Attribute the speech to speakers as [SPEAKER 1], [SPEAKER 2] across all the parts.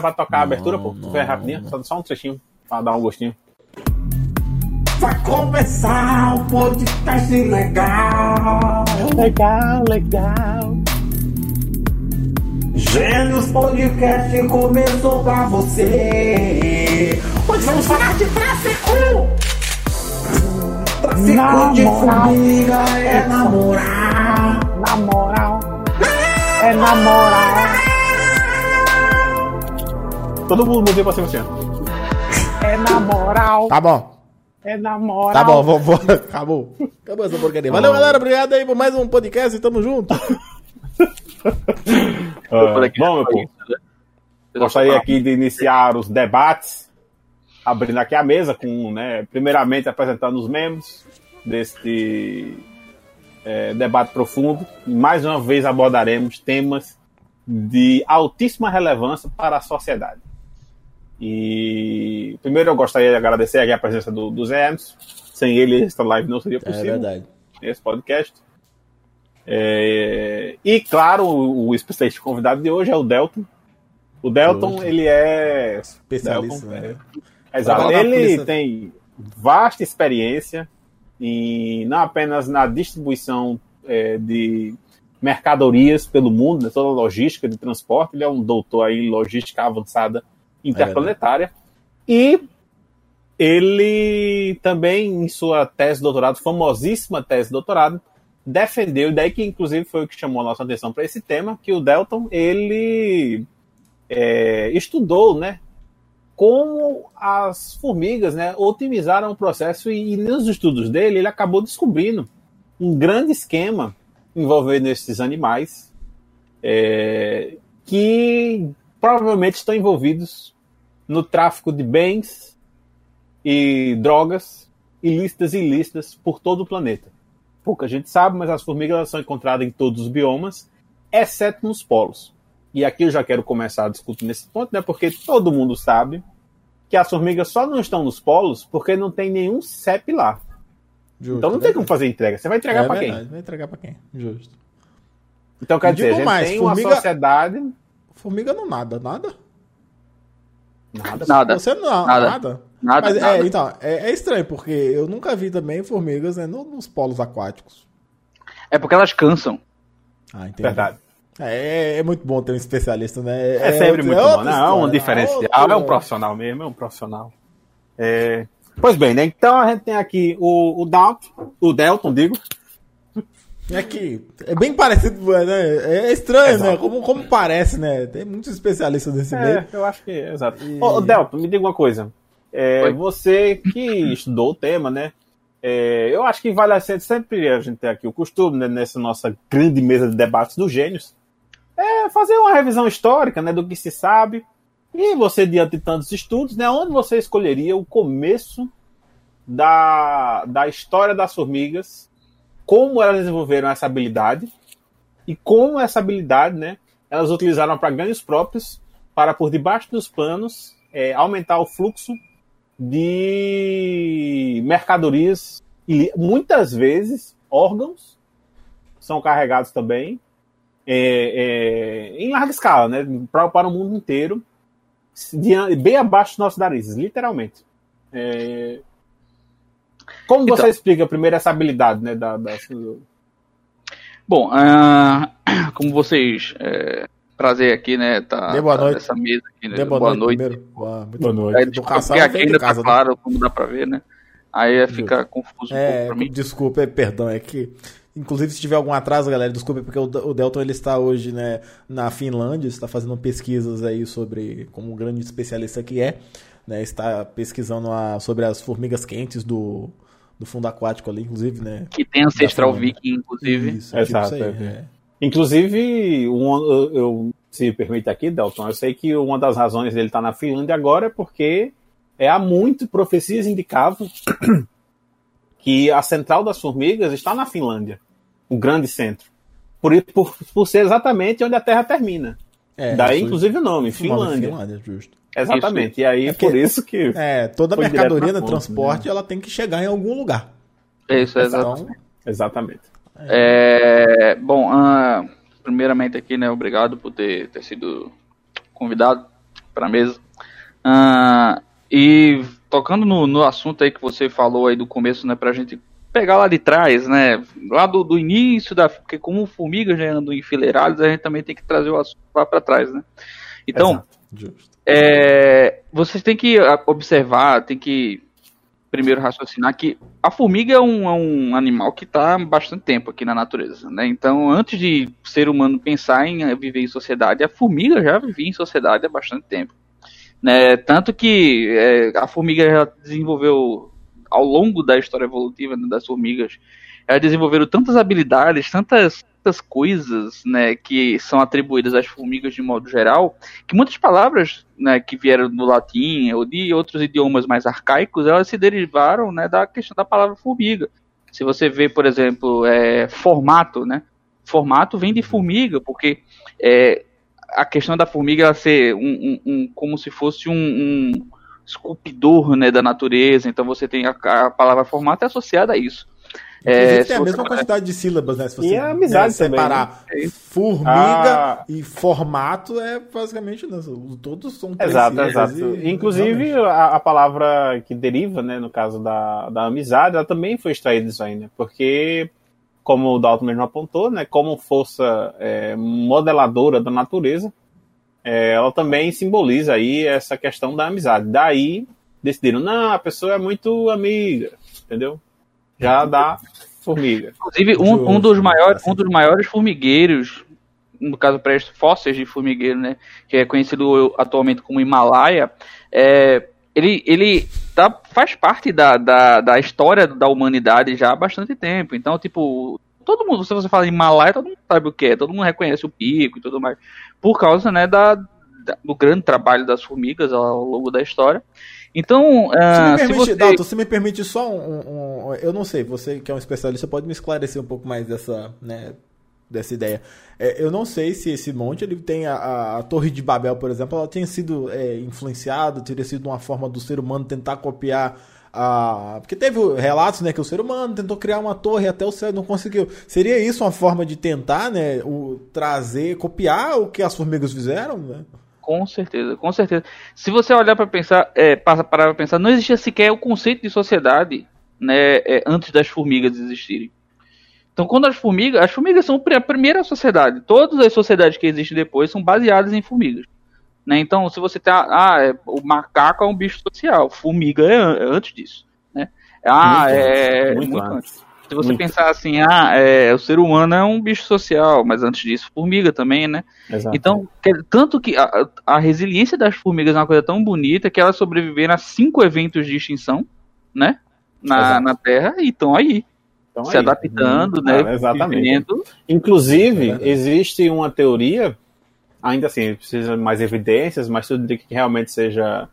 [SPEAKER 1] vai tocar a abertura, pô. Vai rapidinho, só, só um trechinho pra dar um gostinho.
[SPEAKER 2] Vai começar o podcast legal.
[SPEAKER 1] Legal, legal.
[SPEAKER 2] Gênios Podcast começou pra você. Hoje vamos falar de tráfico. Tráfico
[SPEAKER 1] Na
[SPEAKER 2] de
[SPEAKER 1] moral.
[SPEAKER 2] formiga é namorar.
[SPEAKER 1] Na moral. É na moral. Todo mundo mudou pra cima assim, ó. É na moral.
[SPEAKER 3] Tá bom.
[SPEAKER 1] É na moral.
[SPEAKER 3] Tá bom, vamos. vamos- Acabou. Acabou essa porcaria. Valeu, galera. Obrigado aí por mais um podcast. Tamo junto.
[SPEAKER 4] Aqui,
[SPEAKER 1] bom, meu povo. Gostaria aqui de iniciar os debates, abrindo aqui a mesa com, né, primeiramente apresentando os membros deste é, debate profundo. E mais uma vez abordaremos temas de altíssima relevância para a sociedade. E primeiro eu gostaria de agradecer a presença do, do Zé Emerson. Sem ele, esta live não seria
[SPEAKER 3] É
[SPEAKER 1] possível
[SPEAKER 3] verdade.
[SPEAKER 1] esse podcast. É, e claro, o, especialista convidado de hoje é o Delton. O Delton, ele é.
[SPEAKER 3] Especialista,
[SPEAKER 1] Delton,
[SPEAKER 3] né?
[SPEAKER 1] é, exato. Ele tem vasta experiência em não apenas na distribuição é, de mercadorias pelo mundo, né, toda a logística de transporte. Ele é um doutor aí em logística avançada interplanetária. e ele também, em sua tese de doutorado, famosíssima tese de doutorado, defendeu, e daí que inclusive foi o que chamou a nossa atenção para esse tema, que o Delton, ele é, estudou, né, como as formigas, né, otimizaram o processo e, e nos estudos dele ele acabou descobrindo um grande esquema envolvendo esses animais é, que provavelmente estão envolvidos no tráfico de bens e drogas ilícitas e ilícitas por todo o planeta. Pouca gente sabe, mas as formigas são encontradas em todos os biomas, exceto nos polos. E aqui eu já quero começar a discutir nesse ponto, né? Porque todo mundo sabe que as formigas só não estão nos polos porque não tem nenhum CEP lá.
[SPEAKER 3] Justo,
[SPEAKER 1] Então não tem como fazer entrega. Você vai entregar
[SPEAKER 3] é
[SPEAKER 1] para quem?
[SPEAKER 3] Vai entregar pra quem? Justo.
[SPEAKER 1] Então quer dizer, a
[SPEAKER 3] digo
[SPEAKER 1] gente
[SPEAKER 3] mais,
[SPEAKER 1] tem
[SPEAKER 3] formiga-
[SPEAKER 1] uma sociedade.
[SPEAKER 3] Formiga não nada, nada?
[SPEAKER 1] Nada.
[SPEAKER 4] Nada.
[SPEAKER 3] Você não,
[SPEAKER 4] Nada.
[SPEAKER 3] nada.
[SPEAKER 4] Nada,
[SPEAKER 3] Mas
[SPEAKER 4] nada.
[SPEAKER 3] é, então, é, é estranho, porque eu nunca vi também formigas né, no- nos polos aquáticos.
[SPEAKER 4] É porque elas cansam.
[SPEAKER 3] Ah, entendi.
[SPEAKER 1] Verdade.
[SPEAKER 3] É, é muito bom ter um especialista, né?
[SPEAKER 1] É, sempre
[SPEAKER 3] outra-
[SPEAKER 1] muito bom. Não, é um
[SPEAKER 3] né?
[SPEAKER 1] diferencial. É um profissional mesmo, é um profissional. É, Pois bem, né? Então a gente tem aqui o, o Dalton, o Delton, digo.
[SPEAKER 3] É que é bem parecido, né? É estranho,
[SPEAKER 1] Exato.
[SPEAKER 3] né? Como, como parece, né? Tem muitos especialistas nesse meio.
[SPEAKER 1] É, eu acho que é, exato.
[SPEAKER 3] E-
[SPEAKER 1] Ô, ô, Delton, me diga uma coisa. É, você que estudou o tema, né? É, eu acho que vale a ser sempre a gente ter aqui o costume, né, nessa nossa grande mesa de debates dos gênios, é fazer uma revisão histórica, né, do que se sabe. E você, diante de tantos estudos, né, onde você escolheria o começo da, da história das formigas, como elas desenvolveram essa habilidade e como essa habilidade, né, elas utilizaram para ganhos próprios, para por debaixo dos panos é, aumentar o fluxo de mercadorias e muitas vezes órgãos são carregados também é, é, em larga escala, né, para, para o mundo inteiro, de- bem abaixo dos nossos narizes, literalmente. É, como você
[SPEAKER 4] Então.
[SPEAKER 1] explica primeiro essa habilidade, né, da, da-
[SPEAKER 4] Bom, ah, como vocês é, prazer aqui, né? Tá,
[SPEAKER 3] Dê boa
[SPEAKER 4] tá
[SPEAKER 3] noite.
[SPEAKER 4] nessa mesa aqui, né?
[SPEAKER 3] Dê boa, noite, primeiro. Boa, muito
[SPEAKER 1] Boa noite.
[SPEAKER 4] É,
[SPEAKER 3] Educação
[SPEAKER 4] porque aqui ainda
[SPEAKER 3] casa,
[SPEAKER 4] tá
[SPEAKER 3] né?
[SPEAKER 4] claro, como dá pra ver, né? Aí é, fica confuso um
[SPEAKER 3] É,
[SPEAKER 4] pouco pra mim.
[SPEAKER 3] desculpa, é, perdão, é que. Inclusive, se tiver algum atraso, galera, desculpe, porque o, o Delton ele está hoje né, na Finlândia, está fazendo pesquisas aí sobre, como um grande especialista que é, né, está pesquisando a- sobre as formigas quentes do, do fundo aquático ali, inclusive, né?
[SPEAKER 4] Que tem ancestral viking, inclusive.
[SPEAKER 3] Isso,
[SPEAKER 1] Exato,
[SPEAKER 3] tipo isso aí,
[SPEAKER 1] é.
[SPEAKER 3] é.
[SPEAKER 1] Inclusive, um, eu, eu- se me permite aqui, Delton, eu sei que uma das razões dele estar na Finlândia agora é porque é, há muito profecias indicavam que a central das formigas está na Finlândia, o grande centro. Por, por, por ser exatamente onde a Terra termina.
[SPEAKER 3] É,
[SPEAKER 1] Daí, inclusive, o nome,
[SPEAKER 3] nome
[SPEAKER 1] Finlândia.
[SPEAKER 3] Finlândia, justo.
[SPEAKER 1] Exatamente. E aí,
[SPEAKER 3] É porque-
[SPEAKER 1] por isso que.
[SPEAKER 3] É, toda mercadoria no
[SPEAKER 1] fonte,
[SPEAKER 3] transporte, ela tem que chegar em algum lugar.
[SPEAKER 4] É isso, é exato.
[SPEAKER 3] Então,
[SPEAKER 1] Exatamente.
[SPEAKER 4] É, bom, ah, primeiramente aqui, né, obrigado por ter, ter sido convidado. para a mesa. Ah, e tocando no, no assunto aí que você falou aí do começo, né, pra gente pegar lá de trás, né, lá do, do início da, porque como formigas já andam enfileiradas, a gente também tem que trazer o assunto lá para trás, né. Então, é, vocês têm que observar, tem que primeiro raciocinar que a formiga é um, é um animal que está há bastante tempo aqui na natureza, né? Então, antes de ser humano pensar em viver em sociedade, a formiga já vivia em sociedade há bastante tempo. Né? Tanto que é, a formiga já desenvolveu, ao longo da história evolutiva né, das formigas, elas desenvolveram tantas habilidades, tantas, tantas coisas né, que são atribuídas às formigas de modo geral, que muitas palavras né, que vieram do latim ou de outros idiomas mais arcaicos, elas se derivaram né, da questão da palavra formiga. Se você vê, por exemplo, é, formato, né? Formato vem de formiga, porque é, a questão da formiga ela ser um, um, um como se fosse um, um esculpidor né, da natureza, então você tem a, a palavra formato associada a isso.
[SPEAKER 3] É, tem a mesma quantidade de sílabas, né? Se você
[SPEAKER 1] e a amizade
[SPEAKER 3] né, separar
[SPEAKER 1] também, né?
[SPEAKER 3] formiga ah. e formato, é basicamente. Né, todos são
[SPEAKER 1] Exato, exato. E, Inclusive, a, a, palavra que deriva, né, no caso da, da amizade, ela também foi extraída disso aí, né? Porque, como o Dalton mesmo apontou, né? Como força é, modeladora da natureza, é, ela também simboliza aí essa questão da amizade. Daí decidiram, não, a pessoa é muito amiga, entendeu? Já da formiga.
[SPEAKER 4] Inclusive, um, um, dos, maiores, um dos maiores formigueiros, no caso para fósseis de formigueiro, né, que é conhecido atualmente como Himalaia, é, ele, ele tá, faz parte da, da, da história da humanidade já há bastante tempo. Então, tipo, todo mundo, se você fala Himalaia, todo mundo sabe o que é, todo mundo reconhece o pico e tudo mais, por causa né, da, da do grande trabalho das formigas ao longo da história. Então, uh,
[SPEAKER 3] se, me permite,
[SPEAKER 4] se você...
[SPEAKER 3] Dalton, se me permite só um, um, Eu não sei, você que é um especialista pode me esclarecer um pouco mais dessa, né, dessa ideia. É, eu não sei se esse monte ele tem a, a, a Torre de Babel, por exemplo, ela tenha sido é, influenciada, teria sido uma forma do ser humano tentar copiar a. Porque teve relatos, né, que o ser humano tentou criar uma torre até o céu e não conseguiu. Seria isso uma forma de tentar, né, o, trazer, copiar o que as formigas fizeram, né?
[SPEAKER 4] Com certeza, com certeza. Se você olhar para pensar, é, para para pensar, não existia sequer o conceito de sociedade, né, é, antes das formigas existirem. Então, quando as formigas, as formigas são a primeira sociedade. Todas as sociedades que existem depois são baseadas em formigas. Né? Então, se você tem, ah, é, o macaco é um bicho social, formiga é, é antes disso, né? Ah, muito é antes, muito, muito antes. antes. Se você Muito. pensar assim, ah, é, o ser humano é um bicho social, mas antes disso, formiga também, né? Exato. Então, tanto que a, a, resiliência das formigas é uma coisa tão bonita que elas sobreviveram a cinco eventos de extinção, né? Na, na Terra e estão aí. Então, se aí. adaptando, hum, né?
[SPEAKER 1] exatamente. Vivendo. Inclusive, é existe uma teoria, ainda assim, precisa de mais evidências, mas tudo indica que realmente seja.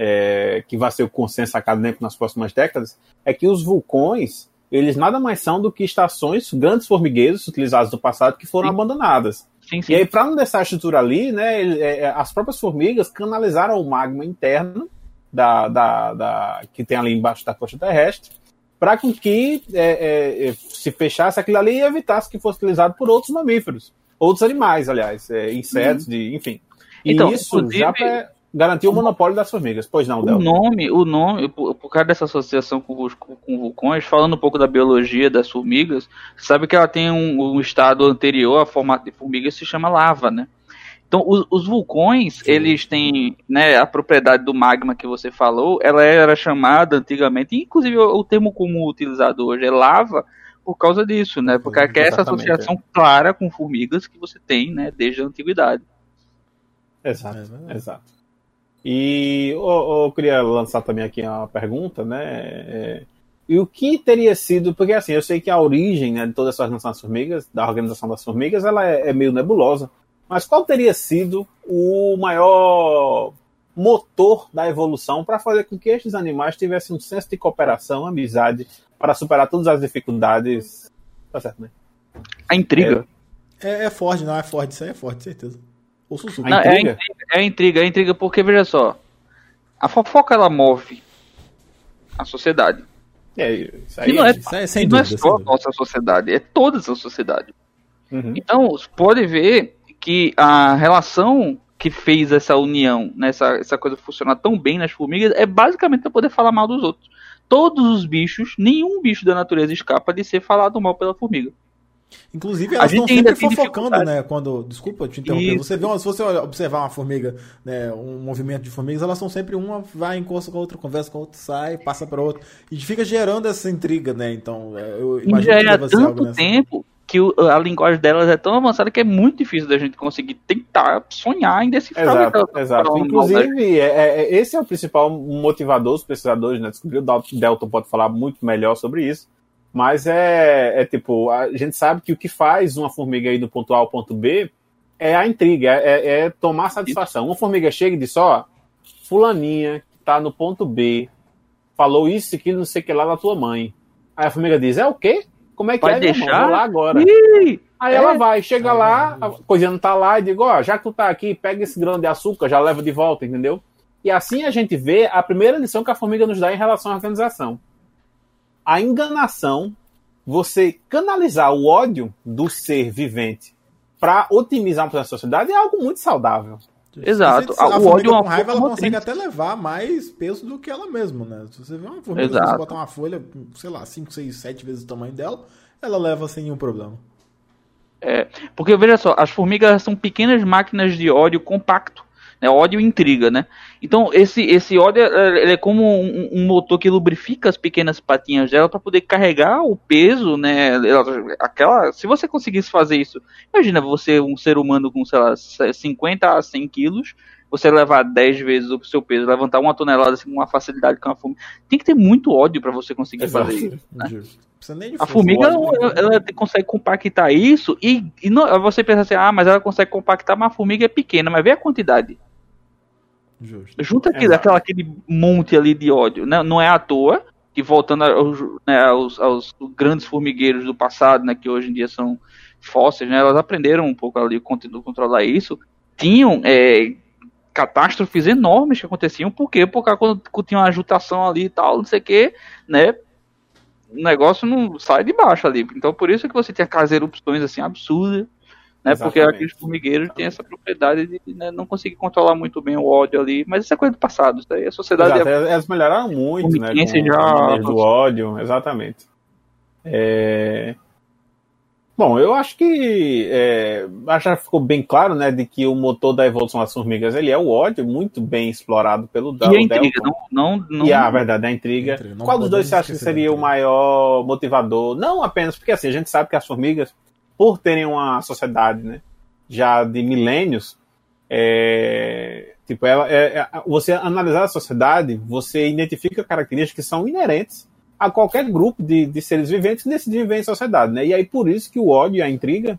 [SPEAKER 1] É, que vai ser o consenso acadêmico nas próximas décadas, é que os vulcões eles nada mais são do que estações, grandes formigueiros utilizados no passado que foram sim. abandonadas. Sim, sim. E aí, para não deixar a estrutura ali, né, é, é, as próprias formigas canalizaram o magma interno da, da, da que tem ali embaixo da costa terrestre para que é, é, se fechasse aquilo ali e evitasse que fosse utilizado por outros mamíferos, outros animais, aliás, é, insetos, uhum. de, enfim. E então, isso já garantiu o monopólio das formigas. Pois não,
[SPEAKER 4] Del. O nome, o nome, por, por causa dessa associação com, os, com, com vulcões, falando um pouco da biologia das formigas, sabe que ela tem um, um estado anterior a formato de formiga se chama lava, né? Então, os, os vulcões, Sim. eles têm, né, a propriedade do magma que você falou, ela era chamada antigamente, inclusive o, o termo comum utilizado hoje é lava, por causa disso, né? Porque é essa associação é. clara com formigas que você tem, né, desde a antiguidade.
[SPEAKER 1] Exato, é exato. E eu, eu, queria lançar também aqui uma pergunta, né? É, e o que teria sido, porque assim, eu sei que a origem né, de toda essa organização das formigas, da organização das formigas, ela é, é meio nebulosa. Mas qual teria sido o maior motor da evolução para fazer com que estes animais tivessem um senso de cooperação, amizade, para superar todas as dificuldades? Tá certo, né?
[SPEAKER 4] A intriga.
[SPEAKER 3] É, é, é Ford, não é Ford, isso aí é Ford, certeza.
[SPEAKER 4] Suzuki. Não, é, a intriga, é intriga, é a intriga, porque veja só. A fofoca ela move a sociedade.
[SPEAKER 1] É, isso aí,
[SPEAKER 4] e não é, isso é, sem não é dúvida, é só a nossa sociedade, é toda a sociedade. Uhum. Então, você pode ver que a relação que fez essa união, né, essa, essa coisa funcionar tão bem nas formigas, é basicamente para poder falar mal dos outros. Todos os bichos, nenhum bicho da natureza escapa de ser falado mal pela formiga.
[SPEAKER 3] Inclusive, elas estão sempre fofocando, né? Quando. Desculpa te interromper.
[SPEAKER 4] Isso.
[SPEAKER 3] Você vê uma- se você observar uma formiga, né? Um movimento de formigas, elas são sempre uma vai, encosta com a outra, conversa com a outra, sai, passa para outra. E fica gerando essa intriga, né? Então, é, eu
[SPEAKER 4] E
[SPEAKER 3] imagino
[SPEAKER 4] já
[SPEAKER 3] que
[SPEAKER 4] é
[SPEAKER 3] algo
[SPEAKER 4] tanto
[SPEAKER 3] nessa.
[SPEAKER 4] tempo que a linguagem delas é tão avançada que é muito difícil da gente conseguir tentar sonhar em decifrar
[SPEAKER 1] Exato, exato.
[SPEAKER 4] né?
[SPEAKER 1] Inclusive, é, é- esse é o principal motivador dos pesquisadores, né? Descobrir o Dal- Delton pode falar muito melhor sobre isso. Mas é, é tipo, a gente sabe que o que faz uma formiga ir do ponto A ao ponto B é a intriga, é, é- é tomar satisfação. Uma formiga chega e diz, ó, fulaninha que tá no ponto B falou isso, aquilo, não sei o que lá da tua mãe. Aí a formiga diz, é o quê? Como é que
[SPEAKER 4] Vai
[SPEAKER 1] é, meu irmão?
[SPEAKER 4] deixar?
[SPEAKER 1] Vou lá agora.
[SPEAKER 4] Ih,
[SPEAKER 1] Aí
[SPEAKER 4] É.
[SPEAKER 1] ela vai, chega lá, a coisinha não tá lá e digo, ó, já que tu tá aqui, pega esse grão de açúcar, já leva de volta, entendeu? E assim a gente vê a primeira lição que a formiga nos dá em relação à organização. A enganação, você canalizar o ódio do ser vivente para otimizar uma sociedade é algo muito saudável.
[SPEAKER 4] Exato.
[SPEAKER 3] Se a
[SPEAKER 4] o
[SPEAKER 3] formiga
[SPEAKER 4] ódio é uma
[SPEAKER 3] com raiva, ela consegue até levar mais peso do que ela mesma, né? Se você vê uma formiga,
[SPEAKER 4] Exato.
[SPEAKER 3] você botar uma folha, sei lá, 5, 6, 7 vezes o tamanho dela, ela leva sem nenhum problema.
[SPEAKER 4] Porque veja só, as formigas são pequenas máquinas de ódio compacto. Né, ódio e intriga, né? Então esse, esse ódio é, ele é como um, um motor que lubrifica as pequenas patinhas dela para poder carregar o peso, né? ela- Aquela, se você conseguisse fazer isso, imagina você um ser humano com sei lá 50 a 100 quilos, você levar 10 vezes o seu peso, levantar uma tonelada assim, com uma facilidade com uma formiga, tem que ter muito ódio para você conseguir fazer isso.
[SPEAKER 3] De
[SPEAKER 4] A formiga, ela,
[SPEAKER 3] né?
[SPEAKER 4] ela consegue compactar isso e, e não, você pensa assim, ah, mas ela consegue compactar, mas a formiga é pequena, mas vê a quantidade.
[SPEAKER 3] Justo.
[SPEAKER 4] Junta aquele,
[SPEAKER 1] Exato.
[SPEAKER 4] aquela, aquele monte ali de ódio. Né? Não é à toa que voltando aos, né, aos, aos grandes formigueiros do passado, né, que hoje em dia são fósseis, né, elas aprenderam um pouco ali a controlar isso, tinham é, catástrofes enormes que aconteciam, por quê? Porque quando tinha uma agitação ali e tal, não sei o que, né, o negócio não sai de baixo ali. Então por isso que você tem aquelas erupções assim absurdas, né? Porque aqueles formigueiros têm essa propriedade de né, não conseguir controlar muito bem o ódio ali, mas isso é coisa do passado, isso daí a sociedade
[SPEAKER 1] Exato,
[SPEAKER 4] é
[SPEAKER 1] elas melhoraram muito, né? Com
[SPEAKER 4] já-
[SPEAKER 1] do ódio, exatamente. É, Bom, eu acho que é, acho que já ficou bem claro, né, de que o motor da evolução das formigas ele é o ódio, muito bem explorado pelo Dal-
[SPEAKER 4] e a intriga, não, não, não
[SPEAKER 1] E a verdade, a intriga.
[SPEAKER 3] Intriga,
[SPEAKER 1] Qual dos dois você acha que seria o maior motivador? Não apenas porque assim, a gente sabe que as formigas, por terem uma sociedade, né, já de milênios, é, tipo, ela, é, é- você analisar a sociedade, você identifica características que são inerentes a qualquer grupo de, de seres viventes que decide viver em sociedade, né? E aí por isso que o ódio e a intriga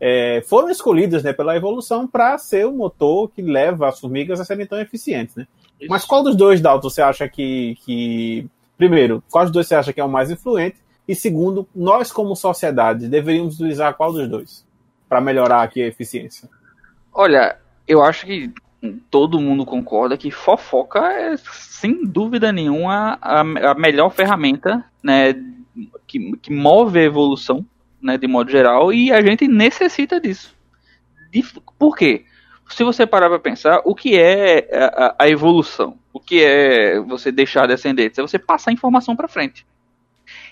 [SPEAKER 1] é, foram escolhidas, né, pela evolução para ser o motor que leva as formigas a serem tão eficientes, né? Mas qual dos dois, Dalton, você acha que, que. Primeiro, qual dos dois você acha que é o mais influente? E segundo, nós, como sociedade, deveríamos utilizar qual dos dois? Para melhorar aqui a eficiência.
[SPEAKER 4] Olha, eu acho que todo mundo concorda que fofoca é, sem dúvida nenhuma, a, a melhor ferramenta, né, que, que move a evolução, né, de modo geral, e a gente necessita disso. De- por quê? Se você parar para pensar, o que é a, a- evolução? O que é você deixar descendentes? É você passar informação para frente.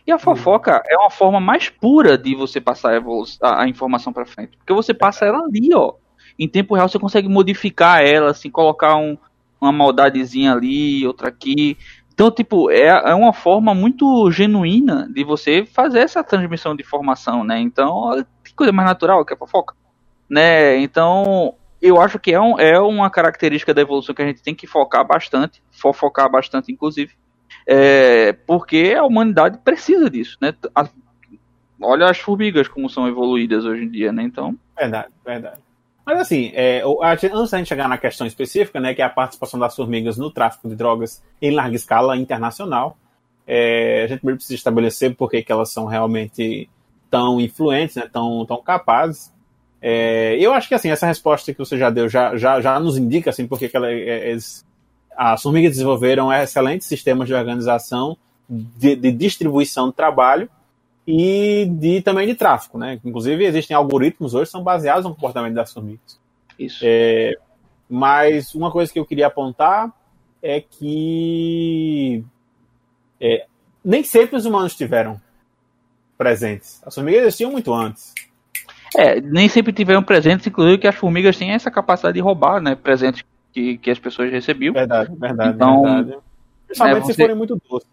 [SPEAKER 4] E a fofoca é uma forma mais pura de você passar a, a- informação para frente, porque você passa ela ali, ó em tempo real você consegue modificar ela, assim, colocar um, uma maldadezinha ali, outra aqui. Então, tipo, é, é uma forma muito genuína de você fazer essa transmissão de informação, né? Então, que coisa mais natural que a fofoca, né? Então, eu acho que é, um, é uma característica da evolução que a gente tem que focar bastante, fofocar bastante, inclusive, é, porque a humanidade precisa disso, né? A- olha as formigas como são evoluídas hoje em dia, né? Então,
[SPEAKER 1] Verdade, verdade. Mas assim, é, antes da gente chegar na questão específica, né, que é a participação das formigas no tráfico de drogas em larga escala internacional, é, a gente primeiro precisa estabelecer por que elas são realmente tão influentes, né, tão, tão capazes. É, eu acho que assim, essa resposta que você já deu já, já, já nos indica assim, porque que ela, é- eles- as formigas desenvolveram excelentes sistemas de organização, de, de distribuição de trabalho e de também de tráfico, né? Inclusive existem algoritmos hoje que são baseados no comportamento das formigas.
[SPEAKER 4] isso.
[SPEAKER 1] É, Mas uma coisa que eu queria apontar é que é, nem sempre os humanos tiveram presentes. As formigas existiam muito antes.
[SPEAKER 4] É, nem sempre tiveram presentes, inclusive que as formigas têm essa capacidade de roubar, né? Presentes que, que as pessoas recebiam.
[SPEAKER 1] Verdade, verdade,
[SPEAKER 4] Então,
[SPEAKER 1] verdade. Principalmente
[SPEAKER 4] é,
[SPEAKER 1] se forem muito doces.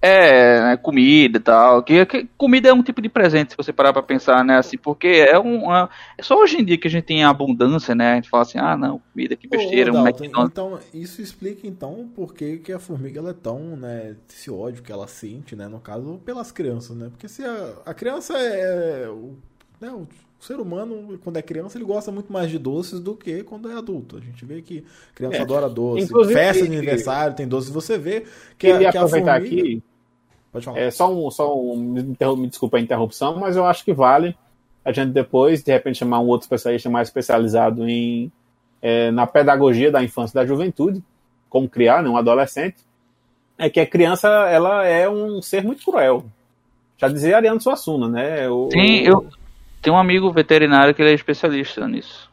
[SPEAKER 4] É, né, comida e tal. Que, que- comida é um tipo de presente, se você parar pra pensar, né? Assim, porque é um. É, é só hoje em dia que a gente tem abundância, né? A gente fala assim, ah, não, comida, que besteira,
[SPEAKER 3] Ô,
[SPEAKER 4] um
[SPEAKER 3] Dalton,
[SPEAKER 4] McDonald's.
[SPEAKER 3] então, isso explica então por que, que a formiga ela é tão, né, esse ódio que ela sente, né, no caso, pelas crianças, né? Porque se a, a criança é. O, né, o ser humano, quando é criança, ele gosta muito mais de doces do que quando é adulto. A gente vê que criança
[SPEAKER 1] É.
[SPEAKER 3] adora doce.
[SPEAKER 1] Inclusive,
[SPEAKER 3] Festa de aniversário tem doces. Você vê que,
[SPEAKER 1] Queria
[SPEAKER 3] a, que a
[SPEAKER 1] aproveitar
[SPEAKER 3] formiga.
[SPEAKER 1] aqui,
[SPEAKER 3] Pode falar.
[SPEAKER 1] é, só um, só um, me desculpa a interrupção, mas eu acho que vale a gente depois, de repente, chamar um outro especialista mais especializado em, é, na pedagogia da infância e da juventude, como criar né, um adolescente, é que a criança ela é um ser muito cruel. Já dizia Ariano Suassuna, né? O,
[SPEAKER 4] Sim, eu tenho um amigo veterinário que ele é especialista nisso.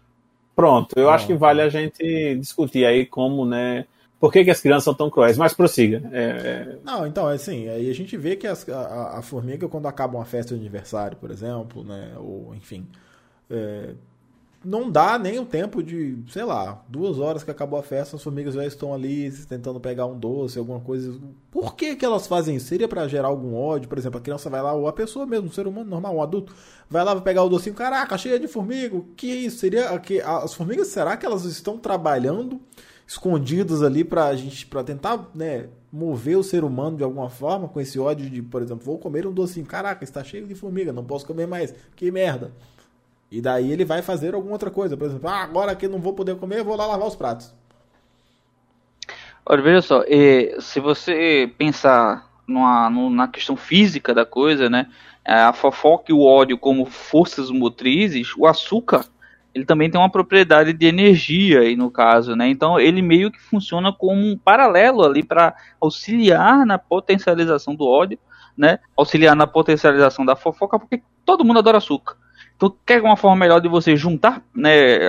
[SPEAKER 1] Pronto, eu
[SPEAKER 3] Ah,
[SPEAKER 1] acho que vale a gente discutir aí como, né? Por que, que as crianças são tão cruéis? Mas prossiga. É,
[SPEAKER 3] Não, então, é assim, aí a gente vê que as- a, a- a formiga, quando acaba uma festa de aniversário, por exemplo, né, ou enfim, é, não dá nem o tempo de, sei lá, duas horas que acabou a festa, as formigas já estão ali tentando pegar um doce, alguma coisa. Por que que elas fazem isso? Seria pra gerar algum ódio? Por exemplo, a criança vai lá, ou a pessoa mesmo, um ser humano normal, um adulto, vai lá vai pegar o docinho, caraca, cheia de formiga, que é isso? Seria que as formigas, será que elas estão trabalhando escondidos ali pra gente, pra tentar, né, mover o ser humano de alguma forma com esse ódio de, por exemplo, vou comer um docinho, caraca, está cheio de formiga, não posso comer mais, que merda. E daí ele vai fazer alguma outra coisa, por exemplo, ah, agora que não vou poder comer, vou lá lavar os pratos.
[SPEAKER 4] Olha, veja só, se você pensar numa, na questão física da coisa, né? A fofoca e o ódio como forças motrizes, o açúcar, ele também tem uma propriedade de energia aí no caso, né? Então ele meio que funciona como um paralelo ali para auxiliar na potencialização do ódio, né? Auxiliar na potencialização da fofoca, porque todo mundo adora açúcar. Então, quer uma forma melhor de você juntar né,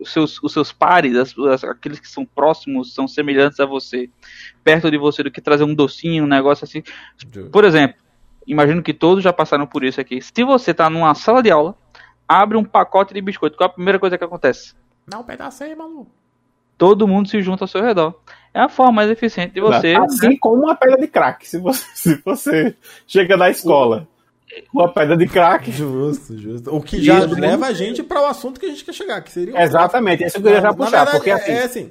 [SPEAKER 4] os, seus, os seus pares, as- as- aqueles que são próximos, são semelhantes a você, perto de você, do que trazer um docinho, um negócio assim. Por exemplo, imagino que todos já passaram por isso aqui. Se você está numa sala de aula, abre um pacote de biscoito, qual é a primeira coisa que acontece?
[SPEAKER 3] Dá um pedaço aí, maluco.
[SPEAKER 4] Todo mundo se junta ao seu redor. É a forma mais eficiente de você.
[SPEAKER 1] assim como uma pedra de crack. Se você, se você chega na escola uma pedra de crack.
[SPEAKER 3] Justo, justo. O que já
[SPEAKER 4] Isso.
[SPEAKER 3] leva a gente para o assunto que a gente quer chegar, que seria o
[SPEAKER 1] Exatamente, isso eu queria já puxar,
[SPEAKER 3] verdade,
[SPEAKER 1] porque
[SPEAKER 3] é-
[SPEAKER 1] assim,
[SPEAKER 3] é assim,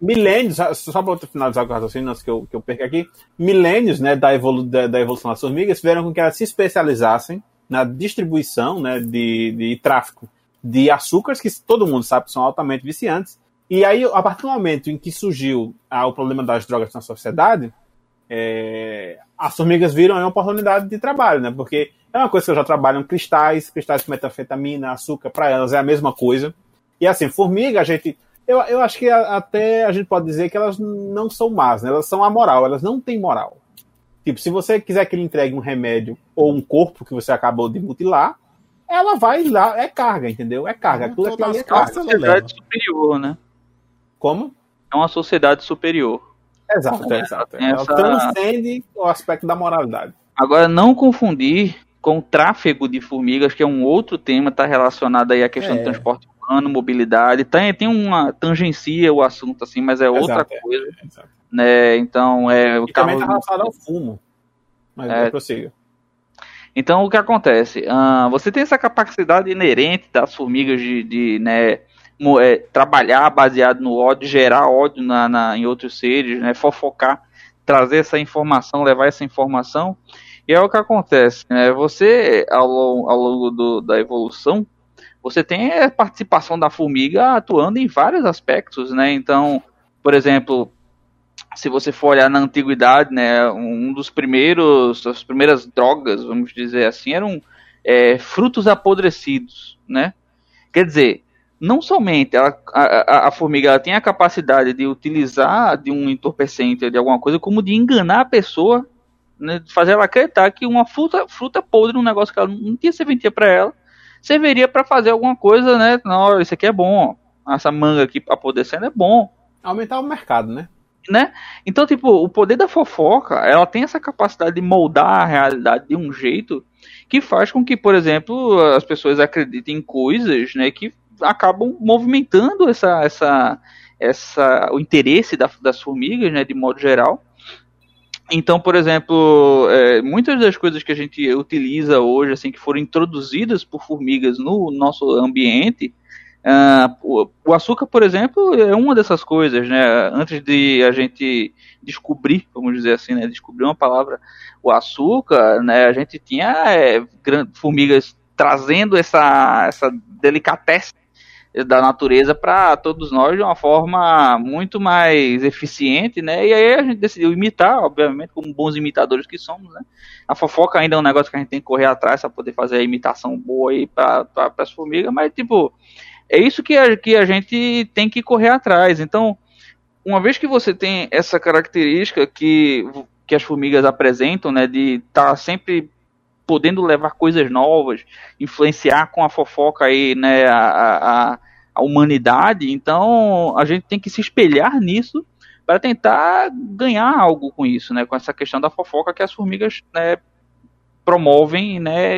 [SPEAKER 1] milênios, só para finalizar com o raciocínio antes que eu, que eu perca aqui, milênios né, da, evolu da, da evolução das formigas fizeram com que elas se especializassem na distribuição né, de, de tráfico de açúcares, que todo mundo sabe que são altamente viciantes. E aí, a partir do momento em que surgiu ah, o problema das drogas na sociedade, é, as formigas viram aí uma oportunidade de trabalho, né? Porque é uma coisa que já trabalham cristais, cristais com metanfetamina, açúcar, para elas é a mesma coisa. E assim, formiga, a gente. Eu, eu acho que a- até a gente pode dizer que elas não são más, né? Elas são amoral, elas não têm moral. Tipo, se você quiser que ele entregue um remédio ou um corpo que você acabou de mutilar, ela vai lá, é carga, entendeu? É carga.
[SPEAKER 3] Todas
[SPEAKER 1] aquilo é carga.
[SPEAKER 3] costas, ela
[SPEAKER 4] sociedade superior, né?
[SPEAKER 1] Como?
[SPEAKER 4] É uma sociedade superior.
[SPEAKER 1] Exato, exato.
[SPEAKER 4] Essa-
[SPEAKER 1] Ela transcende o aspecto da moralidade.
[SPEAKER 4] Agora, não confundir com o tráfego de formigas, que é um outro tema, está relacionado aí à questão
[SPEAKER 3] É.
[SPEAKER 4] do transporte humano, mobilidade. Tem, tem uma tangencia o assunto, assim, mas é outra
[SPEAKER 1] Exato, é.
[SPEAKER 4] coisa,
[SPEAKER 1] Exato.
[SPEAKER 4] né? Então, é o
[SPEAKER 1] E também está
[SPEAKER 4] carro-
[SPEAKER 1] relacionado ao fumo. Mas
[SPEAKER 4] É.
[SPEAKER 1] é. prossiga.
[SPEAKER 4] Então, o que acontece? Ah, você tem essa capacidade inerente das formigas de, de, né, é, trabalhar baseado no ódio, gerar ódio na, na- em outros seres, né, fofocar, trazer essa informação, levar essa informação. E é o que acontece. Né, você, ao, ao longo do- da evolução, você tem a participação da formiga atuando em vários aspectos. Né? Então, por exemplo, se você for olhar na antiguidade, né, um dos primeiros, as primeiras drogas, vamos dizer assim, eram é, frutos apodrecidos, né? Quer dizer, não somente ela, a, a- a formiga ela tem a capacidade de utilizar de um entorpecente de alguma coisa, como de enganar a pessoa, né, fazer ela acreditar que uma fruta, fruta podre, um negócio que ela não tinha serventia para ela, serviria para fazer alguma coisa, né? Não, isso aqui é bom, essa manga aqui apodrecendo é bom.
[SPEAKER 1] Aumentar o mercado, né?
[SPEAKER 4] né? Então, tipo, o poder da fofoca, ela tem essa capacidade de moldar a realidade de um jeito que faz com que, por exemplo, as pessoas acreditem em coisas, né, que acabam movimentando essa, essa, essa, o interesse da, das formigas, né, de modo geral. Então, por exemplo, é, muitas das coisas que a gente utiliza hoje, assim, que foram introduzidas por formigas no nosso ambiente, Uh, o, açúcar, por exemplo, é uma dessas coisas, né? Antes de a gente descobrir, vamos dizer assim, né? Descobrir uma palavra, o açúcar, né? A gente tinha é, formigas trazendo essa, essa delicatesse da natureza para todos nós de uma forma muito mais eficiente, né? E aí a gente decidiu imitar, obviamente, como bons imitadores que somos, né? A fofoca ainda é um negócio que a gente tem que correr atrás para poder fazer a imitação boa aí para as formigas, mas tipo é isso que a, que a gente tem que correr atrás. Então, uma vez que você tem essa característica que, que as formigas apresentam, né, de estar tá sempre podendo levar coisas novas, influenciar com a fofoca aí, né, a, a, a humanidade, então a gente tem que se espelhar nisso para tentar ganhar algo com isso, né, com essa questão da fofoca que as formigas né, promovem né,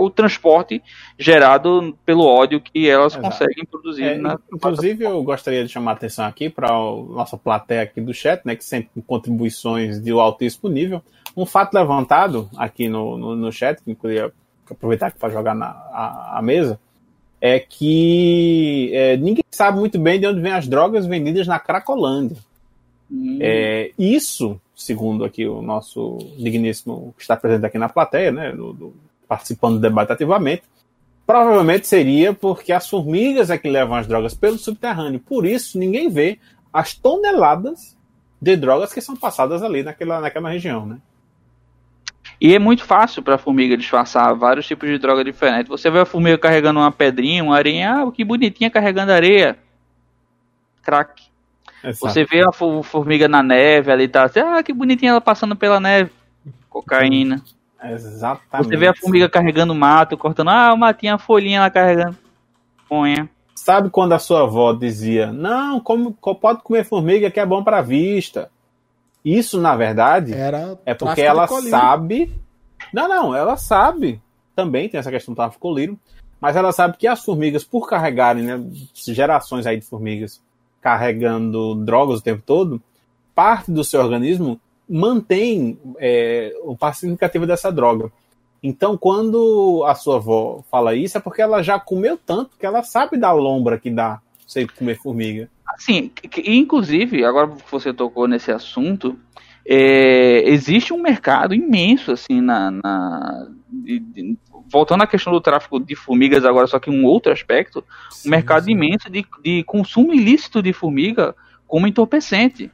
[SPEAKER 4] o transporte gerado pelo ódio que elas Exato. conseguem produzir. É,
[SPEAKER 1] na inclusive, eu gostaria de chamar a atenção aqui para a nossa plateia aqui do chat, né, que sempre com contribuições de altíssimo nível. Um fato levantado aqui no, no, no chat, que eu queria aproveitar para jogar na a, a, mesa, é que é, ninguém sabe muito bem de onde vêm as drogas vendidas na Cracolândia. Hum. É, isso segundo aqui o nosso digníssimo que está presente aqui na plateia, né, do, do, participando do debate ativamente, provavelmente seria porque as formigas é que levam as drogas pelo subterrâneo. Por isso, ninguém vê as toneladas de drogas que são passadas ali naquela, naquela região, né?
[SPEAKER 4] E é muito fácil para a formiga disfarçar vários tipos de droga diferentes. Você vê a formiga carregando uma pedrinha, uma areia, ah, que bonitinha carregando areia. Crack. Exato. Você vê a formiga na neve ali, tá? Assim, ah, que bonitinha ela passando pela neve. Cocaína.
[SPEAKER 1] Exatamente.
[SPEAKER 4] Você vê a formiga carregando mato, cortando, ah, o matinho, a folhinha lá carregando. Ponha.
[SPEAKER 1] Sabe quando a sua avó dizia, não, como, pode comer formiga que é bom para vista. Isso, na verdade,
[SPEAKER 3] Era
[SPEAKER 1] é porque ela sabe. Não, não, ela sabe. Também tem essa questão do tráfico colírio. Mas ela sabe que as formigas, por carregarem, né, gerações aí de formigas, carregando drogas o tempo todo, parte do seu organismo mantém é, o parte significativo dessa droga. Então, quando a sua avó fala isso, é porque ela já comeu tanto que ela sabe da lombra que dá você comer formiga.
[SPEAKER 4] Assim, inclusive, agora que você tocou nesse assunto, é, existe um mercado imenso, assim, na, na de, de, voltando à questão do tráfico de formigas agora, só que um outro aspecto, sim, um mercado sim. imenso de, de consumo ilícito de formiga como entorpecente.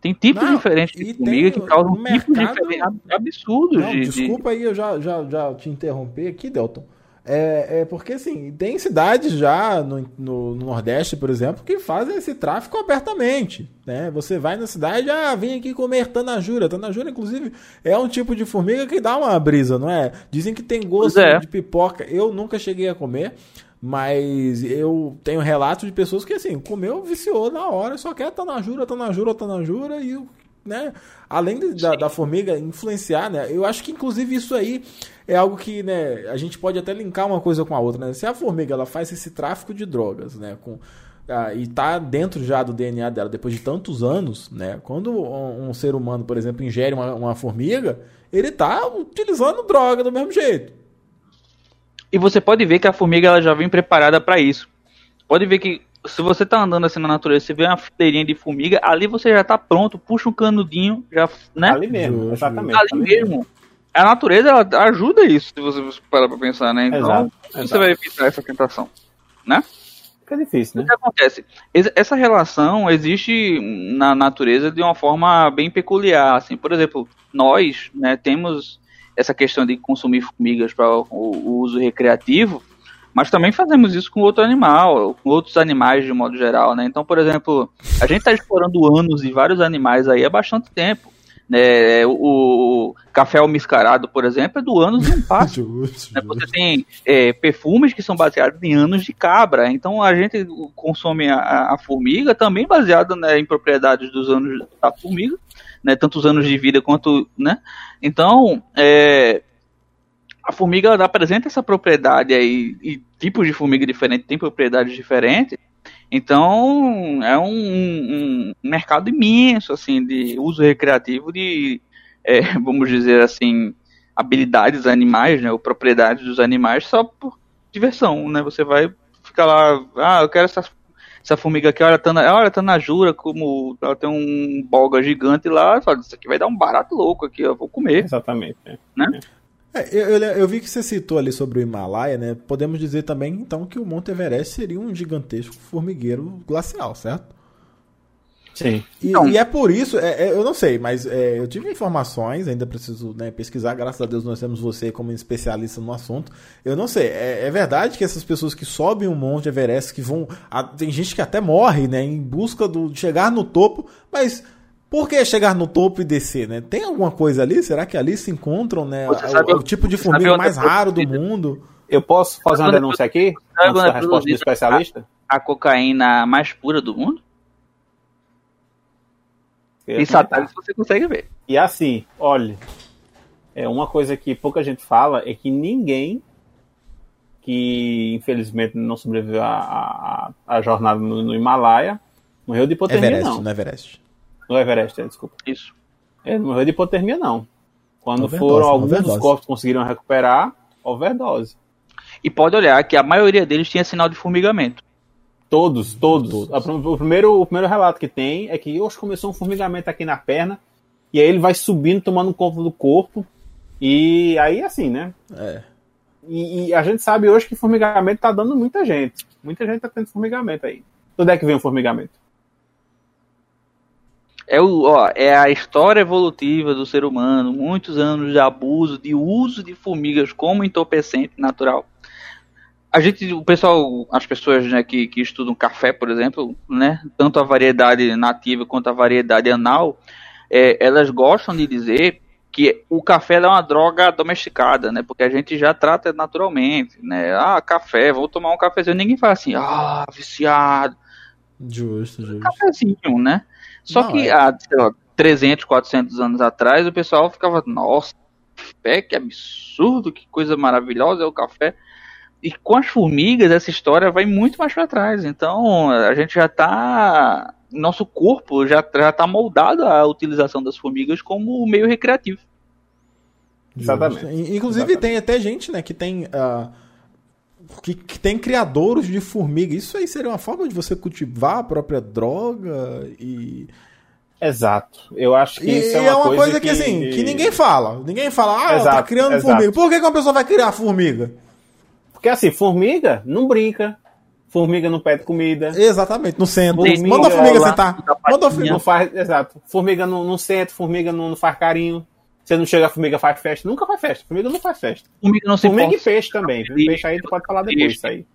[SPEAKER 4] Tem tipos não, diferentes de formiga que causam um tipos mercado... absurdos. Não, de,
[SPEAKER 3] desculpa de... aí, eu já, já, já te interromper aqui, Delton. É, é, porque assim, tem cidades já no, no, no, Nordeste, por exemplo, que fazem esse tráfico abertamente. Né? Você vai na cidade, ah, vem aqui comer tanajura. Tanajura, inclusive, é um tipo de formiga que dá uma brisa, não é? Dizem que tem gosto é. de pipoca. Eu nunca cheguei a comer, mas eu tenho relatos de pessoas que assim, comeu, viciou na hora, só quer tanajura, tanajura, tanajura, e né? Além da, da, formiga influenciar, né? Eu acho que inclusive isso aí é algo que, né, a gente pode até linkar uma coisa com a outra, né? Se a formiga ela faz esse tráfico de drogas, né, com ah, e tá dentro já do DNA dela depois de tantos anos, né? Quando um, um ser humano, por exemplo, ingere uma, uma formiga, ele tá utilizando droga do mesmo jeito.
[SPEAKER 4] E você pode ver que a formiga ela já vem preparada para isso. Pode ver que se você tá andando assim na natureza, você vê uma fileirinha de formiga, ali você já tá pronto, puxa um canudinho, já, né?
[SPEAKER 1] Ali mesmo, exatamente.
[SPEAKER 4] Ali, ali mesmo. mesmo. A natureza ela ajuda isso, se você parar pra pensar, né? Então, exato, você exato. vai evitar essa tentação, né?
[SPEAKER 1] Fica difícil, né?
[SPEAKER 4] O que acontece? Essa relação existe na natureza de uma forma bem peculiar, assim. Por exemplo, nós, né, temos essa questão de consumir formigas para o, o uso recreativo, mas também fazemos isso com outro animal, com outros animais de modo geral, né? Então, por exemplo, a gente está explorando anos e vários animais aí há bastante tempo. Né, o, o café almiscarado, por exemplo, é do ânus de um pássaro. Né? Você tem é, perfumes que são baseados em anos de cabra. Então a gente consome a, a formiga também baseada né, em propriedades dos anos da formiga, né, tanto os anos de vida quanto, né? Então, é, a formiga apresenta essa propriedade aí, e tipos de formiga diferentes têm propriedades diferentes. Então, é um, um- mercado imenso, assim, de uso recreativo de, é, vamos dizer assim, habilidades animais, né, ou propriedades dos animais só por diversão, né? Você vai ficar lá, ah, eu quero essa, essa formiga aqui, olha, tá na, olha, tá na jura, como ela tem um bolga gigante lá, fala, isso aqui vai dar um barato louco aqui, eu vou comer.
[SPEAKER 1] Exatamente. né?
[SPEAKER 3] É, eu, eu- eu vi que você citou ali sobre o Himalaia, né? Podemos dizer também, então, que o Monte Everest seria um gigantesco formigueiro glacial, certo?
[SPEAKER 1] Sim.
[SPEAKER 3] E,
[SPEAKER 4] Então-
[SPEAKER 3] e é por isso, é- é, eu não sei, mas é, eu tive informações, ainda preciso né, pesquisar, graças a Deus nós temos você como especialista no assunto. Eu não sei, é, é verdade que essas pessoas que sobem o Monte Everest, que vão. a- tem gente que até morre, né, em busca do, de chegar no topo, mas por que chegar no topo e descer, né? Tem alguma coisa ali? Será que ali se encontram, né?
[SPEAKER 4] Você
[SPEAKER 3] o-
[SPEAKER 4] sabe-
[SPEAKER 3] o, tipo de
[SPEAKER 4] você sabe
[SPEAKER 3] formiga mais
[SPEAKER 4] é
[SPEAKER 3] raro do mundo?
[SPEAKER 1] Eu posso fazer uma
[SPEAKER 4] é
[SPEAKER 1] denúncia aqui? Antes
[SPEAKER 4] quando
[SPEAKER 1] da
[SPEAKER 4] é
[SPEAKER 1] resposta do especialista?
[SPEAKER 4] A cocaína mais pura do mundo?
[SPEAKER 1] Eu
[SPEAKER 4] Em
[SPEAKER 1] comentar.
[SPEAKER 4] satánicos você consegue ver.
[SPEAKER 1] E assim, olha, é uma coisa que pouca gente fala é que ninguém que infelizmente não sobreviveu à, à, à jornada no, no Himalaia morreu de hipotermia,
[SPEAKER 3] Everest,
[SPEAKER 1] não.
[SPEAKER 3] no Everest.
[SPEAKER 1] No Everest, é, desculpa.
[SPEAKER 4] Isso.
[SPEAKER 1] Ele não morreu de hipotermia, não. Quando
[SPEAKER 3] Overdose,
[SPEAKER 1] foram alguns
[SPEAKER 3] overdose.
[SPEAKER 1] dos corpos que conseguiram recuperar, overdose.
[SPEAKER 4] E pode olhar que a maioria deles tinha sinal de formigamento.
[SPEAKER 1] Todos, todos.
[SPEAKER 3] Todos.
[SPEAKER 1] O, primeiro, o primeiro relato que tem é que hoje começou um formigamento aqui na perna, e aí ele vai subindo, tomando conta do corpo, e aí assim, né?
[SPEAKER 3] É.
[SPEAKER 1] E, e a gente sabe hoje que formigamento tá dando muita gente. Muita gente tá tendo formigamento aí. De onde é que vem o formigamento?
[SPEAKER 4] É, o, ó, é a história evolutiva do ser humano, muitos anos de abuso, de uso de formigas como entorpecente natural. A gente, o pessoal, as pessoas né, que, que estudam café, por exemplo, né, tanto a variedade nativa quanto a variedade anal, é, elas gostam de dizer que o café é uma droga domesticada, né? Porque a gente já trata naturalmente, né? Ah, café, vou tomar um cafezinho. Ninguém fala assim, ah, viciado
[SPEAKER 3] Justo, justo.
[SPEAKER 4] cafezinho, né? Só
[SPEAKER 3] Não,
[SPEAKER 4] que
[SPEAKER 3] é.
[SPEAKER 4] há sei lá, 300, 400 anos atrás, o pessoal ficava, nossa, café, que absurdo, que coisa maravilhosa é o café. E com as formigas, essa história vai muito mais para trás. Então, a gente já tá. Nosso corpo já, já tá moldado à utilização das formigas como meio recreativo.
[SPEAKER 1] Exatamente.
[SPEAKER 3] Inclusive
[SPEAKER 1] Exatamente.
[SPEAKER 3] tem até gente, né, que tem ah, que, que tem criadouros de formiga. Isso aí seria uma forma de você cultivar a própria droga e
[SPEAKER 1] Exato. Eu acho que
[SPEAKER 3] e,
[SPEAKER 1] isso
[SPEAKER 3] e
[SPEAKER 1] é uma, coisa,
[SPEAKER 3] que, assim, que ninguém fala. Ninguém fala, ah, tá
[SPEAKER 1] Exato,
[SPEAKER 3] criando
[SPEAKER 1] exato.
[SPEAKER 3] formiga. Por que, que uma pessoa vai criar formiga?
[SPEAKER 1] Porque assim, formiga não brinca, formiga não pede comida,
[SPEAKER 3] Exatamente, no centro.
[SPEAKER 1] Formiga,
[SPEAKER 3] Manda a formiga
[SPEAKER 4] lá,
[SPEAKER 3] sentar.
[SPEAKER 4] da
[SPEAKER 3] Manda a
[SPEAKER 1] não
[SPEAKER 3] formiga.
[SPEAKER 1] faz. Exato. Formiga não, não senta, formiga não, não faz carinho. Você não chega, a formiga faz festa. Nunca faz festa. Formiga não faz festa.
[SPEAKER 4] Formiga não se
[SPEAKER 1] Formiga e
[SPEAKER 4] importa.
[SPEAKER 1] peixe também. viu? Peixe aí tu pode falar depois isso aí.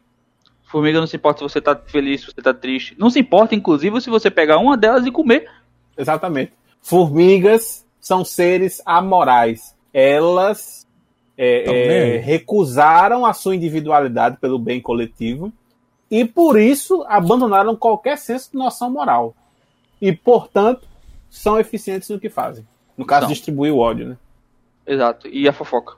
[SPEAKER 4] Formiga não se importa se você tá feliz, se você tá triste. Não se importa, inclusive, se você pegar uma delas e comer.
[SPEAKER 1] Exatamente. Formigas são seres amorais. Elas é, é, recusaram a sua individualidade pelo bem coletivo e por isso abandonaram qualquer senso de noção moral. E, portanto, são eficientes no que fazem. No caso,
[SPEAKER 4] São.
[SPEAKER 1] distribuir o ódio, né?
[SPEAKER 4] Exato. E a fofoca.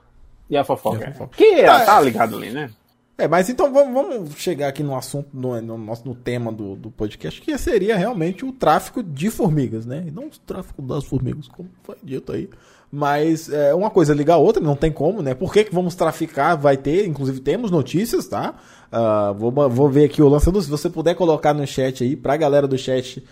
[SPEAKER 1] E a fofoca.
[SPEAKER 3] E a fofoca.
[SPEAKER 1] Que
[SPEAKER 3] Tá,
[SPEAKER 1] tá ligado ali, né?
[SPEAKER 3] É, mas então vamos, vamos chegar aqui no assunto, no, no, nosso- no tema do, do podcast, que seria realmente o tráfico de formigas, né? E não o tráfico das formigas, como foi dito aí. Mas é, uma coisa liga a outra, não tem como, né? Por que, que vamos traficar? Vai ter, inclusive temos notícias, tá? Ah, vou, vou ver aqui o lançando. Se você puder colocar no chat aí, pra galera do chat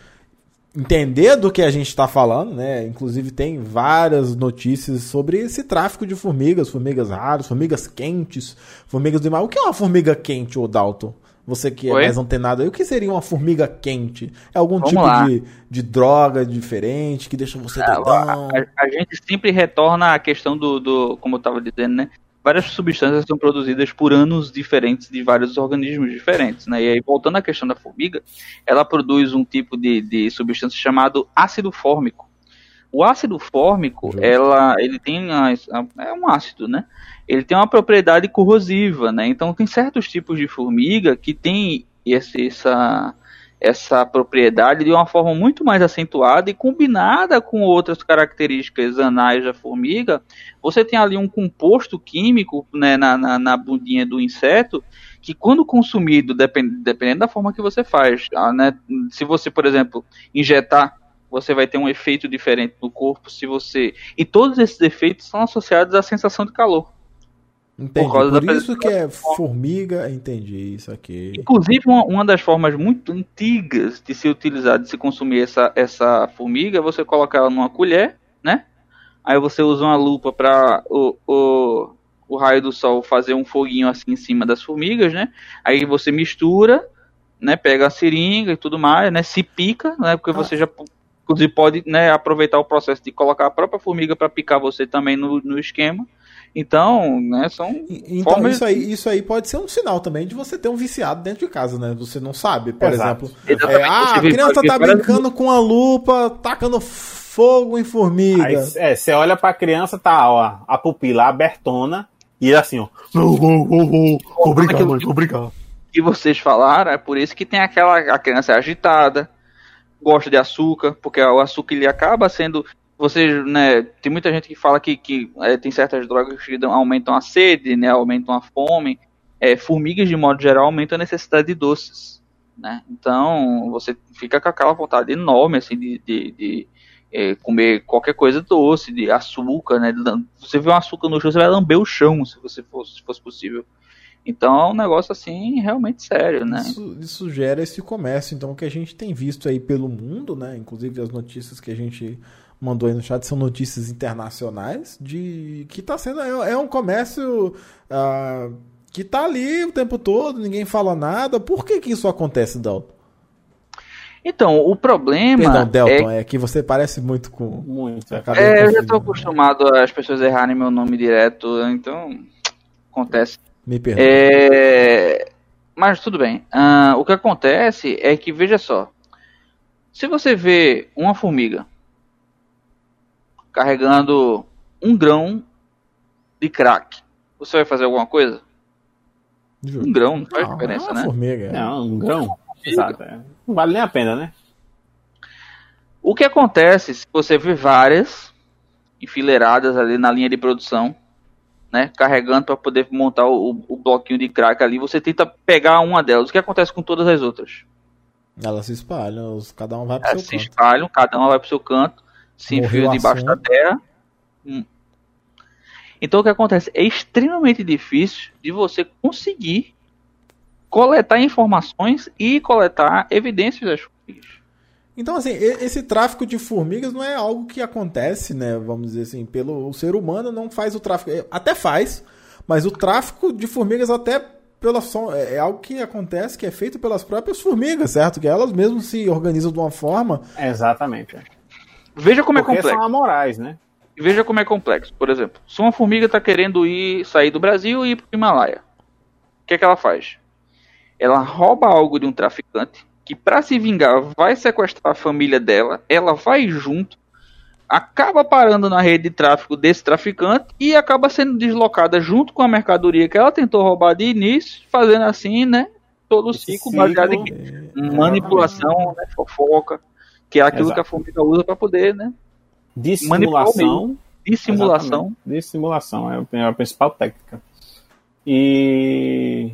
[SPEAKER 3] entender do que a gente está falando, né? Inclusive tem várias notícias sobre esse tráfico de formigas, formigas raras, formigas quentes, formigas do mar. O que é uma formiga quente, ô Dalton? Você que é
[SPEAKER 4] Oi?
[SPEAKER 3] mais antenado aí, o que seria uma formiga quente? É algum
[SPEAKER 4] Vamos
[SPEAKER 3] tipo de, de droga diferente que deixa você
[SPEAKER 4] Ah,
[SPEAKER 3] doidão?
[SPEAKER 4] A, a gente sempre retorna à questão do, do como eu estava dizendo, né? Várias substâncias são produzidas por anos diferentes de vários organismos diferentes, né? E aí, voltando à questão da formiga, ela produz um tipo de, de substância chamado ácido fórmico. O ácido fórmico, ela, ele tem as- a- é um ácido, né? Ele tem uma propriedade corrosiva, né? Então tem certos tipos de formiga que tem esse, essa essa propriedade de uma forma muito mais acentuada e combinada com outras características anais da formiga, você tem ali um composto químico né, na, na, na bundinha do inseto que quando consumido, depend, dependendo da forma que você faz, ah, né, se você, por exemplo, injetar, você vai ter um efeito diferente no corpo, se você... E todos esses efeitos são associados à sensação de calor.
[SPEAKER 3] Entendi. Por,
[SPEAKER 4] causa da
[SPEAKER 3] isso que é formiga, entendi isso aqui.
[SPEAKER 4] Inclusive, uma, uma das formas muito antigas de se utilizar, de se consumir essa, essa formiga, é você colocar ela numa colher, né? Aí você usa uma lupa para o, o, o raio do sol fazer um foguinho assim em cima das formigas, né? Aí você mistura, né? Pega a seringa e tudo mais, né? Se pica, né? Porque você já inclusive pode né, aproveitar o processo de colocar a própria formiga para picar você também no, no esquema. Então, né, são
[SPEAKER 3] E- Então,
[SPEAKER 4] formas-
[SPEAKER 3] isso aí, isso aí pode ser um sinal também de você ter um viciado dentro de casa, né? Você não sabe, por
[SPEAKER 1] Exato.
[SPEAKER 3] exemplo. É, ah, a criança tá brincando com a lupa, tacando fogo em formiga.
[SPEAKER 1] Aí, é, você olha pra criança, tá, ó, a pupila abertona, e ele assim, ó. Não, vou, vou, vou, vou brincar, mãe, vou brincar.
[SPEAKER 4] que vocês falaram, é por isso que tem aquela a criança é agitada, gosta de açúcar, porque o açúcar ele acaba sendo vocês, né, tem muita gente que fala que, que é, tem certas drogas que aumentam a sede, né, aumentam a fome. É, formigas de modo geral aumentam a necessidade de doces, né? Então você fica com aquela vontade enorme assim de, de, de, é, comer qualquer coisa doce, de açúcar, né? Você vê um açúcar no chão, você vai lamber o chão se você fosse, se fosse possível. Então é um negócio assim realmente sério, né?
[SPEAKER 3] Isso, isso gera esse comércio, então, que a gente tem visto aí pelo mundo, né? Inclusive as notícias que a gente mandou aí no chat são notícias internacionais de que tá sendo é, é um comércio ah, que tá ali o tempo todo, ninguém fala nada. Por que que isso acontece, Dalton?
[SPEAKER 4] Então, o problema
[SPEAKER 3] Perdão,
[SPEAKER 4] é
[SPEAKER 3] Delton, é... que você parece muito com
[SPEAKER 1] Muito. é.
[SPEAKER 4] É, eu já
[SPEAKER 3] confundindo.
[SPEAKER 4] tô acostumado às pessoas errarem meu nome direto, então acontece.
[SPEAKER 3] Me perdoa.
[SPEAKER 4] É, mas tudo bem. Ah, o que acontece é que, veja só, se você vê uma formiga carregando um grão de crack, você vai fazer alguma coisa?
[SPEAKER 3] Justo.
[SPEAKER 4] Um grão não faz
[SPEAKER 3] Não,
[SPEAKER 4] diferença,
[SPEAKER 3] é uma
[SPEAKER 4] né?
[SPEAKER 3] formiga. é.
[SPEAKER 1] Não, um grão. Exato. é. Não vale nem a pena, né?
[SPEAKER 4] O que acontece se você vê várias enfileiradas ali na linha de produção, né, carregando para poder montar o, o bloquinho de crack ali, você tenta pegar uma delas. O que acontece com todas as outras?
[SPEAKER 3] Elas se espalham, os- cada um vai pro
[SPEAKER 4] Elas
[SPEAKER 3] seu
[SPEAKER 4] se
[SPEAKER 3] canto.
[SPEAKER 4] espalham, cada uma vai pro seu canto, se
[SPEAKER 3] Morreu
[SPEAKER 4] enfia
[SPEAKER 3] o
[SPEAKER 4] debaixo da terra. Hum. Então o que acontece? É extremamente difícil de você conseguir coletar informações e coletar evidências das formigas.
[SPEAKER 3] Então, assim, esse tráfico de formigas não é algo que acontece, né? Vamos dizer assim, pelo o ser humano não faz o tráfico. é, Até faz, mas o tráfico de formigas até pela é é algo que acontece, que é feito pelas próprias formigas, certo? Que elas mesmas se organizam de uma forma.
[SPEAKER 1] Exatamente. É.
[SPEAKER 4] Veja como é
[SPEAKER 1] Porque
[SPEAKER 4] complexo.
[SPEAKER 1] são amorais, né?
[SPEAKER 4] Veja como é complexo. Por exemplo, se uma formiga está querendo ir sair do Brasil e ir para o Himalaia, o que é que ela faz? Ela rouba algo de um traficante que, para se vingar, vai sequestrar a família dela. Ela vai junto, acaba parando na rede de tráfico desse traficante e acaba sendo deslocada junto com a mercadoria que ela tentou roubar de início, fazendo assim, né? Todo o ciclo
[SPEAKER 1] ciclo,
[SPEAKER 4] baseado em
[SPEAKER 3] é,
[SPEAKER 4] manipulação, né, fofoca, que é aquilo
[SPEAKER 1] Exato.
[SPEAKER 4] que a formiga usa para poder, né?
[SPEAKER 1] Dissimulação.
[SPEAKER 4] Dissimulação.
[SPEAKER 1] Exatamente. Dissimulação é a principal técnica. E.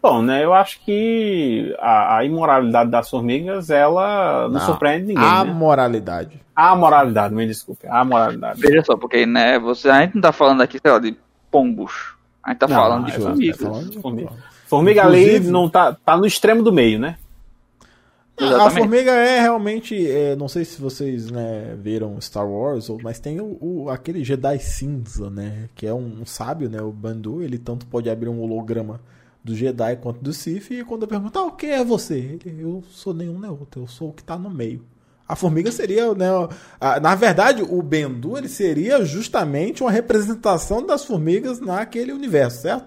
[SPEAKER 1] Bom, né? Eu acho que a, a imoralidade das formigas, ela não,
[SPEAKER 3] Não.
[SPEAKER 1] surpreende ninguém.
[SPEAKER 3] a
[SPEAKER 1] né?
[SPEAKER 3] moralidade.
[SPEAKER 1] A moralidade, me desculpe. A moralidade.
[SPEAKER 4] Veja só, porque né, você, a gente não tá falando aqui, sei lá, de pombos. A gente tá
[SPEAKER 1] Não,
[SPEAKER 4] falando de
[SPEAKER 1] exato,
[SPEAKER 4] formigas.
[SPEAKER 3] Tá falando de-
[SPEAKER 1] Formiga. Formiga ali não tá, tá no extremo do meio, né?
[SPEAKER 3] A
[SPEAKER 4] Exatamente.
[SPEAKER 3] formiga é realmente. é, não sei se vocês né, viram Star Wars, mas tem o, o- aquele Jedi cinza, né? Que é um, um sábio, né? O Bandu. Ele tanto pode abrir um holograma do Jedi quanto do Sith. E quando eu pergunto, ah, quem é você? Ele, eu sou nenhum nem outro, eu sou o que tá no meio. A formiga seria, né? a- na verdade, o Bendu ele seria justamente uma representação das formigas naquele universo, certo?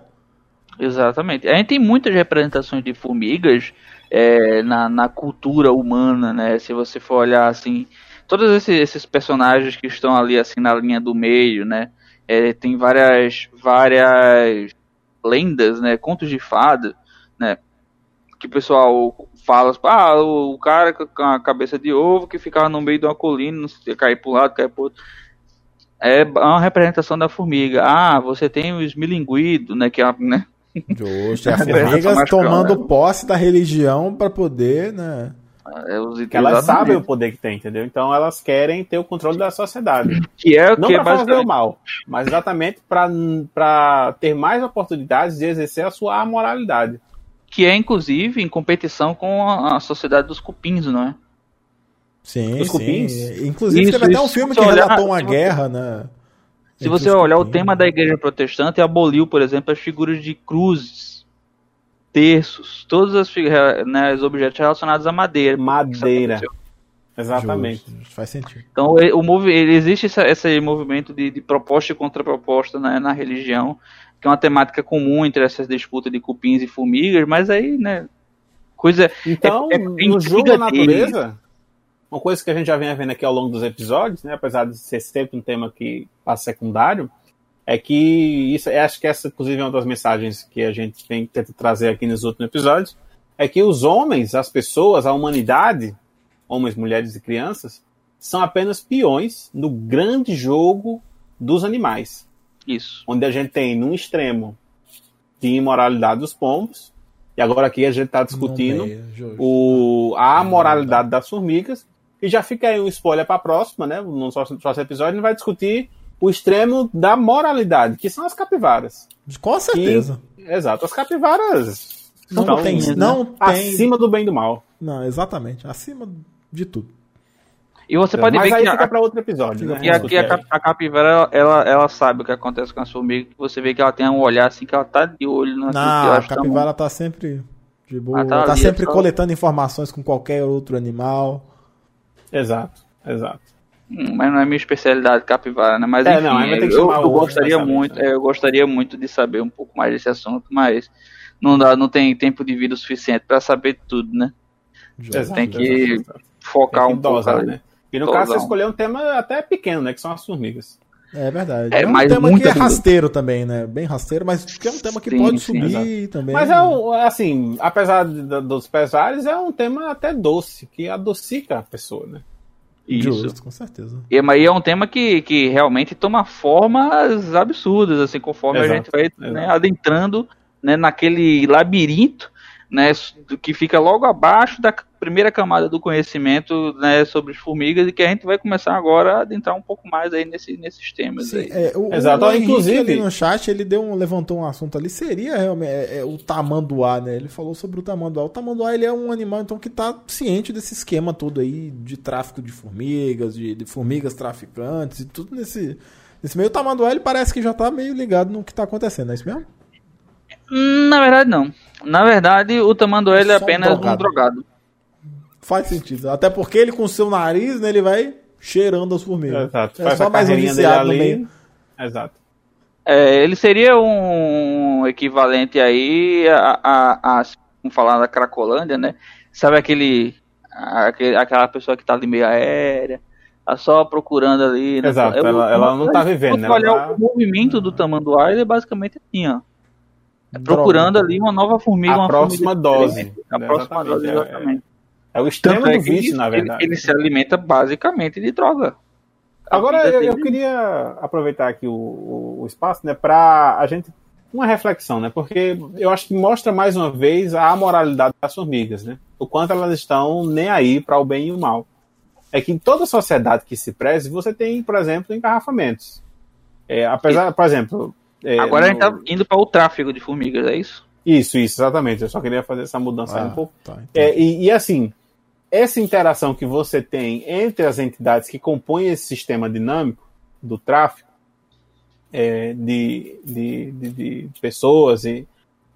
[SPEAKER 4] Exatamente. A gente tem muitas representações de formigas é, na, na cultura humana, né? Se você for olhar assim, todos esses, esses personagens que estão ali assim na linha do meio, né? É, tem várias várias lendas, né? Contos de fada, né? Que o pessoal fala, ah, o cara com a cabeça de ovo que ficava no meio de uma colina, não cair para um lado, cair para outro. É uma representação da formiga. Ah, você tem o esmilinguido, né? Que é, né?
[SPEAKER 3] Justo. As formigas tomando posse da religião para poder, né?
[SPEAKER 1] É, os que elas sabem o poder que tem, entendeu? Então elas querem ter o controle da sociedade.
[SPEAKER 4] Que é
[SPEAKER 1] não
[SPEAKER 4] para
[SPEAKER 1] é fazer o mal, mas exatamente para ter mais oportunidades de exercer a sua amoralidade.
[SPEAKER 4] Que é inclusive em competição com a, a sociedade dos cupins, não é?
[SPEAKER 3] Sim, os cupins. Sim. Inclusive isso, teve até um filme que olhar, relatou uma guerra, né?
[SPEAKER 4] Se você olhar o tema da igreja protestante, aboliu, por exemplo, as figuras de cruzes terços, todos os, né, os objetos relacionados à madeira.
[SPEAKER 1] Madeira. Exatamente.
[SPEAKER 3] Justo, faz sentido.
[SPEAKER 4] Então, o movi existe essa, esse movimento de, de proposta e contraproposta né, na religião, que é uma temática comum entre essas disputas de cupins e formigas, mas aí, né, coisa...
[SPEAKER 1] Então, é, é no jogo da natureza, uma coisa que a gente já vem vendo aqui ao longo dos episódios, né, apesar de ser sempre um tema que passa secundário, é que isso, acho que essa, inclusive, é uma das mensagens que a gente tem, tenta trazer aqui nos últimos episódios, é que os homens, as pessoas, a humanidade, homens, mulheres e crianças, são apenas peões no grande jogo dos animais.
[SPEAKER 4] Isso.
[SPEAKER 1] Onde a gente tem, num extremo, de imoralidade dos pombos, e agora aqui a gente está discutindo o, a moralidade das formigas, e já fica aí um spoiler para a próxima, né? No próximo episódio, a gente vai discutir o extremo da moralidade, que são as capivaras.
[SPEAKER 3] Com certeza.
[SPEAKER 1] exato, as capivaras
[SPEAKER 3] não estão tem, não tem...
[SPEAKER 1] acima do bem e do mal.
[SPEAKER 3] Não, exatamente, acima de tudo.
[SPEAKER 4] E você pode Mas ver
[SPEAKER 1] aí
[SPEAKER 4] que
[SPEAKER 1] fica para outro episódio, né?
[SPEAKER 4] E aqui a, a, capivara, ela, ela sabe o que acontece com as formigas, que você vê que ela tem um olhar assim, que ela tá de olho
[SPEAKER 3] na Não, a capivara tá, tá sempre de boa, ela tá, tá ali, sempre coletando informações com qualquer outro animal.
[SPEAKER 1] Exato, exato.
[SPEAKER 4] Hum, mas não é minha especialidade capivara, né? Mas é, enfim, não, eu, eu gostaria muito, é, eu gostaria muito de saber um pouco mais desse assunto, mas não dá, não tem tempo de vida suficiente para saber tudo, né?
[SPEAKER 1] Exato,
[SPEAKER 4] tem que exato. focar tem que um dosar, pouco,
[SPEAKER 1] né? E no caso você escolheu um tema até pequeno, né? Que são as formigas.
[SPEAKER 3] É verdade. É, é um tema que é rasteiro também, né? Bem rasteiro, mas que é um tema que sim, pode sim, subir exato. também.
[SPEAKER 1] Mas é assim, apesar de, dos pesares, é um tema até doce, que adocica a pessoa, né?
[SPEAKER 4] Isso. Justo, com certeza. E aí é um tema que, que realmente toma formas absurdas, assim, conforme exato, a gente vai né, adentrando né, naquele labirinto né, que fica logo abaixo da primeira camada do conhecimento né, sobre as formigas e que a gente vai começar agora a adentrar um pouco mais aí nesse, nesses temas. Sim, aí.
[SPEAKER 3] É, o, Exato, o inclusive ali no chat ele deu um, levantou um assunto ali, seria realmente é, é, o tamanduá, né? Ele falou sobre o tamanduá. O tamanduá ele é um animal então que está ciente desse esquema todo aí de tráfico de formigas, de, de formigas traficantes e tudo nesse, nesse meio. O tamanduá ele parece que já está meio ligado no que está acontecendo, é isso mesmo?
[SPEAKER 4] Na verdade, não. Na verdade, o tamanduá ele é apenas um drogado. um drogado.
[SPEAKER 3] Faz sentido. Até porque ele com seu nariz, né, ele vai cheirando as formigas.
[SPEAKER 1] Exato. É só mais um viciado no meio. Exato.
[SPEAKER 4] É, ele seria um equivalente aí a, a, a vamos falar da Cracolândia, né? Sabe aquele, aquele aquela pessoa que tá ali meio aérea, tá só procurando ali.
[SPEAKER 1] Né? Exato, eu, ela, ela não tá vivendo, né?
[SPEAKER 4] olhar
[SPEAKER 1] ela...
[SPEAKER 4] o movimento do tamanduá, ele é basicamente assim, ó. É procurando ali uma nova formiga.
[SPEAKER 1] A
[SPEAKER 4] uma
[SPEAKER 1] próxima
[SPEAKER 4] formiga
[SPEAKER 1] dose.
[SPEAKER 4] A próxima dose, exatamente.
[SPEAKER 1] É, é o extremo
[SPEAKER 4] é
[SPEAKER 1] do vício, ele, na verdade.
[SPEAKER 4] Ele, ele, se alimenta basicamente de droga.
[SPEAKER 1] Agora, eu, eu, queria aproveitar aqui o, o, o espaço, né, para a gente uma reflexão, né? Porque eu acho que mostra mais uma vez a amoralidade das formigas, né? O quanto elas estão nem aí para o bem e o mal. É que em toda sociedade que se preze, você tem, por exemplo, engarrafamentos. É, apesar, por exemplo,
[SPEAKER 4] é, Agora no... a gente tá indo para o tráfego de formigas, é isso?
[SPEAKER 1] Isso, isso, exatamente. Eu só queria fazer essa mudança ah, um pouco. Tá, é, e, e, assim, essa interação que você tem entre as entidades que compõem esse sistema dinâmico do tráfico é, de, de, de, de, pessoas e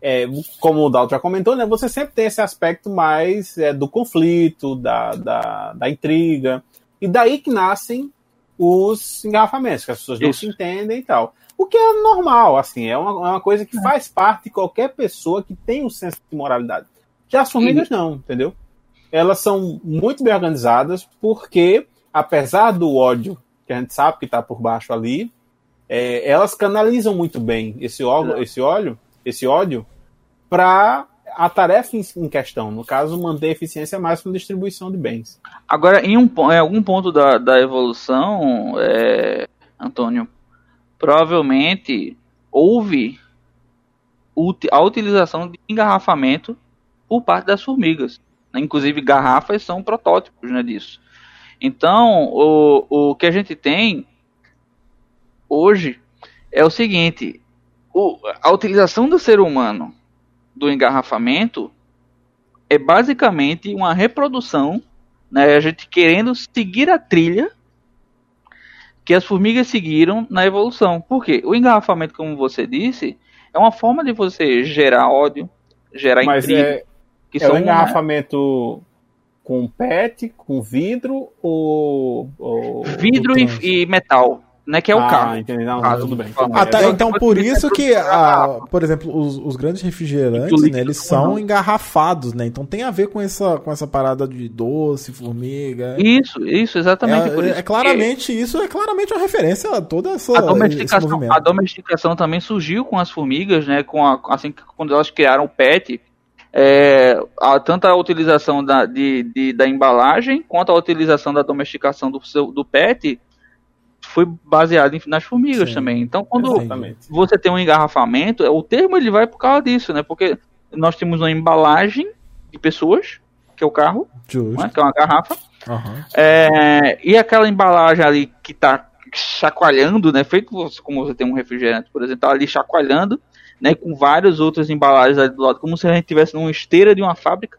[SPEAKER 1] é, como o Dalton já comentou, né, você sempre tem esse aspecto mais é, do conflito, da, da, da, intriga, e daí que nascem os engarrafamentos, que as pessoas Isso. não se entendem e tal. O que é normal, assim, é uma, é uma coisa que é. faz parte de qualquer pessoa que tem um senso de moralidade. Já as formigas não, entendeu? Elas são muito bem organizadas porque apesar do ódio que a gente sabe que está por baixo ali, é, elas canalizam muito bem esse óleo, esse óleo, esse ódio para a tarefa em, questão, no caso, manter a eficiência máxima de distribuição de bens.
[SPEAKER 4] Agora, em, um, em algum ponto da, da evolução, é, Antônio, provavelmente houve a utilização de engarrafamento por parte das formigas. Né? Inclusive, garrafas são protótipos né, disso. Então, o, o que a gente tem hoje é o seguinte: o- a utilização do ser humano do engarrafamento é basicamente uma reprodução, né, a gente querendo seguir a trilha que as formigas seguiram na evolução. Por quê? O engarrafamento, como você disse, é uma forma de você gerar ódio, gerar
[SPEAKER 1] Mas
[SPEAKER 4] intriga,
[SPEAKER 1] é,
[SPEAKER 4] que
[SPEAKER 1] é
[SPEAKER 4] são
[SPEAKER 1] o engarrafamento com PET, com vidro ou. ou-
[SPEAKER 4] vidro e, e metal, né, que é o
[SPEAKER 1] ah,
[SPEAKER 4] carro.
[SPEAKER 1] entendi. Não,
[SPEAKER 4] Ah,
[SPEAKER 1] tudo bem.
[SPEAKER 4] ah,
[SPEAKER 3] tá,
[SPEAKER 4] É,
[SPEAKER 3] então
[SPEAKER 4] você
[SPEAKER 3] por isso que, a, por exemplo, os, os grandes refrigerantes, né, eles são engarrafados, né? Então tem a ver com essa, com essa parada de doce, formiga.
[SPEAKER 4] Isso, isso, exatamente por
[SPEAKER 3] É,
[SPEAKER 4] isso.
[SPEAKER 3] é claramente, isso é claramente uma referência a toda essa
[SPEAKER 4] a domesticação, a domesticação também surgiu com as formigas, né? Com a, assim que quando elas criaram o PET, é, a, tanto a utilização da, de, de- da embalagem quanto a utilização da domesticação do, seu, do PET foi baseado em- nas formigas
[SPEAKER 3] Sim.
[SPEAKER 4] também. Então, quando
[SPEAKER 1] Exatamente.
[SPEAKER 4] você tem um engarrafamento, o termo ele vai por causa disso, né? Porque nós temos uma embalagem de pessoas, que é o carro, né? que é uma garrafa,
[SPEAKER 3] Aham.
[SPEAKER 4] é, e aquela embalagem ali que tá chacoalhando, né? Feito como você tem um refrigerante, por exemplo, tá ali chacoalhando, né? Com várias outras embalagens ali do lado, como se a gente tivesse numa esteira de uma fábrica,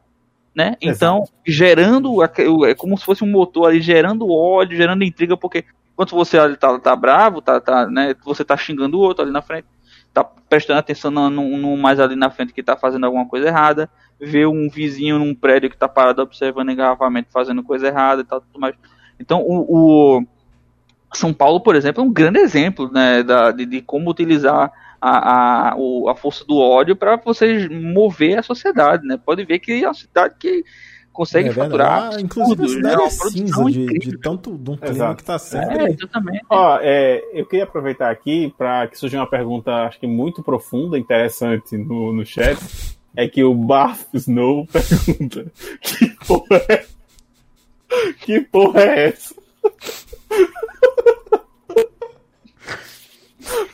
[SPEAKER 4] né? Então, gerando, é como se fosse um motor ali, gerando ódio, gerando intriga, porque enquanto você ali tá, tá bravo, tá, tá, né? Você tá xingando o outro ali na frente, tá prestando atenção no, no- no mais ali na frente que tá fazendo alguma coisa errada, vê um vizinho num prédio que tá parado observando engarrafamento fazendo coisa errada e tal, tudo mais. Então, o, o São Paulo, por exemplo, é um grande exemplo né, da, de, de como utilizar a, a, a força do ódio para você mover a sociedade. Né? Pode ver que é uma cidade que consegue
[SPEAKER 3] É
[SPEAKER 4] faturar.
[SPEAKER 3] Ah, inclusive a
[SPEAKER 4] né?
[SPEAKER 3] cidade é cinza de, de tanto de um clima
[SPEAKER 1] Exato.
[SPEAKER 3] que tá
[SPEAKER 4] É,
[SPEAKER 3] sempre.
[SPEAKER 4] exatamente.
[SPEAKER 1] Ó, é, eu queria aproveitar aqui para que surgiu uma pergunta, acho que muito profunda, interessante no, no chat. É que o Barf Snow pergunta: Que porra é, que porra é essa?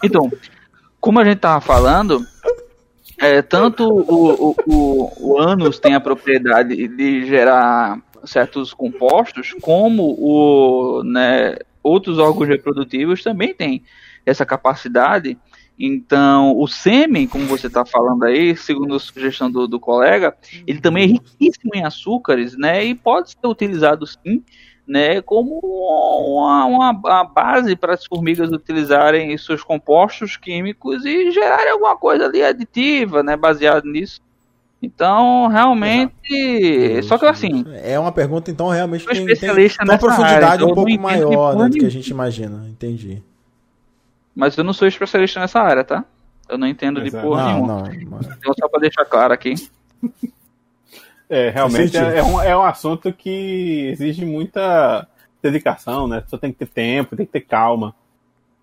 [SPEAKER 4] Então, como a gente tava falando, é, tanto o, o, o, o ânus tem a propriedade de gerar certos compostos, como o, né, outros órgãos reprodutivos também têm essa capacidade. Então, o sêmen, como você está falando aí, segundo a sugestão do, do colega, ele também é riquíssimo em açúcares, né? E pode ser utilizado sim, né? Como uma, uma, uma base para as formigas utilizarem seus compostos químicos e gerarem alguma coisa ali aditiva, né? Baseado nisso. Então, realmente, só que assim,
[SPEAKER 3] É uma pergunta, então, realmente tem,
[SPEAKER 4] especialista
[SPEAKER 3] tem uma profundidade
[SPEAKER 4] área, então
[SPEAKER 3] um pouco
[SPEAKER 4] de
[SPEAKER 3] maior né, do que a gente imagina. Entendi.
[SPEAKER 4] mas eu não sou especialista nessa área, tá? Eu não entendo de
[SPEAKER 1] Exato.
[SPEAKER 4] porra
[SPEAKER 3] Não,
[SPEAKER 4] nenhuma.
[SPEAKER 3] não. mas-
[SPEAKER 4] Então, só para deixar claro aqui.
[SPEAKER 1] É, realmente é, é um, é um assunto que exige muita dedicação, né? A pessoa tem que ter tempo, tem que ter calma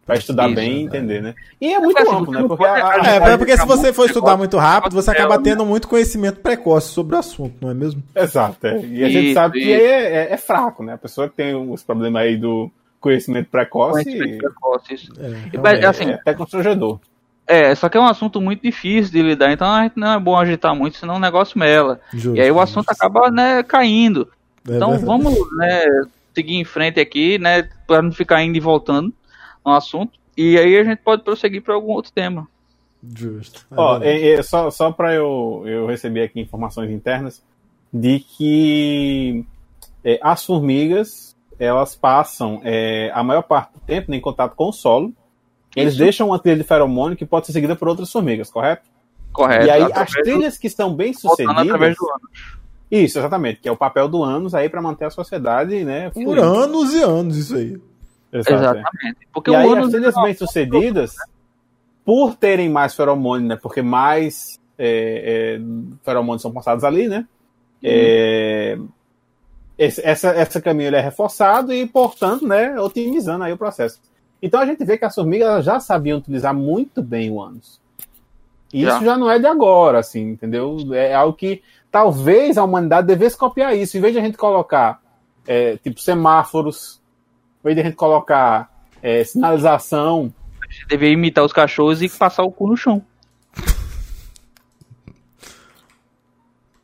[SPEAKER 1] para estudar
[SPEAKER 4] Isso,
[SPEAKER 1] bem e
[SPEAKER 3] é.
[SPEAKER 1] entender, né? E é muito amplo, né? Porque
[SPEAKER 4] pode
[SPEAKER 1] a- a-
[SPEAKER 3] É, é porque se você for estudar muito rápido, você acaba
[SPEAKER 4] né?
[SPEAKER 3] tendo muito conhecimento precoce sobre o assunto, não é mesmo?
[SPEAKER 1] Exato, é. E a gente
[SPEAKER 4] Isso,
[SPEAKER 1] sabe que é, é- é fraco, né? A pessoa que tem os problemas aí do conhecimento precoce
[SPEAKER 4] Conhecimento precoce,
[SPEAKER 3] é,
[SPEAKER 4] assim,
[SPEAKER 1] é até constrangedor.
[SPEAKER 4] É, só que é um assunto muito difícil de lidar, então a gente não é bom agitar muito, senão o negócio mela.
[SPEAKER 3] Justo,
[SPEAKER 4] E aí o assunto
[SPEAKER 3] justo.
[SPEAKER 4] acaba, né, caindo.
[SPEAKER 3] É
[SPEAKER 4] Então
[SPEAKER 3] verdade.
[SPEAKER 4] vamos, né, seguir em frente aqui, né, para não ficar indo e voltando no assunto. E aí a gente pode prosseguir para algum outro tema.
[SPEAKER 3] Justo. É
[SPEAKER 1] é- é só, só para eu, eu receber aqui informações internas de que é, as formigas elas passam é, a maior parte do tempo né, em contato com o solo. Eles
[SPEAKER 4] Isso.
[SPEAKER 1] deixam uma trilha de feromônio que pode ser seguida por outras formigas, correto?
[SPEAKER 4] Correto.
[SPEAKER 1] e aí as
[SPEAKER 4] do-
[SPEAKER 1] trilhas que estão bem
[SPEAKER 4] voltando através
[SPEAKER 1] sucedidas.
[SPEAKER 4] do ano.
[SPEAKER 1] Isso, exatamente, que é o papel do ânus aí para manter a sociedade, né?
[SPEAKER 3] Por
[SPEAKER 1] fluindo.
[SPEAKER 3] anos e anos isso aí.
[SPEAKER 1] Exato, é.
[SPEAKER 4] Exatamente. Porque
[SPEAKER 1] E
[SPEAKER 4] o
[SPEAKER 1] aí
[SPEAKER 4] ânus
[SPEAKER 1] as trilhas
[SPEAKER 4] é
[SPEAKER 1] bem sucedidas, por terem mais feromônio, né? Porque mais é, é, feromônios são passados ali, né? É, esse, essa, essa caminho ele é reforçado e, portanto, né, otimizando aí o processo. Então a gente vê que as formigas já sabiam utilizar muito bem o ânus. E
[SPEAKER 4] Já.
[SPEAKER 1] isso já não é de agora, assim, entendeu? É algo que talvez a humanidade devesse copiar isso. Em vez de a gente colocar, é, tipo, semáforos, em vez de a gente colocar é, sinalização,
[SPEAKER 4] A gente deveria imitar os cachorros e passar o cu no chão.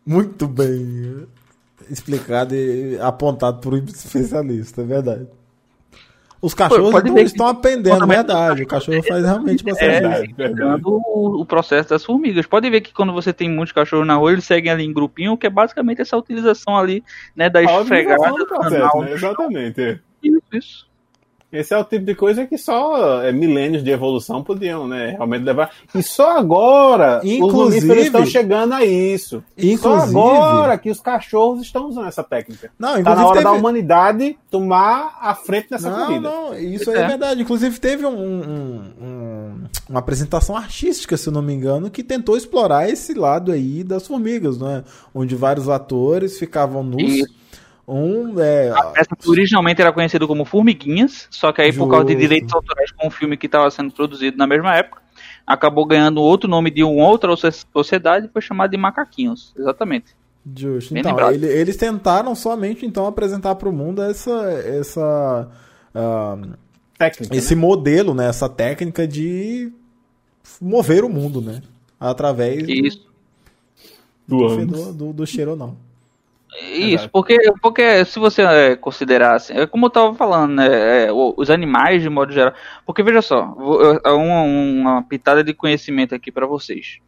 [SPEAKER 3] Muito bem explicado e apontado por um especialista, é verdade. Os cachorros
[SPEAKER 4] pode
[SPEAKER 3] então,
[SPEAKER 4] que-
[SPEAKER 3] estão aprendendo, é verdade. O cachorro faz realmente bastante.
[SPEAKER 4] É,
[SPEAKER 1] verdade, verdade.
[SPEAKER 4] explicando o, o processo das formigas. Pode ver que quando você tem muitos cachorros na rua, eles seguem ali em grupinho, que é basicamente essa utilização ali, né, da esfregada
[SPEAKER 1] do processo, né? Exatamente. é.
[SPEAKER 4] Isso, isso.
[SPEAKER 1] Esse é o tipo de coisa que só é, milênios de evolução podiam, né? Realmente levar. E só agora os
[SPEAKER 3] Inclusive-
[SPEAKER 1] mamíferos estão chegando a isso.
[SPEAKER 3] Inclusive-
[SPEAKER 1] Só agora que os cachorros estão usando essa técnica.
[SPEAKER 3] Não,
[SPEAKER 1] Tá na hora da
[SPEAKER 3] teve-
[SPEAKER 1] humanidade tomar a frente nessa
[SPEAKER 3] Não,
[SPEAKER 1] corrida.
[SPEAKER 3] não, isso é
[SPEAKER 4] é.
[SPEAKER 3] verdade. Inclusive teve um, um- um- uma apresentação artística, se eu não me engano, que tentou explorar esse lado aí das formigas, né? Onde vários atores ficavam nus.
[SPEAKER 4] Isso.
[SPEAKER 3] Um é,
[SPEAKER 4] Essa que originalmente era conhecida como Formiguinhas, só que aí por causa de
[SPEAKER 3] Justo.
[SPEAKER 4] direitos autorais com um filme que estava sendo produzido na mesma época, acabou ganhando outro nome de uma outra socie- sociedade e foi chamado de Macaquinhos. Exatamente.
[SPEAKER 3] Justo.
[SPEAKER 4] Bem
[SPEAKER 3] Então, ele- eles tentaram somente então apresentar para o mundo essa essa ah,
[SPEAKER 1] Técnica.
[SPEAKER 3] esse
[SPEAKER 1] né?
[SPEAKER 3] modelo, né, essa técnica de mover o mundo, né, através do-
[SPEAKER 4] Isso.
[SPEAKER 1] Do
[SPEAKER 3] do, do, do cheiro não.
[SPEAKER 4] Isso,
[SPEAKER 1] Exato.
[SPEAKER 4] porque, porque se você é, considerar assim, é como eu tava falando, né, é, os animais de modo geral. Porque veja só, é uma, uma pitada de conhecimento aqui pra vocês.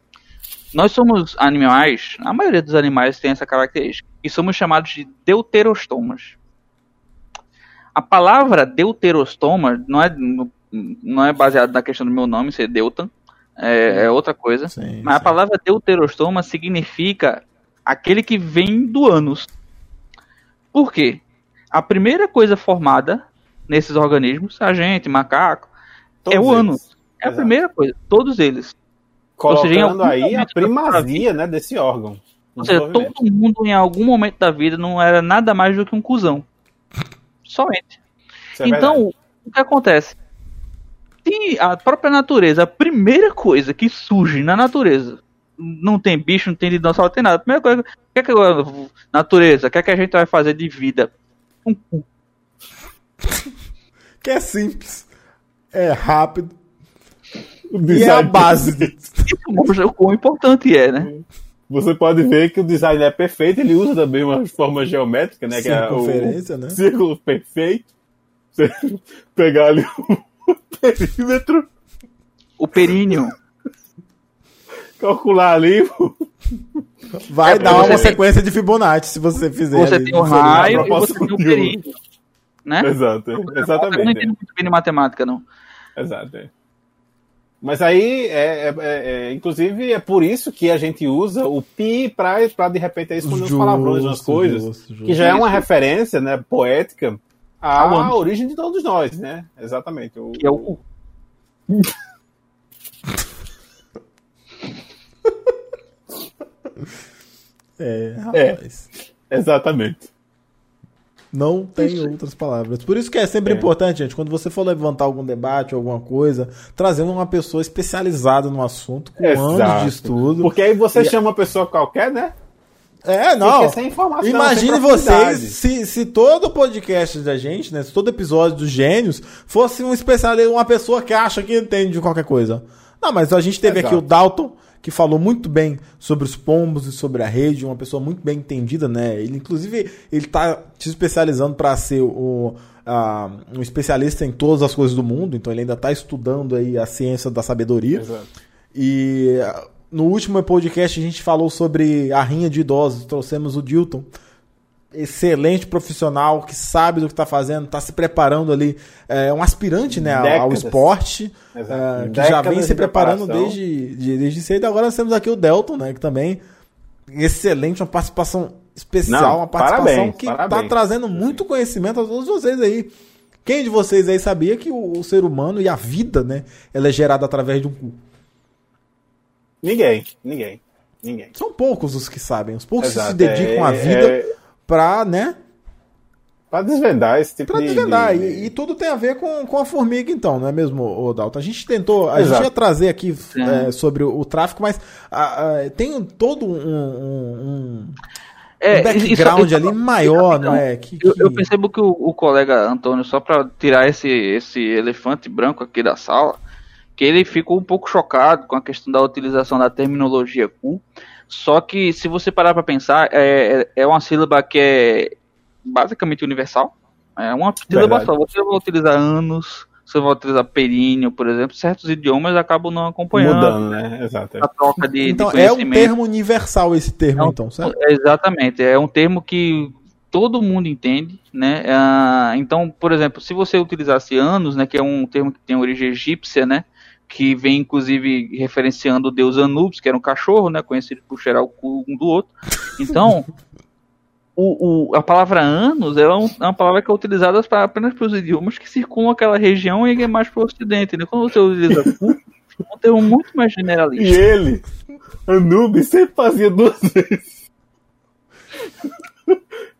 [SPEAKER 4] Nós somos animais, a maioria dos animais tem essa característica, e somos chamados de deuterostomas. A palavra deuterostoma não é, não é baseada na questão do meu nome, ser Deutan, é, é outra coisa.
[SPEAKER 3] Sim,
[SPEAKER 4] Mas a
[SPEAKER 3] sim.
[SPEAKER 4] palavra deuterostoma significa aquele que vem do ânus. Por quê? A primeira coisa formada nesses organismos, a gente, macaco,
[SPEAKER 1] Todos
[SPEAKER 4] é o
[SPEAKER 1] eles.
[SPEAKER 4] ânus. É a
[SPEAKER 1] Exato.
[SPEAKER 4] primeira coisa, todos eles.
[SPEAKER 1] Colocando
[SPEAKER 4] seja,
[SPEAKER 1] aí a primazia né, desse órgão.
[SPEAKER 4] Ou seja, todo mundo em algum momento da vida não era nada mais do que um cuzão. Somente.
[SPEAKER 1] É
[SPEAKER 4] então,
[SPEAKER 1] verdade.
[SPEAKER 4] o que acontece? Se a própria natureza, a primeira coisa que surge na natureza, não tem bicho, não tem dinossauro, não tem nada. A primeira coisa, o que é que a natureza, o que é que a gente vai fazer de vida? Um cu.
[SPEAKER 3] Que é simples, é rápido
[SPEAKER 1] O
[SPEAKER 3] e é a base.
[SPEAKER 4] Isso mostra o quão importante é, né?
[SPEAKER 1] Você pode ver que o design é perfeito, ele usa também uma forma geométrica, né? Que é o
[SPEAKER 3] Circunferência, né?
[SPEAKER 1] círculo perfeito. Você pegar ali o perímetro,
[SPEAKER 4] O períneo.
[SPEAKER 1] Calcular ali
[SPEAKER 3] Vai
[SPEAKER 4] É,
[SPEAKER 3] dar uma
[SPEAKER 4] tem-
[SPEAKER 3] sequência de Fibonacci se você fizer.
[SPEAKER 4] Você
[SPEAKER 3] ali
[SPEAKER 4] tem o
[SPEAKER 3] diferente.
[SPEAKER 4] raio e você tem
[SPEAKER 1] um.
[SPEAKER 4] períneo. Né?
[SPEAKER 1] Exato,
[SPEAKER 4] Eu não
[SPEAKER 1] exatamente.
[SPEAKER 4] entendo muito bem de matemática, não.
[SPEAKER 1] Exato. é. Mas aí, é, é- é- é- inclusive, é por isso que a gente usa o pi para de repente esconder os palavrões nas coisas,
[SPEAKER 3] justo, justo.
[SPEAKER 1] que já é uma referência né, poética à origem de todos nós, né? Exatamente. O,
[SPEAKER 4] Que é o
[SPEAKER 3] É,
[SPEAKER 1] É.
[SPEAKER 3] rapaz.
[SPEAKER 1] Exatamente.
[SPEAKER 3] Não tem outras palavras. Por isso que é sempre
[SPEAKER 1] É.
[SPEAKER 3] importante, gente, quando você for levantar algum debate, alguma coisa, trazer uma pessoa especializada no assunto, com anos
[SPEAKER 1] Exato.
[SPEAKER 3] de estudo.
[SPEAKER 1] Porque aí você
[SPEAKER 3] E-
[SPEAKER 1] chama uma pessoa qualquer, né?
[SPEAKER 3] É, não.
[SPEAKER 1] Fica sem informação,
[SPEAKER 3] Imagine
[SPEAKER 1] sem
[SPEAKER 3] vocês se, se todo podcast da gente, né, se todo episódio dos gênios fosse um especialista, uma pessoa que acha que entende de qualquer coisa. Não, mas a gente teve
[SPEAKER 1] Exato.
[SPEAKER 3] aqui o Dalton, que falou muito bem sobre os pombos e sobre a rede, uma pessoa muito bem entendida, né? Ele, inclusive, ele tá se especializando para ser o, ah, um especialista em todas as coisas do mundo, então ele ainda tá estudando aí a ciência da sabedoria.
[SPEAKER 1] Exato.
[SPEAKER 3] E no último podcast a gente falou sobre a rinha de idosos, trouxemos o Dilton. Excelente profissional que sabe do que está fazendo, está se preparando ali. É um aspirante né, ao- ao
[SPEAKER 1] Décadas.
[SPEAKER 3] esporte,
[SPEAKER 1] Exato.
[SPEAKER 3] é, que já vem
[SPEAKER 1] Décadas
[SPEAKER 3] se
[SPEAKER 1] de
[SPEAKER 3] preparando
[SPEAKER 1] preparação.
[SPEAKER 3] desde, de- desde cedo. Agora nós temos aqui o Delton, né, que também excelente, uma participação especial,
[SPEAKER 1] Não,
[SPEAKER 3] uma participação
[SPEAKER 1] parabéns,
[SPEAKER 3] que está trazendo muito conhecimento a todos vocês aí. Quem de vocês aí sabia que o, o ser humano e a vida, né, ela é gerada através de um cu?
[SPEAKER 1] Ninguém, ninguém, ninguém.
[SPEAKER 3] São poucos os que sabem, os poucos que se
[SPEAKER 1] Exato,
[SPEAKER 3] dedicam
[SPEAKER 1] é-
[SPEAKER 3] à vida
[SPEAKER 1] é-
[SPEAKER 3] pra, né,
[SPEAKER 1] Pra desvendar esse tipo
[SPEAKER 3] Pra
[SPEAKER 1] de.
[SPEAKER 3] desvendar.
[SPEAKER 1] de-
[SPEAKER 3] E, e tudo tem a ver com, com a formiga, então, não é mesmo, ô Dalton? A gente tentou, a
[SPEAKER 1] Exato.
[SPEAKER 3] gente ia trazer aqui
[SPEAKER 4] Sim.
[SPEAKER 3] é, sobre o, o tráfico, mas ah, ah, tem todo um, um- um-
[SPEAKER 4] É,
[SPEAKER 3] um background
[SPEAKER 4] isso- isso-
[SPEAKER 3] ali maior, não é? Que,
[SPEAKER 4] Eu, eu
[SPEAKER 3] que-
[SPEAKER 4] percebo que o, o colega Antônio, só pra tirar esse, esse elefante branco aqui da sala, que ele ficou um pouco chocado com a questão da utilização da terminologia cu. Só que, se você parar pra pensar, é, é uma sílaba que é basicamente universal. É uma sílaba
[SPEAKER 1] Verdade.
[SPEAKER 4] só. Você vai utilizar anos, você vai utilizar períneo, por exemplo. Certos idiomas acabam não acompanhando
[SPEAKER 1] Mudando, né? Exato.
[SPEAKER 4] a troca de, de
[SPEAKER 3] Então é um termo universal esse termo,
[SPEAKER 4] É um-
[SPEAKER 3] então, certo?
[SPEAKER 4] É, Exatamente, é um termo que todo mundo entende, né? Ah, então, por exemplo, se você utilizasse anos, né, que é um termo que tem origem egípcia, né, que vem inclusive referenciando o deus Anubis, que era um cachorro, né, conhecido por cheirar o cu um do outro. Então, o, o- a palavra anos é, é uma palavra que é utilizada pra, apenas para os idiomas que circulam aquela região e é mais para o ocidente. Né? Quando você utiliza cu, é um termo muito mais
[SPEAKER 1] E
[SPEAKER 4] generalista.
[SPEAKER 1] ele, Anubis, sempre fazia duas vezes.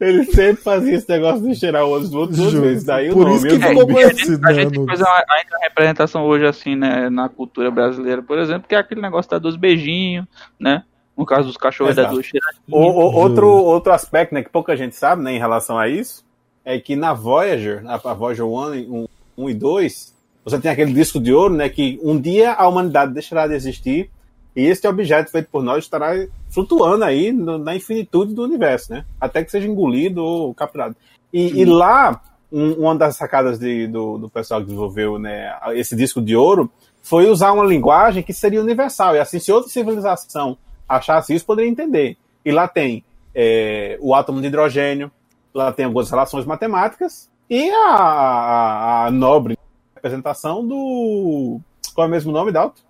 [SPEAKER 1] Ele sempre fazia esse negócio de cheirar o outro do outro duas
[SPEAKER 3] Juro.
[SPEAKER 1] vezes. Daí o
[SPEAKER 3] Por
[SPEAKER 1] nome.
[SPEAKER 3] isso que ficou
[SPEAKER 4] É, a gente- A
[SPEAKER 3] né,
[SPEAKER 4] faz uma, ainda uma representação hoje, assim, né, na cultura brasileira, por exemplo, que é aquele negócio da dos beijinhos, né? No caso dos cachorros da
[SPEAKER 1] Exato.
[SPEAKER 4] duas cheiradinhas.
[SPEAKER 1] O- outro, outro aspecto né, que pouca gente sabe né, em relação a isso é que na Voyager, a, a Voyager 1, 1, e 2, você tem aquele disco de ouro né, que um dia a humanidade deixará de existir e este objeto feito por nós estará flutuando aí no- na infinitude do universo, né? Até que seja engolido ou capturado. E, e lá, um- uma das sacadas de- do, do pessoal que desenvolveu né, esse disco de ouro foi usar uma linguagem que seria universal. E assim, se outra civilização achasse isso, poderia entender. E lá tem é, o átomo de hidrogênio, lá tem algumas relações matemáticas e a, a- a nobre representação do. Qual é o mesmo nome, Dalton?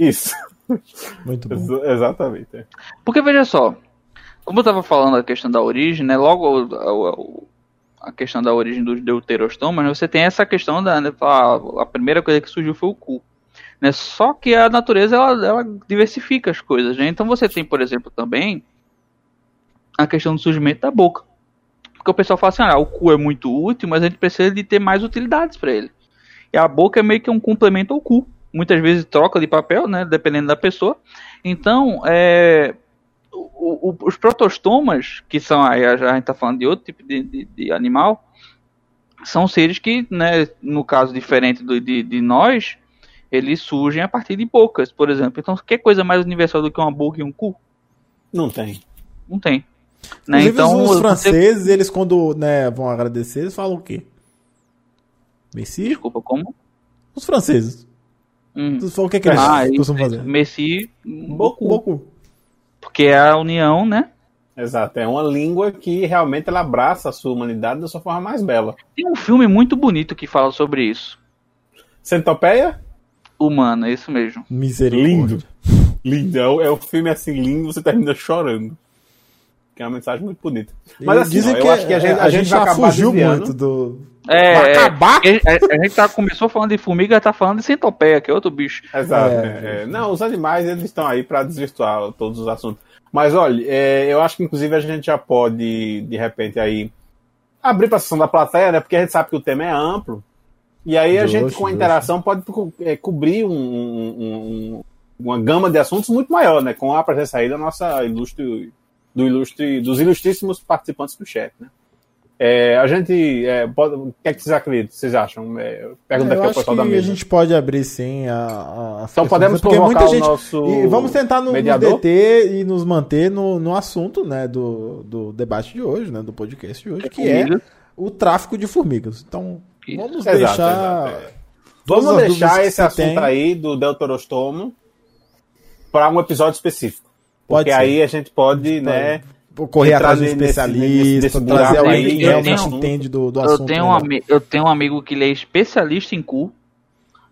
[SPEAKER 1] Isso,
[SPEAKER 3] Muito bom.
[SPEAKER 1] ex- exatamente. é.
[SPEAKER 4] Porque veja só, como eu estava falando a questão da origem, né? Logo a, a- a questão da origem dos deuterostomas, né, você tem essa questão da né, a, a primeira coisa que surgiu foi o cu. Né? Só que a natureza ela, ela diversifica as coisas, né? Então você tem, por exemplo, também a questão do surgimento da boca. Porque o pessoal fala assim, ah, o cu é muito útil, mas a gente precisa de ter mais utilidades para ele. E a boca é meio que um complemento ao cu. Muitas vezes troca de papel, né? Dependendo da pessoa. Então, é, o- o- os protostomas, que são aí, a gente está falando de outro tipo de, de- de animal, são seres que, né, no caso diferente do- de, de nós, eles surgem a partir de bocas, por exemplo. Então, que coisa mais universal do que uma boca e um cu?
[SPEAKER 1] Não tem.
[SPEAKER 4] Não tem. Né?
[SPEAKER 3] Inclusive,
[SPEAKER 4] Então,
[SPEAKER 3] os
[SPEAKER 4] você-
[SPEAKER 3] franceses, eles quando né, vão agradecer, eles falam o quê? Messi?
[SPEAKER 4] Desculpa, como?
[SPEAKER 3] Os franceses.
[SPEAKER 4] Hum.
[SPEAKER 3] Tu falou o que, é que eles
[SPEAKER 4] Ah,
[SPEAKER 3] costumam
[SPEAKER 4] isso,
[SPEAKER 3] fazer?
[SPEAKER 4] Messi,
[SPEAKER 1] Bocu.
[SPEAKER 3] Boku.
[SPEAKER 4] porque é a união, né?
[SPEAKER 1] Exato. É uma língua que realmente ela abraça a sua humanidade da sua forma mais bela.
[SPEAKER 4] Tem um filme muito bonito que fala sobre isso.
[SPEAKER 1] Centopeia?
[SPEAKER 4] Humano, é isso mesmo.
[SPEAKER 3] Misericórdia.
[SPEAKER 1] Lindo. Lindo. É, o- é um filme assim lindo, você termina chorando. Que é uma mensagem muito bonita. Mas assim,
[SPEAKER 3] dizem
[SPEAKER 1] ó, eu
[SPEAKER 3] que
[SPEAKER 1] acho que a gente, a gente vai
[SPEAKER 3] já fugiu
[SPEAKER 1] desviando.
[SPEAKER 3] muito do.
[SPEAKER 4] É,
[SPEAKER 3] Vai
[SPEAKER 4] é,
[SPEAKER 3] acabar?
[SPEAKER 4] A, a gente tá, começou falando de formiga, tá falando de centopeia, que é outro bicho.
[SPEAKER 1] Exato.
[SPEAKER 3] É.
[SPEAKER 1] é, é. Não, os animais eles estão aí para desvirtuar todos os assuntos. Mas olha, é, eu acho que inclusive a gente já pode, de repente, aí abrir para a sessão da plateia, né? Porque a gente sabe que o tema é amplo. E aí a gente, com a interação, pode co- é, cobrir um- um- um- uma gama de assuntos muito maior, né? Com a presença aí da nossa ilustre, do ilustre, dos ilustríssimos participantes do chat, né? É, a gente. é, pode- o que é que vocês acreditam? Vocês acham? É, pergunta
[SPEAKER 3] eu
[SPEAKER 1] aqui ao pessoal da
[SPEAKER 3] a
[SPEAKER 1] mesa.
[SPEAKER 3] gente pode abrir sim a, a,
[SPEAKER 1] Então
[SPEAKER 3] questões,
[SPEAKER 1] podemos
[SPEAKER 3] porque muita
[SPEAKER 1] o
[SPEAKER 3] gente
[SPEAKER 1] nosso
[SPEAKER 3] e vamos tentar no, nos deter e nos manter no, no assunto né, do, do debate de hoje, né, do podcast de hoje, que é o tráfico de formigas. Então, vamos
[SPEAKER 1] Exato,
[SPEAKER 3] deixar.
[SPEAKER 1] exato, é. Vamos deixar esse assunto
[SPEAKER 3] tem.
[SPEAKER 1] aí do Deuterostomo para um episódio específico.
[SPEAKER 3] Pode
[SPEAKER 1] Porque
[SPEAKER 3] ser.
[SPEAKER 1] aí a gente pode, né?
[SPEAKER 3] correr atrás de um especialista,
[SPEAKER 1] nesse
[SPEAKER 3] trazer alguém que
[SPEAKER 4] eu
[SPEAKER 3] realmente
[SPEAKER 4] tenho-
[SPEAKER 3] entende do, do
[SPEAKER 4] Eu
[SPEAKER 3] assunto.
[SPEAKER 4] tenho, um
[SPEAKER 3] melhor.
[SPEAKER 4] ami- eu tenho um amigo que ele é especialista em cu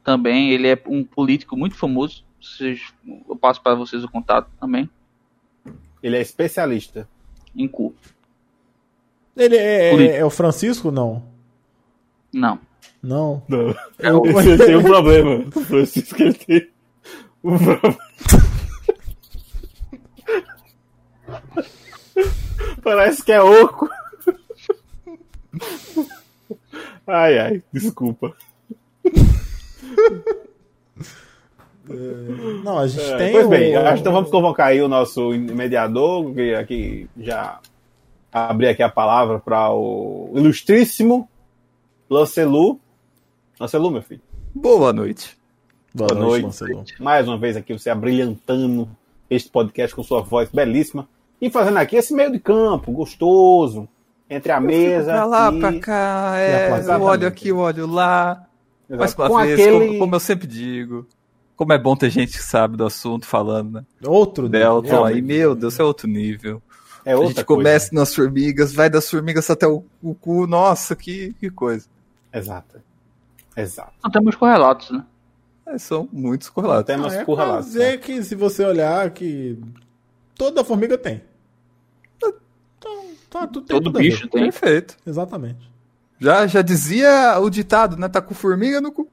[SPEAKER 4] também. Ele é um político muito famoso. Vocês- eu passo para vocês o contato também.
[SPEAKER 1] Ele é especialista.
[SPEAKER 4] Em cu.
[SPEAKER 3] Ele é,
[SPEAKER 4] Político.
[SPEAKER 3] é o Francisco? Não.
[SPEAKER 4] Não.
[SPEAKER 3] Não.
[SPEAKER 1] Não.
[SPEAKER 3] Eu-
[SPEAKER 1] Esse tem um problema. O Francisco ele tem um problema. Parece que é oco. Ai, ai, desculpa.
[SPEAKER 3] Não, a gente
[SPEAKER 1] É,
[SPEAKER 3] tem.
[SPEAKER 1] pois bem,
[SPEAKER 3] o-
[SPEAKER 1] acho que então vamos convocar aí o nosso mediador, que aqui já abrir aqui a palavra para o ilustríssimo Lancelu. Lancelu, meu filho.
[SPEAKER 5] Boa noite.
[SPEAKER 3] Boa,
[SPEAKER 1] Boa
[SPEAKER 3] noite,
[SPEAKER 1] noite.
[SPEAKER 3] Lancelot.
[SPEAKER 1] Mais uma vez aqui você abrilhantando este podcast com sua voz belíssima e fazendo aqui esse meio de campo gostoso entre a mesa
[SPEAKER 5] Pra lá,
[SPEAKER 1] e...
[SPEAKER 5] pra cá, é,
[SPEAKER 3] a
[SPEAKER 5] eu
[SPEAKER 1] placa.
[SPEAKER 5] olho aqui, eu olho lá.
[SPEAKER 1] Exato.
[SPEAKER 5] Uma
[SPEAKER 1] com
[SPEAKER 5] vez,
[SPEAKER 1] aquele
[SPEAKER 5] como, como eu sempre digo. Como é bom ter gente que sabe do assunto falando, né?
[SPEAKER 3] Outro
[SPEAKER 5] Delton aí,
[SPEAKER 1] realmente.
[SPEAKER 5] meu Deus, é outro nível.
[SPEAKER 1] é
[SPEAKER 5] a
[SPEAKER 1] outra
[SPEAKER 5] gente
[SPEAKER 1] coisa.
[SPEAKER 5] começa nas formigas, vai das formigas até o, o cu, nossa, que, que coisa.
[SPEAKER 1] Exato. Exato.
[SPEAKER 4] Não temos correlatos, né?
[SPEAKER 5] É, são muitos correlatos.
[SPEAKER 1] Temos
[SPEAKER 3] Ah, é
[SPEAKER 1] por
[SPEAKER 3] pra
[SPEAKER 1] relato.
[SPEAKER 3] dizer que se você olhar que toda formiga tem. Então, tá, tudo tem
[SPEAKER 4] Todo
[SPEAKER 3] tudo
[SPEAKER 4] bicho tem.
[SPEAKER 5] Perfeito.
[SPEAKER 3] Exatamente.
[SPEAKER 5] Já, já dizia o ditado, né? Tá com formiga no cu.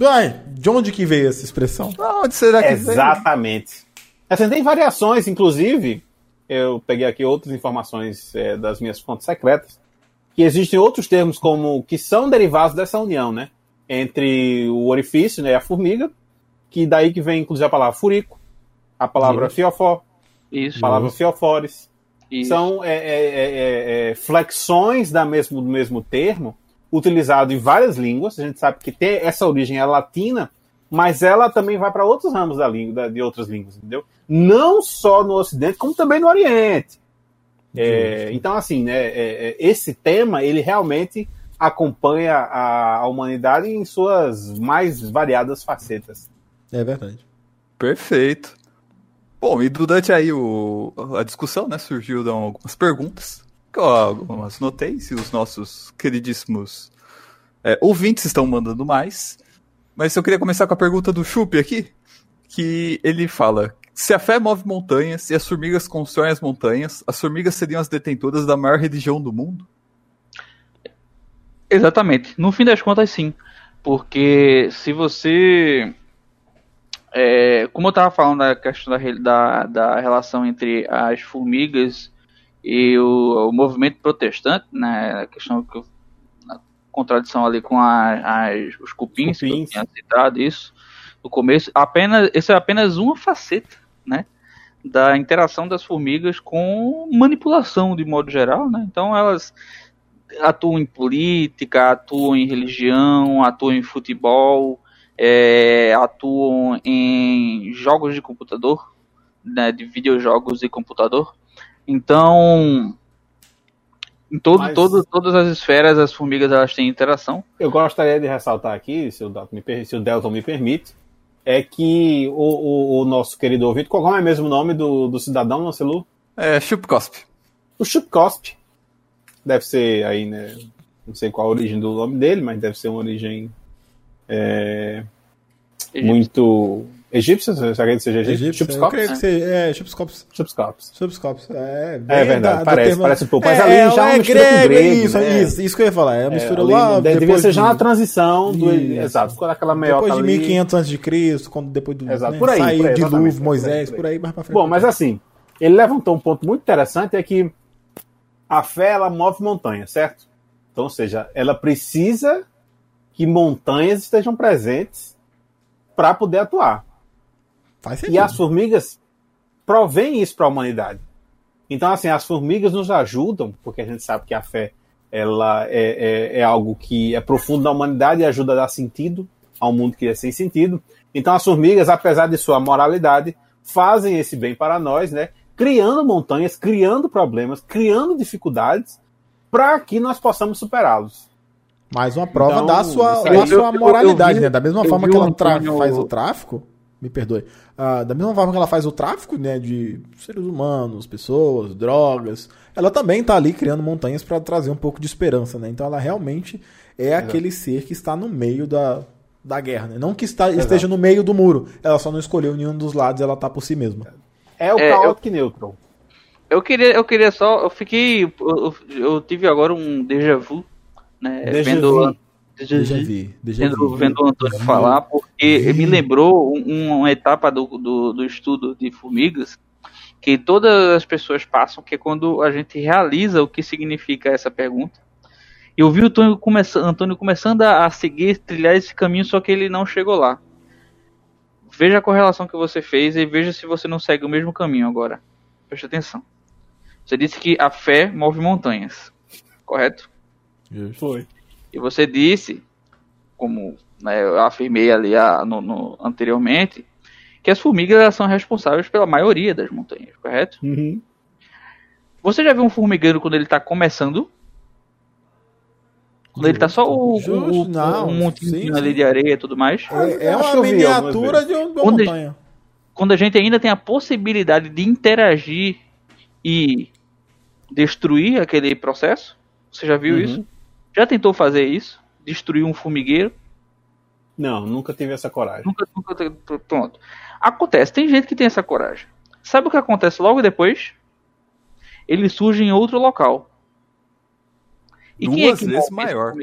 [SPEAKER 3] Ai, de onde que veio essa expressão?
[SPEAKER 5] Ah, Onde será que vem?
[SPEAKER 1] Exatamente. Assim, tem variações, inclusive, eu peguei aqui outras informações é, das minhas fontes secretas, que existem outros termos como que são derivados dessa união, né? Entre o orifício né, e a formiga, que daí que vem, inclusive, a palavra furico, a palavra fiofó,
[SPEAKER 4] Isso.
[SPEAKER 1] a palavra fiofores.
[SPEAKER 4] isso.
[SPEAKER 1] São é, é, é, é, é, flexões da mesmo, do mesmo termo, utilizado em várias línguas. A gente sabe que tem essa origem é latina, mas ela também vai para outros ramos da língua, da- de outras línguas, entendeu? Não só no Ocidente, como também no Oriente. É, então, assim, né, é, é, esse tema ele realmente acompanha a, a humanidade em suas mais variadas facetas.
[SPEAKER 3] É verdade.
[SPEAKER 5] Perfeito. Bom, e durante aí o, a discussão, né, surgiu algumas perguntas, que eu algumas notei, se os nossos queridíssimos é, ouvintes estão mandando mais. Mas eu queria começar com a pergunta do Chup aqui, que ele fala, se a fé move montanhas e as formigas constroem as montanhas, as formigas seriam as detentoras da maior religião do mundo?
[SPEAKER 4] Exatamente. No fim das contas, sim. Porque se você. É, como eu estava falando da questão da, da, da relação entre as formigas e o, o movimento protestante, né? A questão que a contradição ali com a- as, os cupins, que eu
[SPEAKER 1] Cupins.
[SPEAKER 4] tinha citado isso no começo, apenas, isso é apenas uma faceta, né? Da interação das formigas com manipulação de modo geral, né? Então elas atuam em política, atuam em religião, atuam em futebol, é, atuam em jogos de computador, né, de videojogos de computador. Então, em todo,
[SPEAKER 1] Mas-
[SPEAKER 4] todo, todas as esferas, as formigas elas têm interação.
[SPEAKER 1] Eu gostaria de ressaltar aqui, se o, me, se o Delton me permite, é que o, o- o nosso querido ouvinte, qual é mesmo o nome do, do cidadão, Lancelu?
[SPEAKER 5] É, Chupcosp.
[SPEAKER 1] O Chupcosp. Deve ser aí, né? Não sei qual a origem do nome dele, mas deve ser uma origem é, muito egípcia, será que seja egípcio?
[SPEAKER 3] Egípcio, eu creio que você. É, Chupscops.
[SPEAKER 1] Chupscops.
[SPEAKER 3] Chupscops. É,
[SPEAKER 1] É verdade, parece- parece um pouco, mas ali
[SPEAKER 3] é,
[SPEAKER 1] já é uma
[SPEAKER 3] é
[SPEAKER 1] mistura com
[SPEAKER 3] grego,
[SPEAKER 1] grego,
[SPEAKER 3] isso,
[SPEAKER 1] né?
[SPEAKER 3] isso, isso que eu ia falar. É a mistura
[SPEAKER 1] ali
[SPEAKER 3] lá.
[SPEAKER 1] deve- devia ser já
[SPEAKER 3] de-
[SPEAKER 1] na transição do.
[SPEAKER 3] Isso.
[SPEAKER 1] Exato, ficou naquela meiota
[SPEAKER 3] Depois de
[SPEAKER 1] ali.
[SPEAKER 3] 1500 a.C., quando depois do
[SPEAKER 1] Exato,
[SPEAKER 3] né,
[SPEAKER 1] por aí,
[SPEAKER 3] saiu
[SPEAKER 1] por aí,
[SPEAKER 3] o dilúvio,
[SPEAKER 1] exatamente,
[SPEAKER 3] Moisés,
[SPEAKER 1] por aí,
[SPEAKER 3] mais pra frente.
[SPEAKER 1] Bom, mas assim, ele levantou um ponto muito interessante, é que a fé, ela move montanhas, certo? Então, ou seja, ela precisa que montanhas estejam presentes para poder atuar. E as formigas provêm isso para a humanidade. Então, assim, as formigas nos ajudam, porque a gente sabe que a fé ela é, é, é algo que é profundo na humanidade e ajuda a dar sentido ao mundo que é sem sentido. Então, as formigas, apesar de sua moralidade, fazem esse bem para nós, né? Criando montanhas, criando problemas, criando dificuldades para que nós possamos superá-los.
[SPEAKER 3] Mais uma prova
[SPEAKER 1] Então,
[SPEAKER 3] da sua, da sua
[SPEAKER 4] Eu- eu- eu
[SPEAKER 3] moralidade,
[SPEAKER 4] vi-
[SPEAKER 3] né? Da mesma
[SPEAKER 4] eu
[SPEAKER 3] forma que ela
[SPEAKER 4] Antônio-
[SPEAKER 3] faz o tráfico, me perdoe, ah, da mesma forma que ela faz o tráfico, né, de seres humanos, pessoas, drogas, ela também tá ali criando montanhas para trazer um pouco de esperança, né? Então ela realmente é aquele ser que está no meio da, da guerra, né? Não que está, esteja no meio do muro, ela só não escolheu nenhum dos lados, ela tá por si mesma.
[SPEAKER 1] É o
[SPEAKER 4] É, eu-
[SPEAKER 1] Chaotic Neutral.
[SPEAKER 4] Eu queria, eu queria só, eu fiquei, eu, eu- eu tive agora um déjà vu, né?
[SPEAKER 1] Déjà
[SPEAKER 4] vendo,
[SPEAKER 1] vu.
[SPEAKER 3] vi, deixa
[SPEAKER 4] vendo,
[SPEAKER 3] vi.
[SPEAKER 4] vendo o Antônio falar, porque me lembrou um- uma etapa do, do, do estudo de formigas que todas as pessoas passam, que é quando a gente realiza o que significa essa pergunta. Eu vi o Antônio, começa, Antônio começando a, a seguir, trilhar esse caminho, só que ele não chegou lá. Veja a correlação que você fez e veja se você não segue o mesmo caminho agora. Preste atenção. Você disse que a fé move montanhas, correto?
[SPEAKER 1] Foi.
[SPEAKER 4] E você disse, como né, eu afirmei ali ah, no- no- anteriormente, que as formigas elas são responsáveis pela maioria das montanhas, correto?
[SPEAKER 1] Uhum.
[SPEAKER 4] Você já viu um formigueiro quando ele tá começando? Quando ele tá só o,
[SPEAKER 3] Justo,
[SPEAKER 4] o-
[SPEAKER 3] não,
[SPEAKER 4] um montinho
[SPEAKER 3] sim,
[SPEAKER 4] ali
[SPEAKER 3] sim.
[SPEAKER 4] de areia e tudo mais?
[SPEAKER 3] É, é uma miniatura de uma
[SPEAKER 4] Quando-
[SPEAKER 3] montanha.
[SPEAKER 4] Quando a gente ainda tem a possibilidade de interagir e destruir aquele processo? Você já viu
[SPEAKER 1] Uhum.
[SPEAKER 4] isso? Já tentou fazer isso? Destruir um formigueiro?
[SPEAKER 1] Não, nunca tive essa coragem.
[SPEAKER 4] Nunca, nunca. Pronto. Acontece, tem gente que tem essa coragem. Sabe o que acontece logo depois? Ele surge em outro local. E quem é
[SPEAKER 5] Duas
[SPEAKER 4] que
[SPEAKER 5] vezes maior.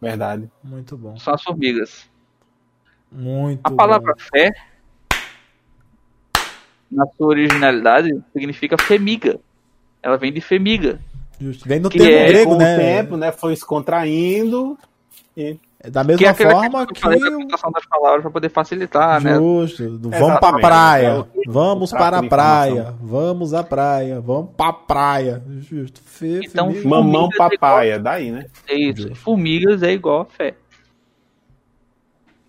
[SPEAKER 1] Verdade.
[SPEAKER 3] Muito bom.
[SPEAKER 4] São as formigas.
[SPEAKER 3] Muito
[SPEAKER 4] A palavra
[SPEAKER 3] bom.
[SPEAKER 4] fé, na sua originalidade, significa femiga. Ela vem de femiga.
[SPEAKER 3] Justo. Vem no
[SPEAKER 4] que
[SPEAKER 3] termo
[SPEAKER 4] é
[SPEAKER 3] grego,
[SPEAKER 1] Com
[SPEAKER 3] né?
[SPEAKER 1] o tempo, né? Foi se contraindo. E...
[SPEAKER 3] É Da
[SPEAKER 4] Que é
[SPEAKER 3] mesma forma
[SPEAKER 4] que
[SPEAKER 3] que.
[SPEAKER 4] eu falei das palavras para poder facilitar, né?
[SPEAKER 3] Justo. Vamos
[SPEAKER 1] Exatamente.
[SPEAKER 3] pra praia.
[SPEAKER 1] É o-
[SPEAKER 3] Vamos para a praia. Vamos à praia. Vamos pra praia. Justo. Fê,
[SPEAKER 4] Então.
[SPEAKER 1] Mamão
[SPEAKER 4] Formigas é
[SPEAKER 1] daí, né?
[SPEAKER 4] É isso. Formigas é igual a fé.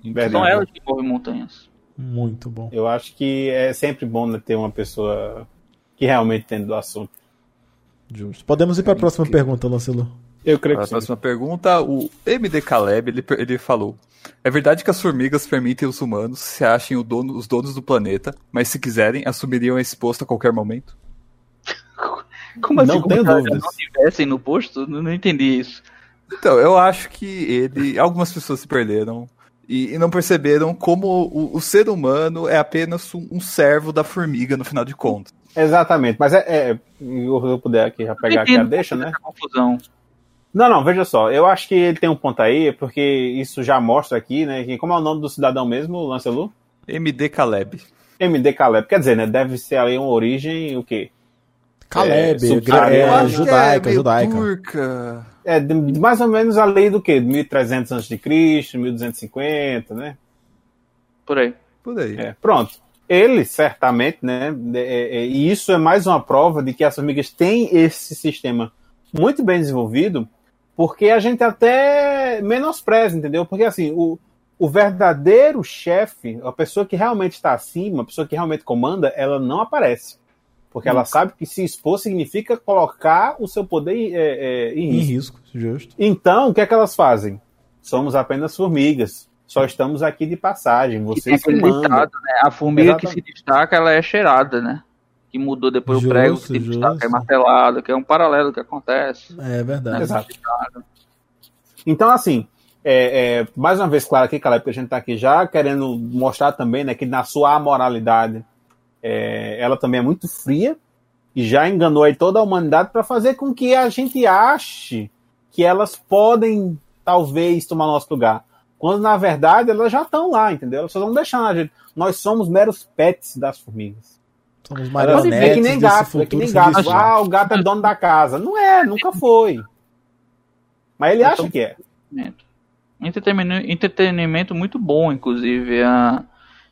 [SPEAKER 1] Verdade.
[SPEAKER 4] São elas que movem montanhas.
[SPEAKER 3] Muito bom.
[SPEAKER 1] Eu acho que é sempre bom né, ter uma pessoa que realmente entende do assunto.
[SPEAKER 3] Justo. Podemos ir para a próxima pergunta, Lancelo.
[SPEAKER 1] Eu creio que
[SPEAKER 5] a
[SPEAKER 1] sim.
[SPEAKER 5] próxima pergunta, o MD Caleb, ele, ele falou: É verdade que as formigas permitem os humanos se achem o dono- os donos do planeta, mas se quiserem, assumiriam esse posto a qualquer momento?
[SPEAKER 4] Como assim?
[SPEAKER 1] Não
[SPEAKER 4] como
[SPEAKER 1] tenho dúvidas.
[SPEAKER 4] não tivessem no posto? Não, não entendi isso.
[SPEAKER 5] Então, eu acho que ele. Algumas pessoas se perderam e, e não perceberam como o, o ser humano é apenas um, um servo da formiga, no final de contas.
[SPEAKER 1] Exatamente, mas é, é eu puder aqui já pegar aqui a deixa, né?
[SPEAKER 4] confusão.
[SPEAKER 1] Não, não, veja só, eu acho que ele tem um ponto aí, porque isso já mostra aqui, né, que como é o nome do cidadão mesmo, Lancelu?
[SPEAKER 5] MD Caleb.
[SPEAKER 1] MD Caleb, quer dizer, né, deve ser ali uma origem, o quê?
[SPEAKER 3] Caleb,
[SPEAKER 1] É,
[SPEAKER 3] é, judaica,
[SPEAKER 5] meio
[SPEAKER 3] judaica.
[SPEAKER 5] turca.
[SPEAKER 1] É, de, de mais ou menos a lei do quê? 1300 a.C., 1250, né?
[SPEAKER 4] Por aí.
[SPEAKER 5] Por aí.
[SPEAKER 1] É, pronto. Ele, certamente, né? é, é, e isso é mais uma prova de que as formigas têm esse sistema muito bem desenvolvido, porque a gente até menospreza, entendeu? Porque assim, o, o verdadeiro chefe, a pessoa que realmente está acima, a pessoa que realmente comanda, ela não aparece. Porque ela sabe que se expor significa colocar o seu poder é, é, em
[SPEAKER 3] Em
[SPEAKER 1] risco.
[SPEAKER 3] risco, justo.
[SPEAKER 1] Então, o que é que elas fazem? Somos apenas formigas. Só estamos aqui de passagem. Vocês que
[SPEAKER 4] ditado, né? A formiga que se destaca, ela é cheirada, né? Que mudou depois
[SPEAKER 3] Justo,
[SPEAKER 4] o prego, que se
[SPEAKER 3] justo.
[SPEAKER 4] destaca é martelado, que é um paralelo que acontece.
[SPEAKER 3] É verdade.
[SPEAKER 1] Exato. Então, assim, é, é, mais uma vez, claro aqui, Caleb, que a gente está aqui já querendo mostrar também né, que na sua amoralidade é, ela também é muito fria e já enganou aí toda a humanidade para fazer com que a gente ache que elas podem, talvez, tomar nosso lugar. Quando, na verdade, elas já estão lá, entendeu? Elas só estão deixando a gente. Nós somos meros pets das formigas.
[SPEAKER 3] Somos marionetes
[SPEAKER 1] é que nem gato, é que nem gato. Ah, o gato é dono da casa. Não é, nunca foi. Mas ele acha que é.
[SPEAKER 4] entretenimento. Entretenimento, entretenimento muito bom, inclusive. A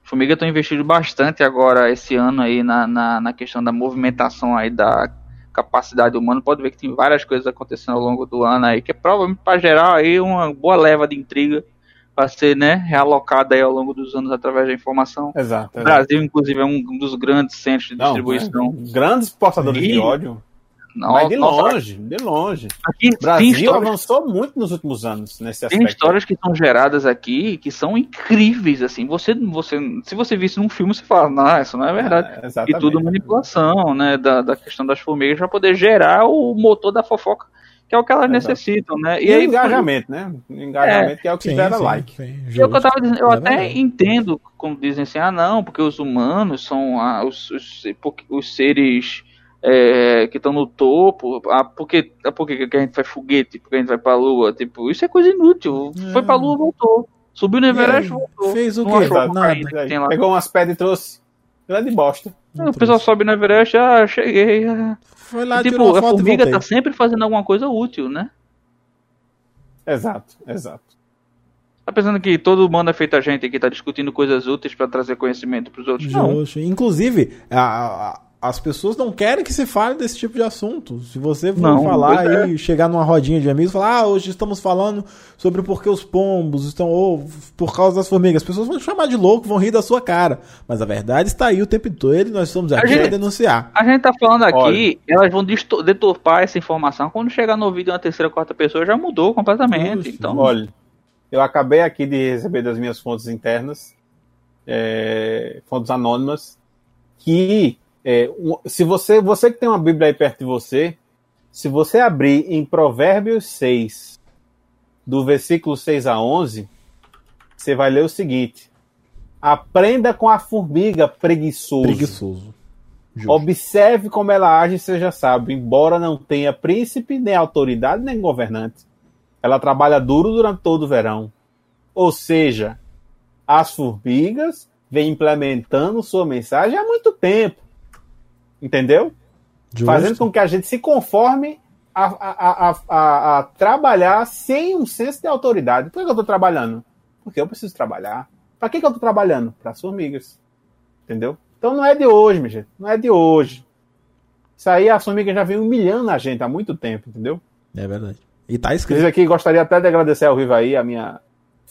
[SPEAKER 4] Formiga estão investindo bastante agora esse ano aí na, na, na questão da movimentação aí da capacidade humana. Pode ver que tem várias coisas acontecendo ao longo do ano aí, que é provavelmente para gerar aí uma boa leva de intriga para ser né, realocada aí ao longo dos anos através da informação.
[SPEAKER 1] Exato.
[SPEAKER 4] O Brasil, inclusive, é um dos grandes centros de
[SPEAKER 1] Não,
[SPEAKER 4] distribuição.
[SPEAKER 1] é, grandes portadores
[SPEAKER 4] E-
[SPEAKER 1] de ódio.
[SPEAKER 4] Não,
[SPEAKER 1] mas de
[SPEAKER 4] nossa,
[SPEAKER 1] longe, de longe.
[SPEAKER 4] aqui
[SPEAKER 1] O
[SPEAKER 4] tem
[SPEAKER 1] Brasil
[SPEAKER 4] histórias
[SPEAKER 1] avançou muito nos últimos anos nesse
[SPEAKER 4] Tem
[SPEAKER 1] aspecto.
[SPEAKER 4] histórias que são geradas aqui que são incríveis, assim. Você, você, se você visse num filme, você fala, não, isso não é verdade.
[SPEAKER 1] É,
[SPEAKER 4] e tudo manipulação, né? Da, da questão das formigas para poder gerar o motor da fofoca, que é o que elas
[SPEAKER 1] Exato.
[SPEAKER 4] necessitam, né?
[SPEAKER 1] E,
[SPEAKER 4] E, aí,
[SPEAKER 1] engajamento, né? Engajamento que é o que
[SPEAKER 3] Sim,
[SPEAKER 1] gera
[SPEAKER 3] sim,
[SPEAKER 1] like.
[SPEAKER 3] sim,
[SPEAKER 4] E é o que eu dizendo, eu
[SPEAKER 3] É
[SPEAKER 4] até
[SPEAKER 3] verdade.
[SPEAKER 4] entendo quando dizem assim, ah não, porque os humanos são ah, os, os, os seres é, que estão no topo, ah, porque, ah, por que a gente faz foguete, porque a gente vai pra lua, tipo, isso é coisa inútil.
[SPEAKER 3] É.
[SPEAKER 4] Foi pra lua, voltou. Subiu no Everest,
[SPEAKER 3] E
[SPEAKER 4] voltou.
[SPEAKER 3] fez o quê? Nada.
[SPEAKER 4] cocaína que tem lá.
[SPEAKER 1] Pegou umas pedras e trouxe. Grande bosta.
[SPEAKER 4] O pessoal sobe no Everest, ah, cheguei. ah.
[SPEAKER 3] Foi lá,
[SPEAKER 4] E,
[SPEAKER 3] tirou
[SPEAKER 4] tipo,
[SPEAKER 3] a
[SPEAKER 4] a
[SPEAKER 3] foto
[SPEAKER 4] formiga tá sempre fazendo alguma coisa útil, né?
[SPEAKER 1] Exato, exato.
[SPEAKER 4] Tá pensando que todo mundo é feito a gente aqui, tá discutindo coisas úteis pra trazer conhecimento pros outros? Não.
[SPEAKER 3] Inclusive, a- a- as pessoas não querem que se fale desse tipo de assunto. Se você for
[SPEAKER 4] Não,
[SPEAKER 3] falar
[SPEAKER 4] é.
[SPEAKER 3] e chegar numa rodinha de amigos e falar, ah, hoje estamos falando sobre por que os pombos estão, ou por causa das formigas, as pessoas vão te chamar de louco, vão rir da sua cara. Mas a verdade está aí o tempo todo e nós estamos aqui
[SPEAKER 4] gente-
[SPEAKER 3] para denunciar.
[SPEAKER 4] A gente tá falando aqui,
[SPEAKER 1] Olha.
[SPEAKER 4] elas vão deturpar essa informação. Quando chegar no vídeo uma terceira, quarta pessoa, já mudou completamente.
[SPEAKER 3] Justo.
[SPEAKER 4] Então,
[SPEAKER 1] Olha, eu acabei aqui de receber das minhas fontes internas, é, fontes anônimas, que é, se você, você que tem uma Bíblia aí perto de você, se você abrir em Provérbios 6, do versículo 6 a 11, você vai ler o seguinte: Aprenda com a formiga preguiçoso.
[SPEAKER 3] Preguiçoso. Justo.
[SPEAKER 1] Observe como ela age seja sábio, embora não tenha príncipe, nem autoridade, nem governante. Ela trabalha duro durante todo o verão. Ou seja, as formigas vêm implementando sua mensagem há muito tempo. Entendeu?
[SPEAKER 3] Justo.
[SPEAKER 1] Fazendo com que a gente se conforme a, a, a, a, trabalhar sem um senso de autoridade. Por que eu estou trabalhando? Porque eu preciso trabalhar. Para que, que eu estou trabalhando? Para as formigas. Entendeu? Então não é de hoje, minha gente. Não é de hoje. Isso aí a formiga já vem humilhando a gente há muito tempo, entendeu?
[SPEAKER 3] É verdade. E tá escrito.
[SPEAKER 1] aqui gostaria até de agradecer ao Viva aí, a minha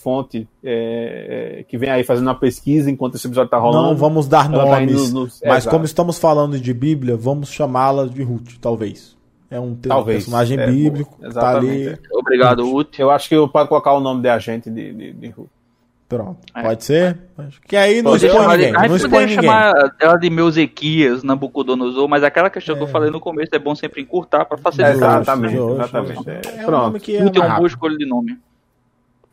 [SPEAKER 1] fonte, é, é, que vem aí fazendo uma pesquisa enquanto esse episódio tá rolando.
[SPEAKER 3] Não vamos dar
[SPEAKER 1] tá
[SPEAKER 3] nomes,
[SPEAKER 1] indo nos-
[SPEAKER 3] mas
[SPEAKER 1] Exato.
[SPEAKER 3] como estamos falando de Bíblia, vamos chamá-la de Ruth, talvez. É um
[SPEAKER 1] Talvez.
[SPEAKER 3] personagem
[SPEAKER 1] É,
[SPEAKER 3] bíblico,
[SPEAKER 1] boa.
[SPEAKER 3] tá ali.
[SPEAKER 1] Exatamente,
[SPEAKER 4] obrigado, Ut.
[SPEAKER 1] Eu acho que eu pode colocar o nome de agente de, de, de Ruth.
[SPEAKER 3] Pronto.
[SPEAKER 4] É.
[SPEAKER 3] Pode ser? Que aí não expõe
[SPEAKER 1] chamar
[SPEAKER 4] A
[SPEAKER 3] ninguém.
[SPEAKER 4] gente
[SPEAKER 3] Não
[SPEAKER 4] poderia
[SPEAKER 3] ninguém.
[SPEAKER 4] chamar ela de Meusequias, Nabucodonosor, mas aquela questão que eu falei no começo é bom sempre encurtar pra facilitar.
[SPEAKER 1] Exatamente, exatamente. É,
[SPEAKER 3] É um
[SPEAKER 1] pronto.
[SPEAKER 3] nome que é
[SPEAKER 4] Ut é uma boa escolha de nome.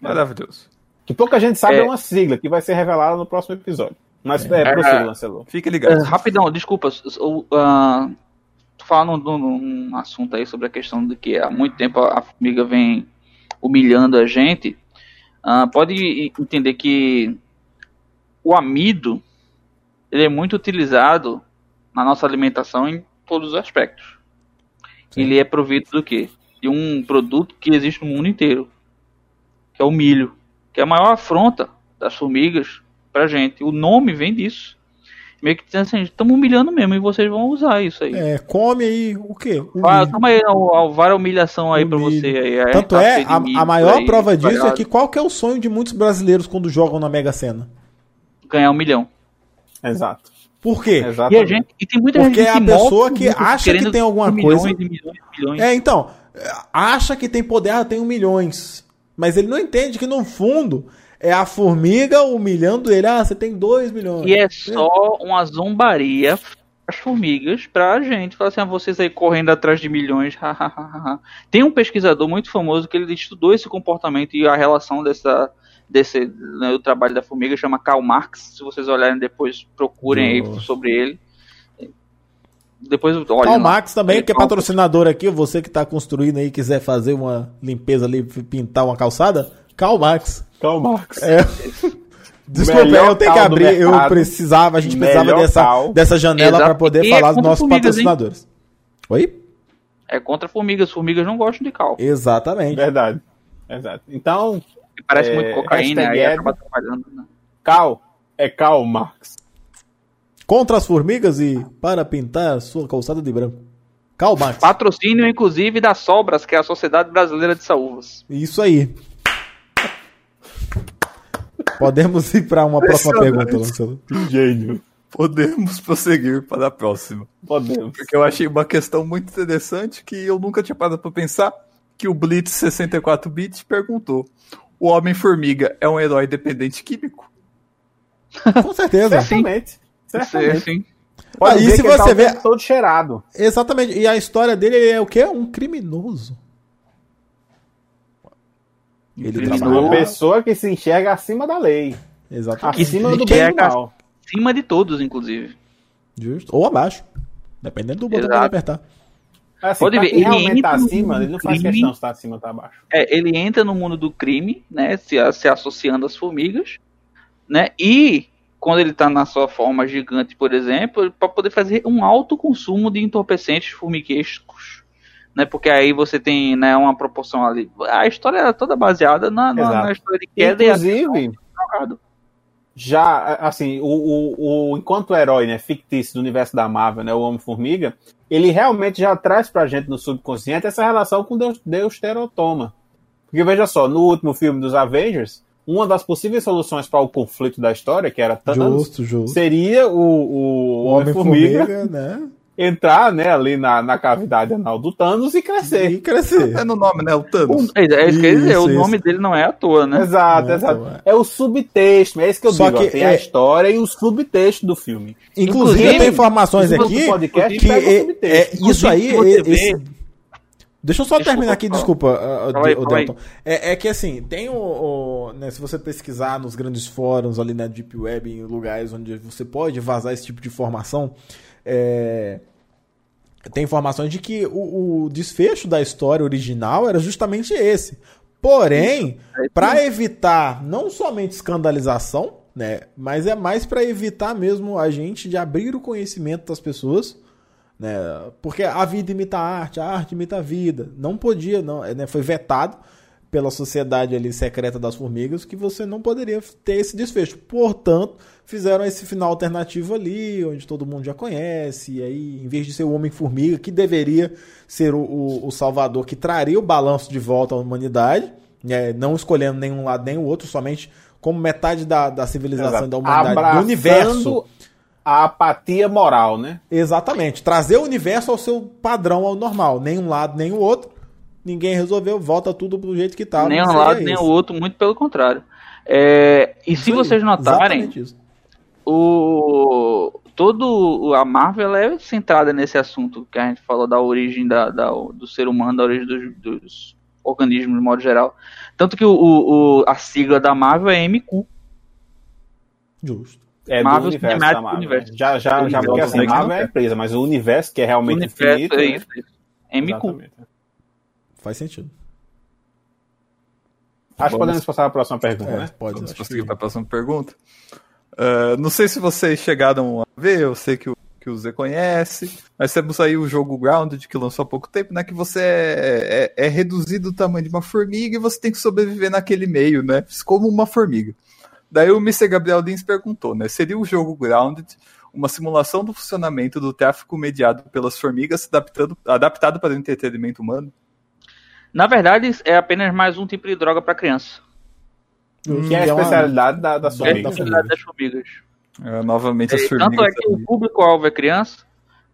[SPEAKER 5] Maravilhoso.
[SPEAKER 1] Que pouca gente sabe
[SPEAKER 4] É.
[SPEAKER 1] é uma sigla que vai ser revelada no próximo episódio. Mas é,
[SPEAKER 4] É.
[SPEAKER 1] Lancelot.
[SPEAKER 5] Fique
[SPEAKER 4] É,
[SPEAKER 5] ligado.
[SPEAKER 4] rapidão, desculpa. s- o, ah, falando de um assunto aí sobre a questão de que há muito tempo a formiga vem humilhando a gente. Ah, pode entender que o amido ele é muito utilizado na nossa alimentação em todos os aspectos.
[SPEAKER 3] Sim.
[SPEAKER 4] Ele é provido do quê? De um produto que existe no mundo inteiro, que é o milho, que é a maior afronta das formigas pra gente. O nome vem disso. Meio que dizendo assim, estamos humilhando mesmo e vocês vão usar isso aí.
[SPEAKER 3] É, come aí o quê? O
[SPEAKER 4] Ah, toma aí, ó, ó, várias humilhação aí
[SPEAKER 3] milho.
[SPEAKER 4] você. Aí, aí
[SPEAKER 3] Tanto
[SPEAKER 4] tá
[SPEAKER 3] é, a, a maior
[SPEAKER 4] aí,
[SPEAKER 3] prova disso é que qual que é o sonho de muitos brasileiros quando jogam na Mega Sena?
[SPEAKER 4] Ganhar um milhão.
[SPEAKER 1] Exato.
[SPEAKER 3] Por quê?
[SPEAKER 4] E a gente, e tem muita
[SPEAKER 3] Porque
[SPEAKER 4] gente
[SPEAKER 3] é
[SPEAKER 4] que
[SPEAKER 3] a pessoa que acha que tem alguma
[SPEAKER 4] milhões
[SPEAKER 3] coisa-
[SPEAKER 4] e milhões e milhões.
[SPEAKER 3] É, então, é, acha que tem poder, ah, tem um milhões. Mas ele não entende que no fundo é a formiga humilhando ele. Ah, você tem dois milhões.
[SPEAKER 4] E é só uma zombaria as formigas pra gente. Falar assim, ah, vocês aí correndo atrás de milhões. Tem um pesquisador muito famoso que ele estudou esse comportamento e a relação dessa desse né, o trabalho da formiga chama Karl Marx. Se vocês olharem depois, procurem aí sobre ele. Depois
[SPEAKER 3] também,
[SPEAKER 4] Ele
[SPEAKER 3] que é patrocinador aqui, você que tá construindo aí, quiser fazer uma limpeza ali, pintar uma calçada. Karl Marx. É. Desculpa,
[SPEAKER 1] Melhor
[SPEAKER 3] eu tenho que abrir, eu precisava, a gente precisava
[SPEAKER 1] Melhor
[SPEAKER 3] dessa,
[SPEAKER 1] cal.
[SPEAKER 3] dessa janela para poder
[SPEAKER 4] E é
[SPEAKER 3] falar dos
[SPEAKER 4] contra
[SPEAKER 3] nossos
[SPEAKER 4] formigas, hein?
[SPEAKER 3] patrocinadores. Oi?
[SPEAKER 4] É contra formigas. Formigas não gostam de cal.
[SPEAKER 3] Exatamente.
[SPEAKER 1] Verdade. Exato. Então,
[SPEAKER 4] Parece
[SPEAKER 1] É,
[SPEAKER 4] muito cocaína aí
[SPEAKER 1] é-
[SPEAKER 4] acaba trabalhando. Né?
[SPEAKER 1] Cal é Karl Marx.
[SPEAKER 3] Contra as formigas e para pintar sua calçada de branco. Karl Marx.
[SPEAKER 4] Patrocínio, inclusive, da Sobras, que é a Sociedade Brasileira de Saúvas.
[SPEAKER 3] Isso aí. Podemos ir para uma próxima pergunta, Lancelot.
[SPEAKER 1] Gênio.
[SPEAKER 5] Podemos prosseguir para a próxima.
[SPEAKER 1] Podemos.
[SPEAKER 5] Porque eu achei uma questão muito interessante que eu nunca tinha parado para pensar, que o Blitz 64 bits perguntou: o Homem-Formiga é um herói dependente químico?
[SPEAKER 3] Com certeza.
[SPEAKER 1] Certamente. Certamente.
[SPEAKER 4] Assim,
[SPEAKER 1] Pode
[SPEAKER 3] Aí,
[SPEAKER 1] ver
[SPEAKER 3] se
[SPEAKER 1] que ele tá
[SPEAKER 3] você
[SPEAKER 1] o
[SPEAKER 3] vê-
[SPEAKER 1] todo cheirado.
[SPEAKER 3] Exatamente. E a história dele ele é o quê? Um criminoso. Ele
[SPEAKER 4] Criminoso.
[SPEAKER 3] trabalha.
[SPEAKER 1] Uma pessoa que se enxerga acima da lei.
[SPEAKER 3] Exatamente.
[SPEAKER 1] Acima do bem mal.
[SPEAKER 4] acima de todos, inclusive.
[SPEAKER 3] Justo. Ou abaixo. Dependendo do botão que ele apertar.
[SPEAKER 1] Assim,
[SPEAKER 4] Pode ver, ele
[SPEAKER 1] realmente tá
[SPEAKER 4] entra no
[SPEAKER 1] acima, ele não faz
[SPEAKER 4] crime.
[SPEAKER 1] questão se tá acima ou tá abaixo.
[SPEAKER 4] É, ele entra no mundo do crime, né? Se, se associando às formigas, né? E quando ele tá na sua forma gigante, por exemplo, para poder fazer um alto consumo de entorpecentes formiguescos. Né, porque aí você tem né, uma proporção ali. A história era toda baseada na, na, na história de queda
[SPEAKER 1] Inclusive, já, assim, o, o, o, enquanto herói né, fictício do universo da Marvel, né, o Homem-Formiga, ele realmente já traz pra gente no subconsciente essa relação com Deus, Deus Terotoma. Porque veja só, no último filme dos Avengers, uma das possíveis soluções para o conflito da história, que era Thanos,
[SPEAKER 3] Justo, justo.
[SPEAKER 1] seria o, o,
[SPEAKER 3] O Homem-Formiga,
[SPEAKER 1] Homem-Formiga
[SPEAKER 3] né?
[SPEAKER 1] entrar né, ali na, na cavidade anal do Thanos e crescer.
[SPEAKER 3] E crescer.
[SPEAKER 5] É no nome, né? O Thanos.
[SPEAKER 4] É, é isso que ia dizer,
[SPEAKER 3] Isso,
[SPEAKER 4] o
[SPEAKER 3] isso.
[SPEAKER 4] nome dele não é à toa, né?
[SPEAKER 1] Exato,
[SPEAKER 3] Né,
[SPEAKER 1] exato.
[SPEAKER 3] então,
[SPEAKER 1] É o subtexto, é isso que eu
[SPEAKER 3] Só
[SPEAKER 1] digo. ó,
[SPEAKER 3] que
[SPEAKER 1] tem
[SPEAKER 3] é-
[SPEAKER 1] a história e o subtexto do filme.
[SPEAKER 3] Inclusive,
[SPEAKER 4] Inclusive,
[SPEAKER 3] tem informações aqui
[SPEAKER 1] podcast,
[SPEAKER 3] que
[SPEAKER 1] o
[SPEAKER 3] é,
[SPEAKER 1] subtexto.
[SPEAKER 3] é- isso aí. É- esse-
[SPEAKER 4] vê-
[SPEAKER 3] Deixa eu só
[SPEAKER 4] Desculpa,
[SPEAKER 3] terminar aqui, desculpa, uh, o
[SPEAKER 4] fala aí.
[SPEAKER 3] Delton. É, é que assim, tem o, o- né, se você pesquisar nos grandes fóruns ali na Deep Web, em lugares onde você pode vazar esse tipo de informação, é, tem informações de que o, o desfecho da história original era justamente esse. Porém,
[SPEAKER 4] É
[SPEAKER 3] para evitar não somente escandalização, né, mas é mais para evitar mesmo a gente de abrir o conhecimento das pessoas né? Porque a vida imita a arte, a arte imita a vida. Não podia, não, né? Foi vetado pela sociedade ali secreta das formigas que você não poderia ter esse desfecho. Portanto, fizeram esse final alternativo ali, onde todo mundo já conhece, e aí, em vez de ser o Homem-Formiga, que deveria ser o, o, o salvador que traria o balanço de volta à humanidade, né? não escolhendo nenhum lado nem o outro, somente como metade da, da civilização
[SPEAKER 1] Exato.
[SPEAKER 3] da humanidade, do
[SPEAKER 1] Abraçando
[SPEAKER 3] universo.
[SPEAKER 1] A apatia moral, né?
[SPEAKER 3] Exatamente. Trazer o universo ao seu padrão, ao normal. Nem um lado, nem o outro. Ninguém resolveu, volta tudo do jeito que estava.
[SPEAKER 4] nem um lado, nem o outro, muito pelo contrário. É, e se vocês notarem, o todo o- a Marvel é centrada nesse assunto que a gente falou da origem da, da- do ser humano, da origem dos, dos organismos de modo geral. Tanto que o, o- o- a sigla da Marvel é MQ.
[SPEAKER 3] Justo.
[SPEAKER 1] É
[SPEAKER 4] Marvel
[SPEAKER 1] do universo da Marvel.
[SPEAKER 4] Universe.
[SPEAKER 1] Já, já, já
[SPEAKER 4] Universo,
[SPEAKER 1] porque assim,
[SPEAKER 5] né,
[SPEAKER 1] Marvel é a
[SPEAKER 5] quer.
[SPEAKER 1] empresa, mas o universo, que é
[SPEAKER 4] O
[SPEAKER 1] realmente
[SPEAKER 4] universo
[SPEAKER 1] infinito.
[SPEAKER 4] é
[SPEAKER 1] né?
[SPEAKER 4] isso. isso. MQ.
[SPEAKER 3] Faz sentido.
[SPEAKER 1] Acho que podemos passar para a próxima pergunta,
[SPEAKER 3] É,
[SPEAKER 1] né?
[SPEAKER 3] pode.
[SPEAKER 5] Vamos prosseguir para a próxima pergunta. Ah, não sei se vocês chegaram a ver, eu sei que o, que o Zé conhece, mas temos aí o jogo Grounded, que lançou há pouco tempo, né? Que você é, é, é reduzido o tamanho de uma formiga e você tem que sobreviver naquele meio, né? Como uma formiga. Daí o Mr. Gabriel Lins perguntou, né? Seria o jogo Grounded uma simulação do funcionamento do tráfico mediado pelas formigas adaptado, adaptado para o entretenimento humano?
[SPEAKER 4] Na verdade, é apenas mais um tipo de droga para criança.
[SPEAKER 3] Justo.
[SPEAKER 1] Que é a
[SPEAKER 3] é uma-
[SPEAKER 1] especialidade da, da
[SPEAKER 4] É
[SPEAKER 1] sua
[SPEAKER 4] a especialidade das formigas.
[SPEAKER 5] É, novamente as
[SPEAKER 4] É,
[SPEAKER 5] formigas.
[SPEAKER 4] Tanto é que o público-alvo é criança,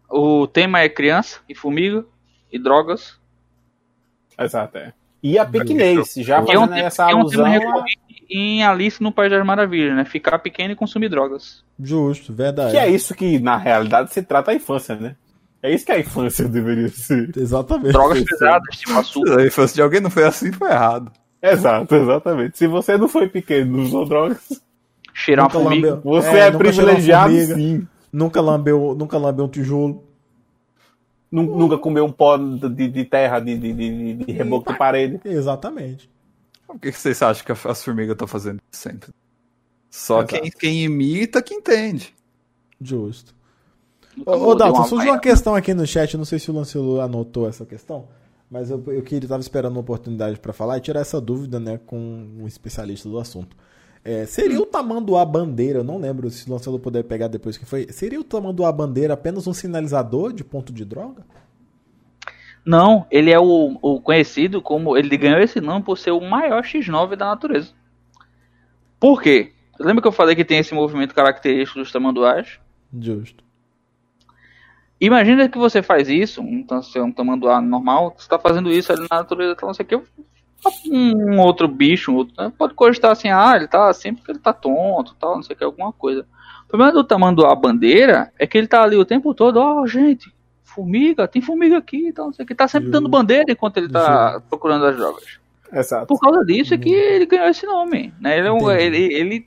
[SPEAKER 4] o tema é criança e formiga e drogas.
[SPEAKER 1] Exato, é. E a pequenez, já
[SPEAKER 4] Que é um,
[SPEAKER 1] fazendo essa
[SPEAKER 4] é um
[SPEAKER 1] alusão
[SPEAKER 4] tema em Alice no País das Maravilhas, né? Ficar pequeno e consumir drogas.
[SPEAKER 3] Justo, verdade.
[SPEAKER 1] Que é isso que, na realidade, se trata a infância, né? É isso que a infância deveria ser.
[SPEAKER 3] Exatamente.
[SPEAKER 4] Drogas pesadas, tipo açúcar.
[SPEAKER 5] A infância de alguém não foi assim, foi errado.
[SPEAKER 1] Exato, exatamente. Se você não foi pequeno, não usou drogas,
[SPEAKER 4] Cheirar uma
[SPEAKER 3] Nunca
[SPEAKER 4] formiga.
[SPEAKER 3] lambeu-
[SPEAKER 1] você
[SPEAKER 3] É,
[SPEAKER 1] é, privilegiado,
[SPEAKER 3] formiga.
[SPEAKER 1] sim.
[SPEAKER 3] Nunca lambeu, nunca lambeu um tijolo.
[SPEAKER 1] Nu- Nunca comeu um pó de, de terra, de, de, de, de reboco de parede.
[SPEAKER 3] Exatamente.
[SPEAKER 5] O que que vocês acham que as formigas estão fazendo sempre? Só
[SPEAKER 1] Exato.
[SPEAKER 5] quem, quem imita que entende.
[SPEAKER 3] Justo. Ô, ô Dalton,
[SPEAKER 4] uma
[SPEAKER 3] surgiu uma questão aqui no chat, não sei se o Lancelo anotou essa questão, mas eu, eu queria, tava esperando uma oportunidade para falar e tirar essa dúvida, né, com um especialista do assunto. É, seria o tamanduá bandeira, eu não lembro se o Lancelo puder pegar depois que foi, seria o tamanduá bandeira apenas um sinalizador de ponto de droga?
[SPEAKER 4] Não, ele é o, o conhecido como. Ele ganhou esse nome por ser o maior X9 da natureza. Por quê? Lembra que eu falei que tem esse movimento característico dos tamanduás?
[SPEAKER 3] Justo.
[SPEAKER 4] Imagina que você faz isso, então você é um tamanduá normal, você está fazendo isso ali na natureza, então não sei o que, um outro bicho, um outro, né, pode cogitar assim, ah, ele tá assim porque ele tá tonto, tal, não sei o que, alguma coisa. O problema do tamanduá bandeira é que ele tá ali o tempo todo, ó, gente, formiga, tem formiga aqui, tal, não sei o que, tá sempre dando bandeira enquanto ele tá procurando as drogas.
[SPEAKER 1] Exato.
[SPEAKER 4] Por causa disso é que ele ganhou esse nome, né? Ele, é
[SPEAKER 3] Entendi.
[SPEAKER 4] ele, ele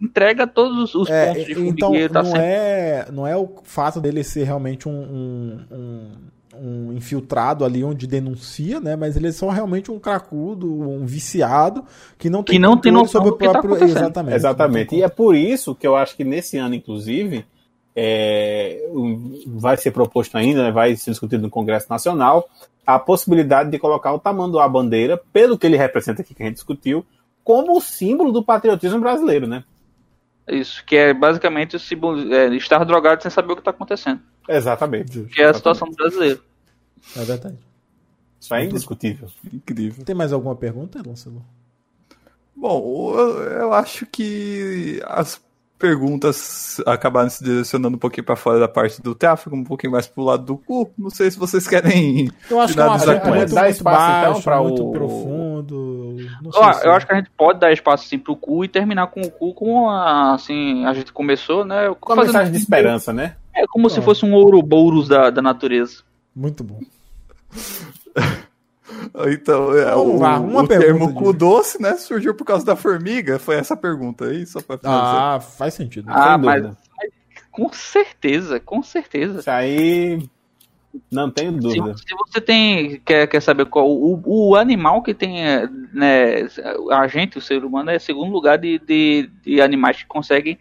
[SPEAKER 4] entrega todos os, os pontos de
[SPEAKER 3] então
[SPEAKER 4] formigueiro, tá
[SPEAKER 3] não
[SPEAKER 4] sempre
[SPEAKER 3] é, não é o fato dele ser realmente um, um, um, um infiltrado ali onde denuncia, né? Mas ele é só realmente um cracudo, um viciado que não tem
[SPEAKER 4] Que não tem
[SPEAKER 3] controle
[SPEAKER 4] noção que tá acontecendo.
[SPEAKER 3] Exatamente.
[SPEAKER 1] Exatamente. E é por isso que eu acho que nesse ano, inclusive, é, um, vai ser proposto ainda, né, vai ser discutido no Congresso Nacional, a possibilidade de colocar o tamanduá bandeira, pelo que ele representa aqui que a gente discutiu, como o símbolo do patriotismo brasileiro, né?
[SPEAKER 4] Isso, que é basicamente o símbolo, é, estar drogado sem saber o que está acontecendo.
[SPEAKER 1] Exatamente.
[SPEAKER 4] Que é a situação do brasileiro.
[SPEAKER 3] É verdade.
[SPEAKER 1] Isso é indiscutível.
[SPEAKER 5] Incrível.
[SPEAKER 3] Tem mais alguma pergunta, Lancelot?
[SPEAKER 5] Bom, eu, eu acho que as perguntas acabaram se direcionando um pouquinho para fora da parte do tráfego, um pouquinho mais pro lado do cu. Não sei se vocês querem.
[SPEAKER 3] Eu acho que assunto
[SPEAKER 5] com
[SPEAKER 3] muito,
[SPEAKER 5] essa.
[SPEAKER 1] Dá
[SPEAKER 3] muito
[SPEAKER 1] espaço, então, pra
[SPEAKER 3] muito
[SPEAKER 1] o-
[SPEAKER 3] profundo. Não sei
[SPEAKER 4] Ó,
[SPEAKER 3] se-
[SPEAKER 4] eu acho que a gente pode dar espaço assim pro cu e terminar com o cu como a, assim, a gente começou, né?
[SPEAKER 1] Com a mensagem de esperança, né?
[SPEAKER 4] É como se
[SPEAKER 3] Ó.
[SPEAKER 4] fosse um ouroboros da, da natureza.
[SPEAKER 3] Muito bom.
[SPEAKER 5] Então, é,
[SPEAKER 3] Vamos
[SPEAKER 5] o,
[SPEAKER 3] lá, uma
[SPEAKER 5] o
[SPEAKER 3] pergunta
[SPEAKER 5] termo cu doce, né, surgiu por causa da formiga. Foi essa pergunta aí, só pra.
[SPEAKER 3] Ah, faz sentido.
[SPEAKER 4] Ah, mas,
[SPEAKER 1] dúvida.
[SPEAKER 4] mas com certeza, com certeza.
[SPEAKER 1] Isso aí. Não tenho
[SPEAKER 4] Se,
[SPEAKER 1] dúvida.
[SPEAKER 4] se você tem quer, quer saber qual o, o animal que tem é, né, a gente, o ser humano é segundo lugar de, de, de animais que conseguem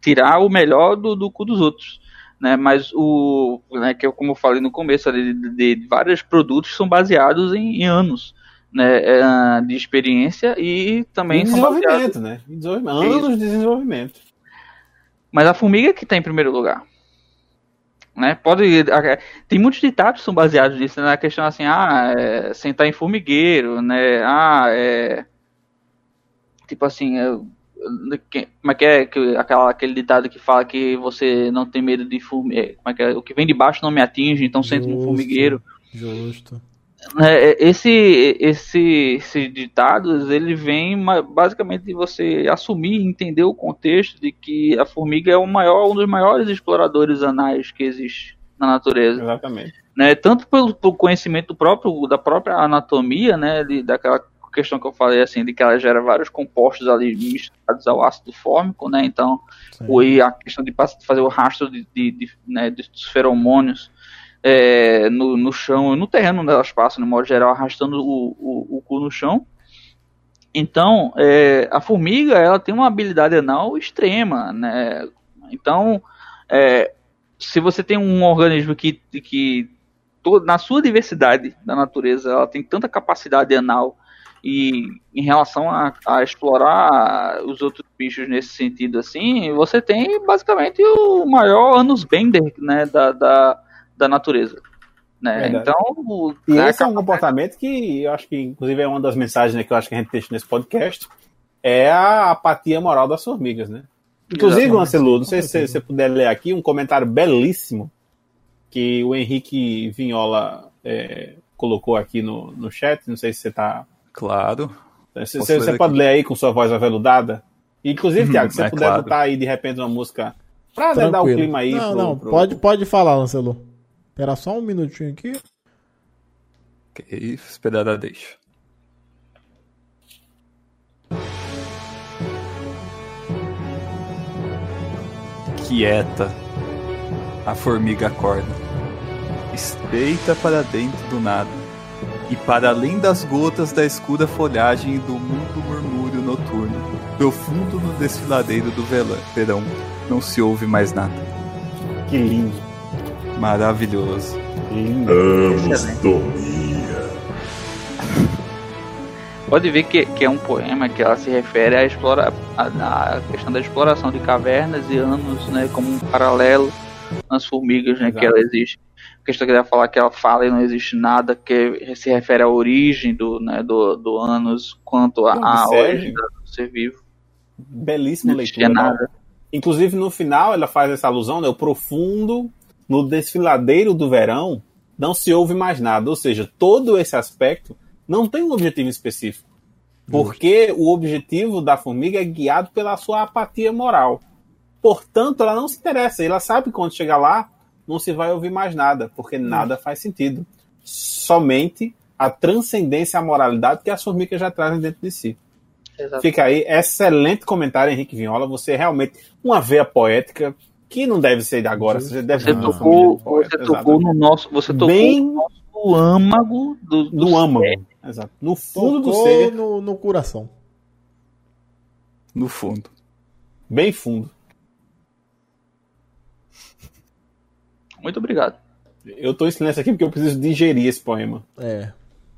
[SPEAKER 4] tirar o melhor do, do cu dos outros, né? Mas o né, que eu, como eu falei no começo ali, de, de vários produtos são baseados em, em anos, né, é, de experiência e também são baseados
[SPEAKER 1] desenvolvimento, né? Desenvolvimento. Anos de desenvolvimento.
[SPEAKER 4] Mas a formiga que está em primeiro lugar. Né? Pode, tem muitos ditados que são baseados nisso, né? na questão assim, ah, é, sentar em formigueiro, né? Ah, é, tipo assim, é, como é que é que, aquela, aquele ditado que fala que você não tem medo de formigueiro, como é que é? O que vem de baixo não me atinge, então senta no formigueiro.
[SPEAKER 3] Justo.
[SPEAKER 4] É, esse, esse, esses ditados, ele vem basicamente de você assumir e entender o contexto de que a formiga é o maior, um dos maiores exploradores anais que existe na natureza,
[SPEAKER 1] Exatamente.
[SPEAKER 4] né? Tanto pelo, pelo conhecimento próprio da própria anatomia, né, de, daquela questão que eu falei assim, de que ela gera vários compostos ali misturados ao ácido fórmico, né? Então, o, e a questão de fazer o rastro de, de, de, né, dos feromônios é, no, no chão no terreno onde elas passam, no modo geral, arrastando o, o, o cu no chão. Então, é, a formiga ela tem uma habilidade anal extrema, né? Então, é, se você tem um organismo que, que na sua diversidade da natureza, ela tem tanta capacidade anal e em relação a, a explorar os outros bichos nesse sentido assim, você tem basicamente o maior anus bender né, da, da, da natureza. Né?
[SPEAKER 1] Verdade.
[SPEAKER 4] Então,
[SPEAKER 1] E
[SPEAKER 4] né,
[SPEAKER 1] esse é um comportamento que eu acho que, inclusive, é uma das mensagens né, que eu acho que a gente deixa nesse podcast, é a apatia moral das formigas, né? Inclusive. Lancelot, não sei se você puder ler aqui um comentário belíssimo que o Henrique Vinhola é, colocou aqui no, no chat, não sei se você está...
[SPEAKER 5] Claro.
[SPEAKER 1] Se
[SPEAKER 5] ler
[SPEAKER 1] você pode ler aí com sua voz aveludada. Inclusive,
[SPEAKER 5] Hum,
[SPEAKER 1] Thiago, se você
[SPEAKER 5] é
[SPEAKER 1] puder
[SPEAKER 5] claro.
[SPEAKER 1] botar aí, de repente, uma música pra né, dar o clima aí
[SPEAKER 3] Não,
[SPEAKER 1] pro-
[SPEAKER 3] não,
[SPEAKER 1] pro-
[SPEAKER 3] pode, pode falar, Lancelot. Espera só um minutinho aqui.
[SPEAKER 5] Ok, esperar a deixa. Quieta. A formiga acorda. Estreita para dentro do nada. E para além das gotas da escura folhagem e do mundo murmúrio noturno, profundo no desfiladeiro do verão, não se ouve mais nada.
[SPEAKER 1] Que lindo.
[SPEAKER 5] Maravilhoso.
[SPEAKER 1] lindo.
[SPEAKER 4] Pode ver que, que é um poema que ela se refere à, explora, à, à questão da exploração de cavernas e anos, né, como um paralelo nas formigas, né,
[SPEAKER 1] Exato.
[SPEAKER 4] que ela existe. A questão que ela fala que ela fala e não existe nada que se refere à origem do, né, do, do anos quanto à origem do ser vivo.
[SPEAKER 1] Belíssima
[SPEAKER 4] Não existia
[SPEAKER 1] leitura.
[SPEAKER 4] nada.
[SPEAKER 1] Inclusive, no final, ela faz essa alusão, né? O profundo, no desfiladeiro do verão, não se ouve mais nada. Ou seja, todo esse aspecto não tem um objetivo específico. Porque o objetivo da formiga é guiado pela sua apatia moral. Portanto, ela não se interessa. Ela sabe que quando chegar lá, não se vai ouvir mais nada, porque nada faz sentido. Somente a transcendência, a moralidade que as formigas já trazem dentro de si.
[SPEAKER 4] Exato.
[SPEAKER 1] Fica aí, excelente comentário, Henrique Vinhola. Você é realmente uma veia poética que não deve ser de agora. Você, deve
[SPEAKER 4] Você
[SPEAKER 1] ser
[SPEAKER 4] tocou,
[SPEAKER 1] do poeta,
[SPEAKER 4] você tocou no nosso, você tocou
[SPEAKER 1] Bem-
[SPEAKER 4] no nosso âmago do, do
[SPEAKER 1] no âmago. Exato. No fundo do
[SPEAKER 3] Tocou
[SPEAKER 1] ser,
[SPEAKER 3] no, no coração.
[SPEAKER 5] No fundo.
[SPEAKER 1] bem fundo.
[SPEAKER 4] Muito obrigado.
[SPEAKER 1] Eu tô em silêncio aqui porque eu preciso digerir esse poema.
[SPEAKER 3] É.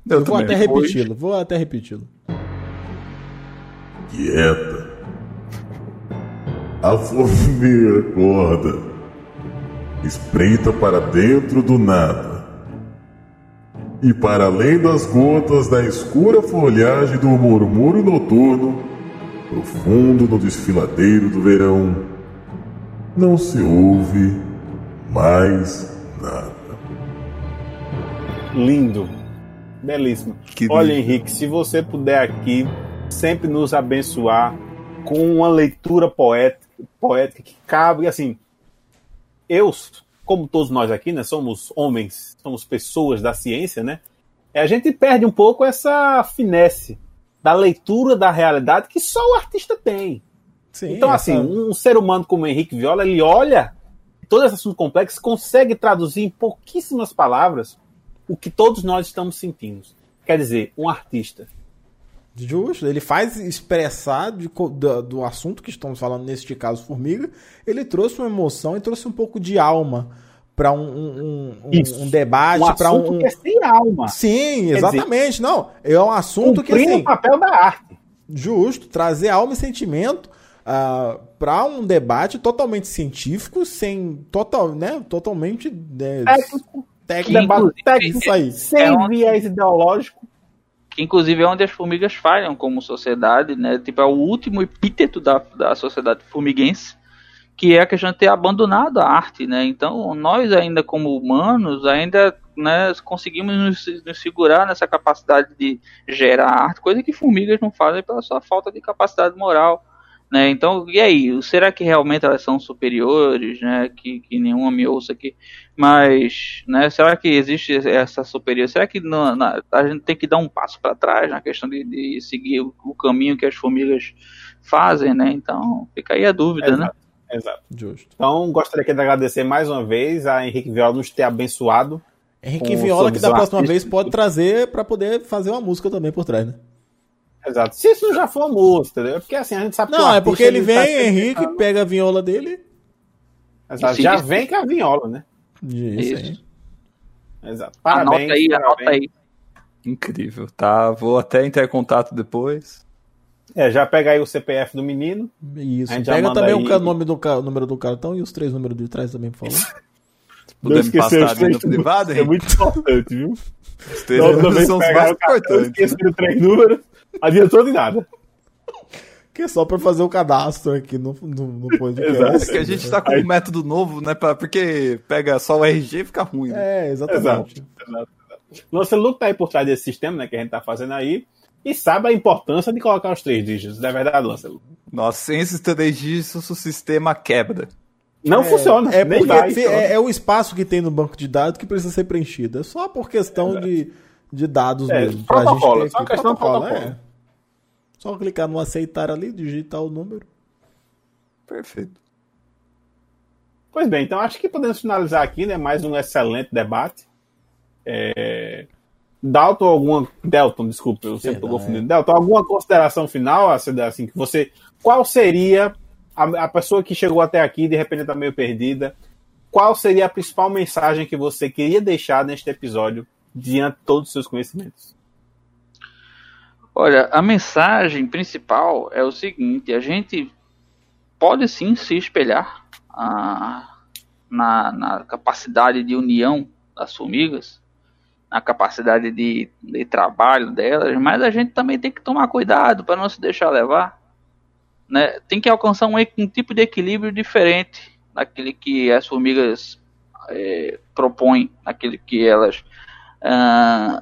[SPEAKER 5] Eu,
[SPEAKER 3] Eu vou até repeti-lo, vou até repeti-lo.
[SPEAKER 6] quieta. A formiga acorda, espreita para dentro do nada. E para além das gotas da escura folhagem do murmúrio noturno, profundo no desfiladeiro do verão, não se ouve mais nada.
[SPEAKER 1] Lindo. Belíssimo.
[SPEAKER 5] Que
[SPEAKER 1] Olha,
[SPEAKER 5] lindo.
[SPEAKER 1] Henrique, se você puder aqui sempre nos abençoar com uma leitura poética, poética que cabe, assim, eu, como todos nós aqui, né, somos homens, somos pessoas da ciência, né? A gente perde um pouco essa finesse da leitura da realidade que só o artista tem.
[SPEAKER 3] Sim,
[SPEAKER 1] Então,
[SPEAKER 3] essa-
[SPEAKER 1] assim, um ser humano como o Henrique Viola, ele olha todo esse assunto complexo, consegue traduzir em pouquíssimas palavras o que todos nós estamos sentindo. Quer dizer, um artista.
[SPEAKER 3] Justo, ele faz expressar de do, do assunto que estamos falando, neste caso, Formiga. Ele trouxe uma emoção e trouxe um pouco de alma para um, um, um- um debate,
[SPEAKER 1] um
[SPEAKER 3] para
[SPEAKER 1] assunto
[SPEAKER 3] um.
[SPEAKER 1] que é sem alma.
[SPEAKER 3] Sim,
[SPEAKER 1] Quer
[SPEAKER 3] exatamente. Não, é um assunto que assim,
[SPEAKER 1] o papel da arte.
[SPEAKER 3] justo, trazer alma e sentimento para um debate totalmente científico, sem total, né, totalmente né,
[SPEAKER 1] Técnico,
[SPEAKER 3] técnico,
[SPEAKER 1] debate técnico,
[SPEAKER 3] aí.
[SPEAKER 1] sem
[SPEAKER 4] É um-
[SPEAKER 1] viés ideológico.
[SPEAKER 4] Que inclusive é onde as formigas falham como sociedade, né? Tipo, é o último epíteto da, da sociedade formiguense, que é a questão de ter abandonado a arte, né? Então, nós ainda como humanos, ainda né, conseguimos nos, nos segurar nessa capacidade de gerar arte, coisa que formigas não fazem pela sua falta de capacidade moral. Né? Então, e aí? Será que realmente elas são superiores? Né? Que, que nenhuma me ouça aqui. Mas, né, será que existe essa superior? Será que na- na- a gente tem que dar um passo para trás na questão de, de seguir o, o caminho que as formigas fazem, né? Então, fica aí a dúvida, né?
[SPEAKER 1] Exato. Exato.
[SPEAKER 3] Justo.
[SPEAKER 1] Então, gostaria aqui de agradecer mais uma vez a Henrique Viola nos ter abençoado.
[SPEAKER 3] Henrique Viola, que da próxima vez pode trazer para poder fazer uma música também por trás, né?
[SPEAKER 1] Exato. Se isso já for música, entendeu? Porque assim, a gente sabe que o
[SPEAKER 3] Não, é porque ele vem,
[SPEAKER 1] tá
[SPEAKER 3] Henrique,
[SPEAKER 1] tentando-
[SPEAKER 3] pega a viola dele.
[SPEAKER 1] Exato, Já vem com a viola, né?
[SPEAKER 3] Isso aí.
[SPEAKER 4] Isso.
[SPEAKER 1] Exato. Parabéns.
[SPEAKER 4] anota aí,
[SPEAKER 1] parabéns.
[SPEAKER 4] anota aí.
[SPEAKER 5] Incrível, tá? Vou até entrar em contato depois.
[SPEAKER 1] É, já pega aí o CPF do menino.
[SPEAKER 3] Isso.
[SPEAKER 1] A gente já
[SPEAKER 3] Pega também o
[SPEAKER 1] aí.
[SPEAKER 3] ca- nome do ca- o número do cartão e os três números de trás também, por favor.
[SPEAKER 5] Puder me passar ali no privado,
[SPEAKER 1] É muito importante, viu?
[SPEAKER 5] Os três números são os mais
[SPEAKER 1] o
[SPEAKER 5] importantes.
[SPEAKER 1] esqueço de três números, adiantou de nada.
[SPEAKER 3] Que é só pra fazer o cadastro aqui no, no, no podcast.
[SPEAKER 1] Exato.
[SPEAKER 5] É que a gente tá com um método novo, né? pra- Porque pega só o RG e fica ruim. né?
[SPEAKER 3] É, exatamente.
[SPEAKER 1] Exato. Nossa Lu tá aí por trás desse sistema, né, que a gente tá fazendo aí, e sabe a importância de colocar os três dígitos. Não é verdade, Lancelo?
[SPEAKER 5] Nossa, sem esses três dígitos, o sistema quebra.
[SPEAKER 1] Não funciona.
[SPEAKER 3] É porque
[SPEAKER 1] vai,
[SPEAKER 3] é, é o espaço que tem no banco de dados que precisa ser preenchido. É só por questão de, de dados
[SPEAKER 1] É,
[SPEAKER 3] mesmo. pra
[SPEAKER 1] protocolo,
[SPEAKER 3] ter
[SPEAKER 1] só
[SPEAKER 3] aqui.
[SPEAKER 1] questão de protocolo.
[SPEAKER 3] é. Só clicar no aceitar ali, digitar o número.
[SPEAKER 5] Perfeito.
[SPEAKER 1] Pois bem, então acho que podemos finalizar aqui, né? Mais um excelente debate. É... Dalton, alguma. Delton, desculpa, eu sempre tô
[SPEAKER 3] Perdão,
[SPEAKER 1] confundindo. Delton, alguma consideração final? Assim, que você. Qual seria a, a pessoa que chegou até aqui de repente está meio perdida? Qual seria a principal mensagem que você queria deixar neste episódio diante de todos os seus conhecimentos?
[SPEAKER 4] Olha, a mensagem principal é o seguinte: a gente pode sim se espelhar ah, na, na capacidade de união das formigas, na capacidade de, de trabalho delas, mas a gente também tem que tomar cuidado para não se deixar levar. Né? Tem que alcançar um, um tipo de equilíbrio diferente daquele que as formigas eh, propõem, daquele que elas ah,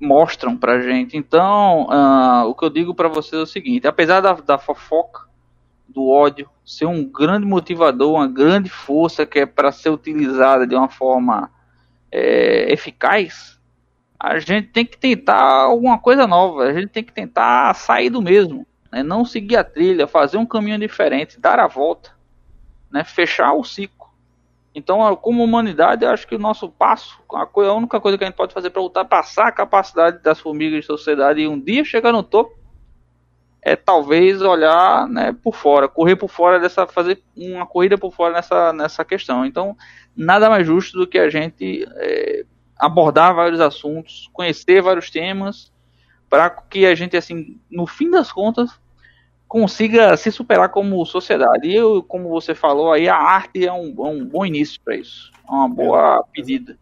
[SPEAKER 4] mostram pra gente. Então, ah, o que eu digo pra vocês é o seguinte: apesar da, da fofoca, do ódio, ser um grande motivador, uma grande força que é para ser utilizada de uma forma é, eficaz, a gente tem que tentar alguma coisa nova, a gente tem que tentar sair do mesmo, né? não seguir a trilha, fazer um caminho diferente, dar a volta. né, fechar o ciclo. Então, como humanidade, eu acho que o nosso passo, a, coisa, a única coisa que a gente pode fazer para ultrapassar a capacidade das formigas de sociedade e um dia chegar no topo, é talvez olhar né, por fora, correr por fora dessa, fazer uma corrida por fora nessa, nessa questão. Então, nada mais justo do que a gente é, abordar vários assuntos, conhecer vários temas, para que a gente, assim, no fim das contas, consiga se superar como sociedade. E eu, como você falou aí, a arte é um, é um bom início para isso. É uma boa pedida.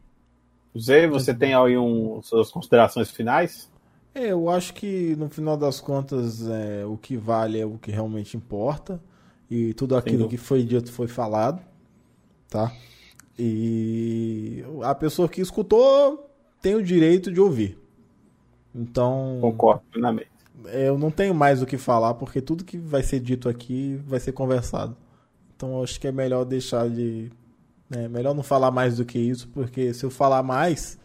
[SPEAKER 1] Zé, você tem aí um, suas considerações finais?
[SPEAKER 3] É, eu acho que no final das contas é, o que vale é o que realmente importa. E tudo aquilo que foi dito foi falado. Tá? E a pessoa que escutou tem o direito de ouvir. Então.
[SPEAKER 1] Concordo plenamente.
[SPEAKER 3] Eu não tenho mais o que falar, porque tudo que vai ser dito aqui vai ser conversado. Então acho que é melhor deixar de. É melhor não falar mais do que isso, porque se eu falar mais,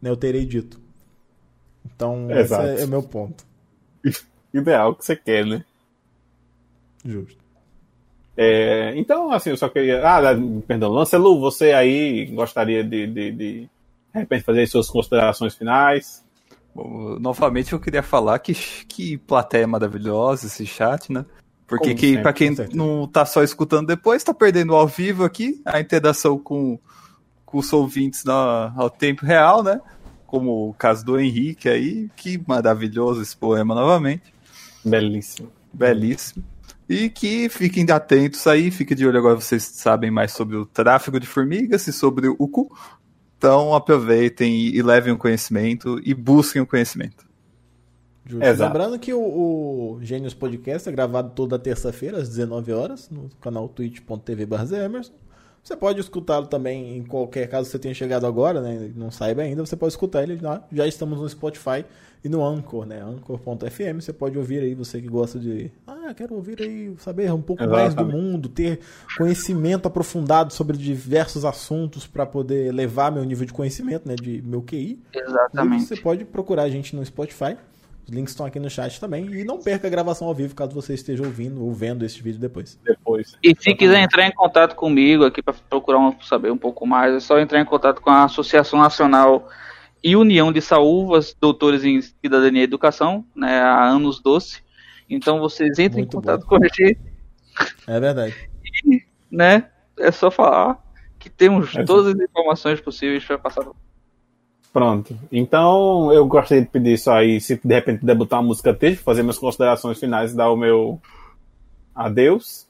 [SPEAKER 3] né, eu terei dito. Então,
[SPEAKER 1] Exato.
[SPEAKER 3] esse é, é meu ponto.
[SPEAKER 1] Ideal que você quer, né?
[SPEAKER 3] Justo.
[SPEAKER 1] É, então, assim, eu só queria. Ah, perdão, Lancelu, você aí gostaria de, de, de, de repente fazer suas considerações finais?
[SPEAKER 5] Bom, novamente eu queria falar que, que plateia maravilhosa esse chat, né? Porque
[SPEAKER 1] Como
[SPEAKER 5] que, pra quem não tá só escutando depois, tá perdendo ao vivo aqui a interação com, com os ouvintes na, ao tempo real, né? Como o caso do Henrique aí, que maravilhoso esse poema novamente.
[SPEAKER 1] Belíssimo.
[SPEAKER 5] Belíssimo. E que fiquem atentos aí, fiquem de olho agora, vocês sabem mais sobre o tráfego de formigas e sobre o cu. Então aproveitem e, e levem o conhecimento e busquem o conhecimento.
[SPEAKER 3] Justo. Lembrando que o, o Gênios Podcast é gravado toda terça-feira, às 19 horas, no canal twitch.tv Emerson. Você pode escutá-lo também em qualquer caso você tenha chegado agora, né? e Não saiba ainda, você pode escutar ele lá. Já estamos no Spotify e no Anchor, né? Anchor.fm. Você pode ouvir aí, você que gosta de. Ah, quero ouvir aí, saber um pouco mais do
[SPEAKER 1] Exatamente.
[SPEAKER 3] mundo, ter conhecimento aprofundado sobre diversos assuntos para poder levar meu nível de conhecimento, né? De meu QI. E
[SPEAKER 4] Exatamente.
[SPEAKER 3] Você pode procurar a gente no Spotify. Os links estão aqui no chat também. E não perca a gravação ao vivo caso você esteja ouvindo ou vendo este vídeo depois.
[SPEAKER 1] Depois.
[SPEAKER 4] E se quiser entrar em contato comigo aqui para procurar um- saber um pouco mais, é só entrar em contato com a Associação Nacional e União de Saúvas, doutores em Cidadania e Educação, né, há anos doce. Então vocês entrem
[SPEAKER 3] Muito
[SPEAKER 4] em contato
[SPEAKER 3] bom.
[SPEAKER 4] com a gente,
[SPEAKER 3] É verdade.
[SPEAKER 4] né? É só falar que temos
[SPEAKER 1] É
[SPEAKER 4] todas as informações possíveis para passar.
[SPEAKER 1] Pronto. Então, eu gostaria de pedir só aí, se de repente puder botar uma música triste, fazer minhas considerações finais e dar o meu adeus.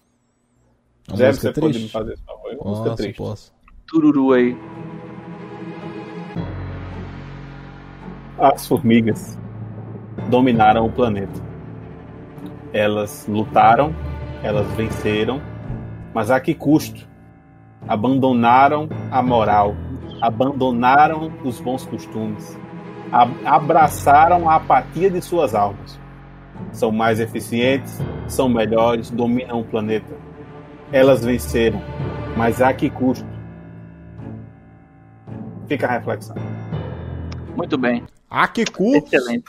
[SPEAKER 3] Uma
[SPEAKER 1] Zé,
[SPEAKER 3] música
[SPEAKER 1] você pode me
[SPEAKER 3] triste?
[SPEAKER 1] fazer esse favor? Uma música
[SPEAKER 3] Posso,
[SPEAKER 1] triste.
[SPEAKER 3] posso.
[SPEAKER 4] Tururu aí.
[SPEAKER 1] As formigas dominaram o planeta. Elas lutaram, elas venceram, mas a que custo? Abandonaram a moral, abandonaram os bons costumes, a- abraçaram a apatia de suas almas. São mais eficientes, são melhores, dominam o planeta. Elas venceram, mas a que custo? Fica a reflexão.
[SPEAKER 4] Muito bem.
[SPEAKER 3] Ah, que cu!
[SPEAKER 4] Excelente.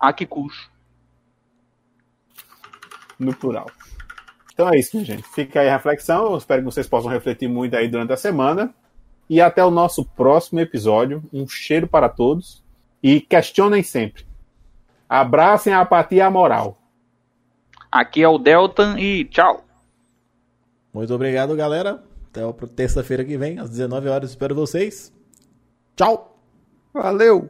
[SPEAKER 4] Ah, que custo.
[SPEAKER 1] no plural. Então é isso, gente. Fica aí a reflexão. Eu espero que vocês possam refletir muito aí durante a semana. E até o nosso próximo episódio. Um cheiro para todos. E questionem sempre. Abracem a apatia e a moral.
[SPEAKER 4] Aqui é o Deltan e tchau.
[SPEAKER 3] Muito obrigado, galera. Até terça-feira que vem, às 19 horas. Espero vocês. Tchau!
[SPEAKER 5] Valeu!